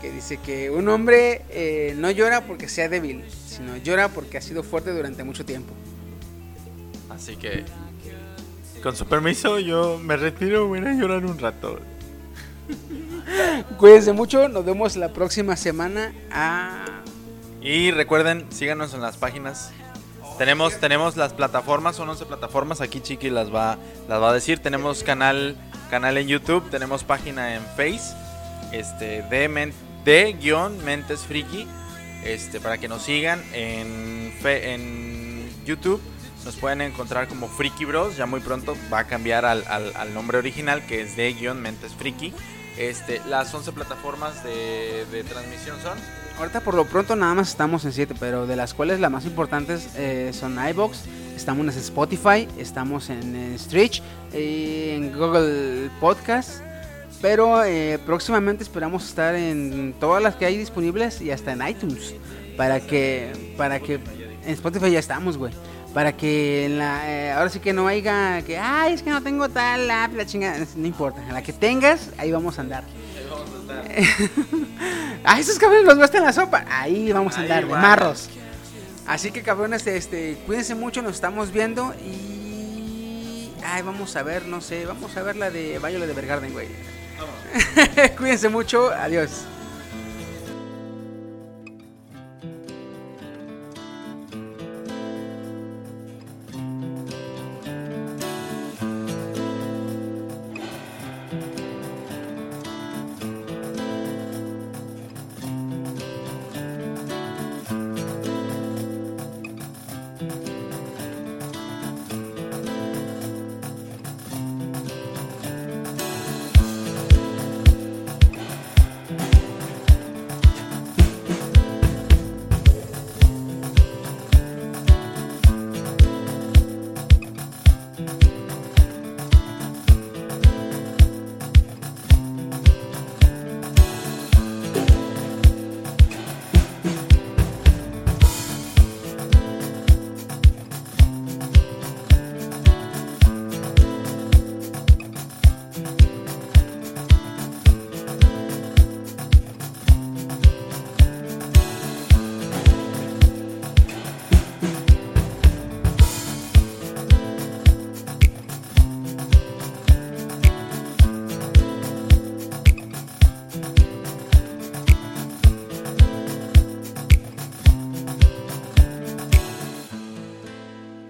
que dice que un hombre eh, no llora porque sea débil, sino llora porque ha sido fuerte durante mucho tiempo. Así que, con su permiso, yo me retiro, voy a llorar un rato. Cuídense mucho, nos vemos la próxima semana. Ah, Y recuerden, síganos en las páginas. Tenemos, tenemos las plataformas, son 11 plataformas, aquí Chiqui las va, las va a decir. Tenemos canal, canal en YouTube, tenemos página en Face, este, de, de guion Mentes Friki, este, para que nos sigan en, en YouTube. Nos pueden encontrar como Friki Bros, ya muy pronto va a cambiar al, al- nombre original que es de guion Mentes Friki. Este, las 11 plataformas de, transmisión son ahorita por lo pronto nada más estamos en 7, pero de las cuales las más importantes eh, son iBox, estamos en Spotify, estamos en, eh, Stitch, eh, en Google Podcast. Pero eh, próximamente esperamos estar en todas las que hay disponibles y hasta en iTunes. Para que, para que en Spotify ya estamos, güey. Para que en la, eh, ahora sí que no haya que, ay, es que no tengo tal app, la chingada. No importa, en la que tengas, ahí vamos a andar. ah, esos cabrones los en la sopa. Ahí vamos a Ahí andar, de marros. Así que cabrones, este, cuídense mucho, nos estamos viendo y. Ay, vamos a ver, no sé, vamos a ver la de Violet de Bergarden, güey. cuídense mucho, adiós.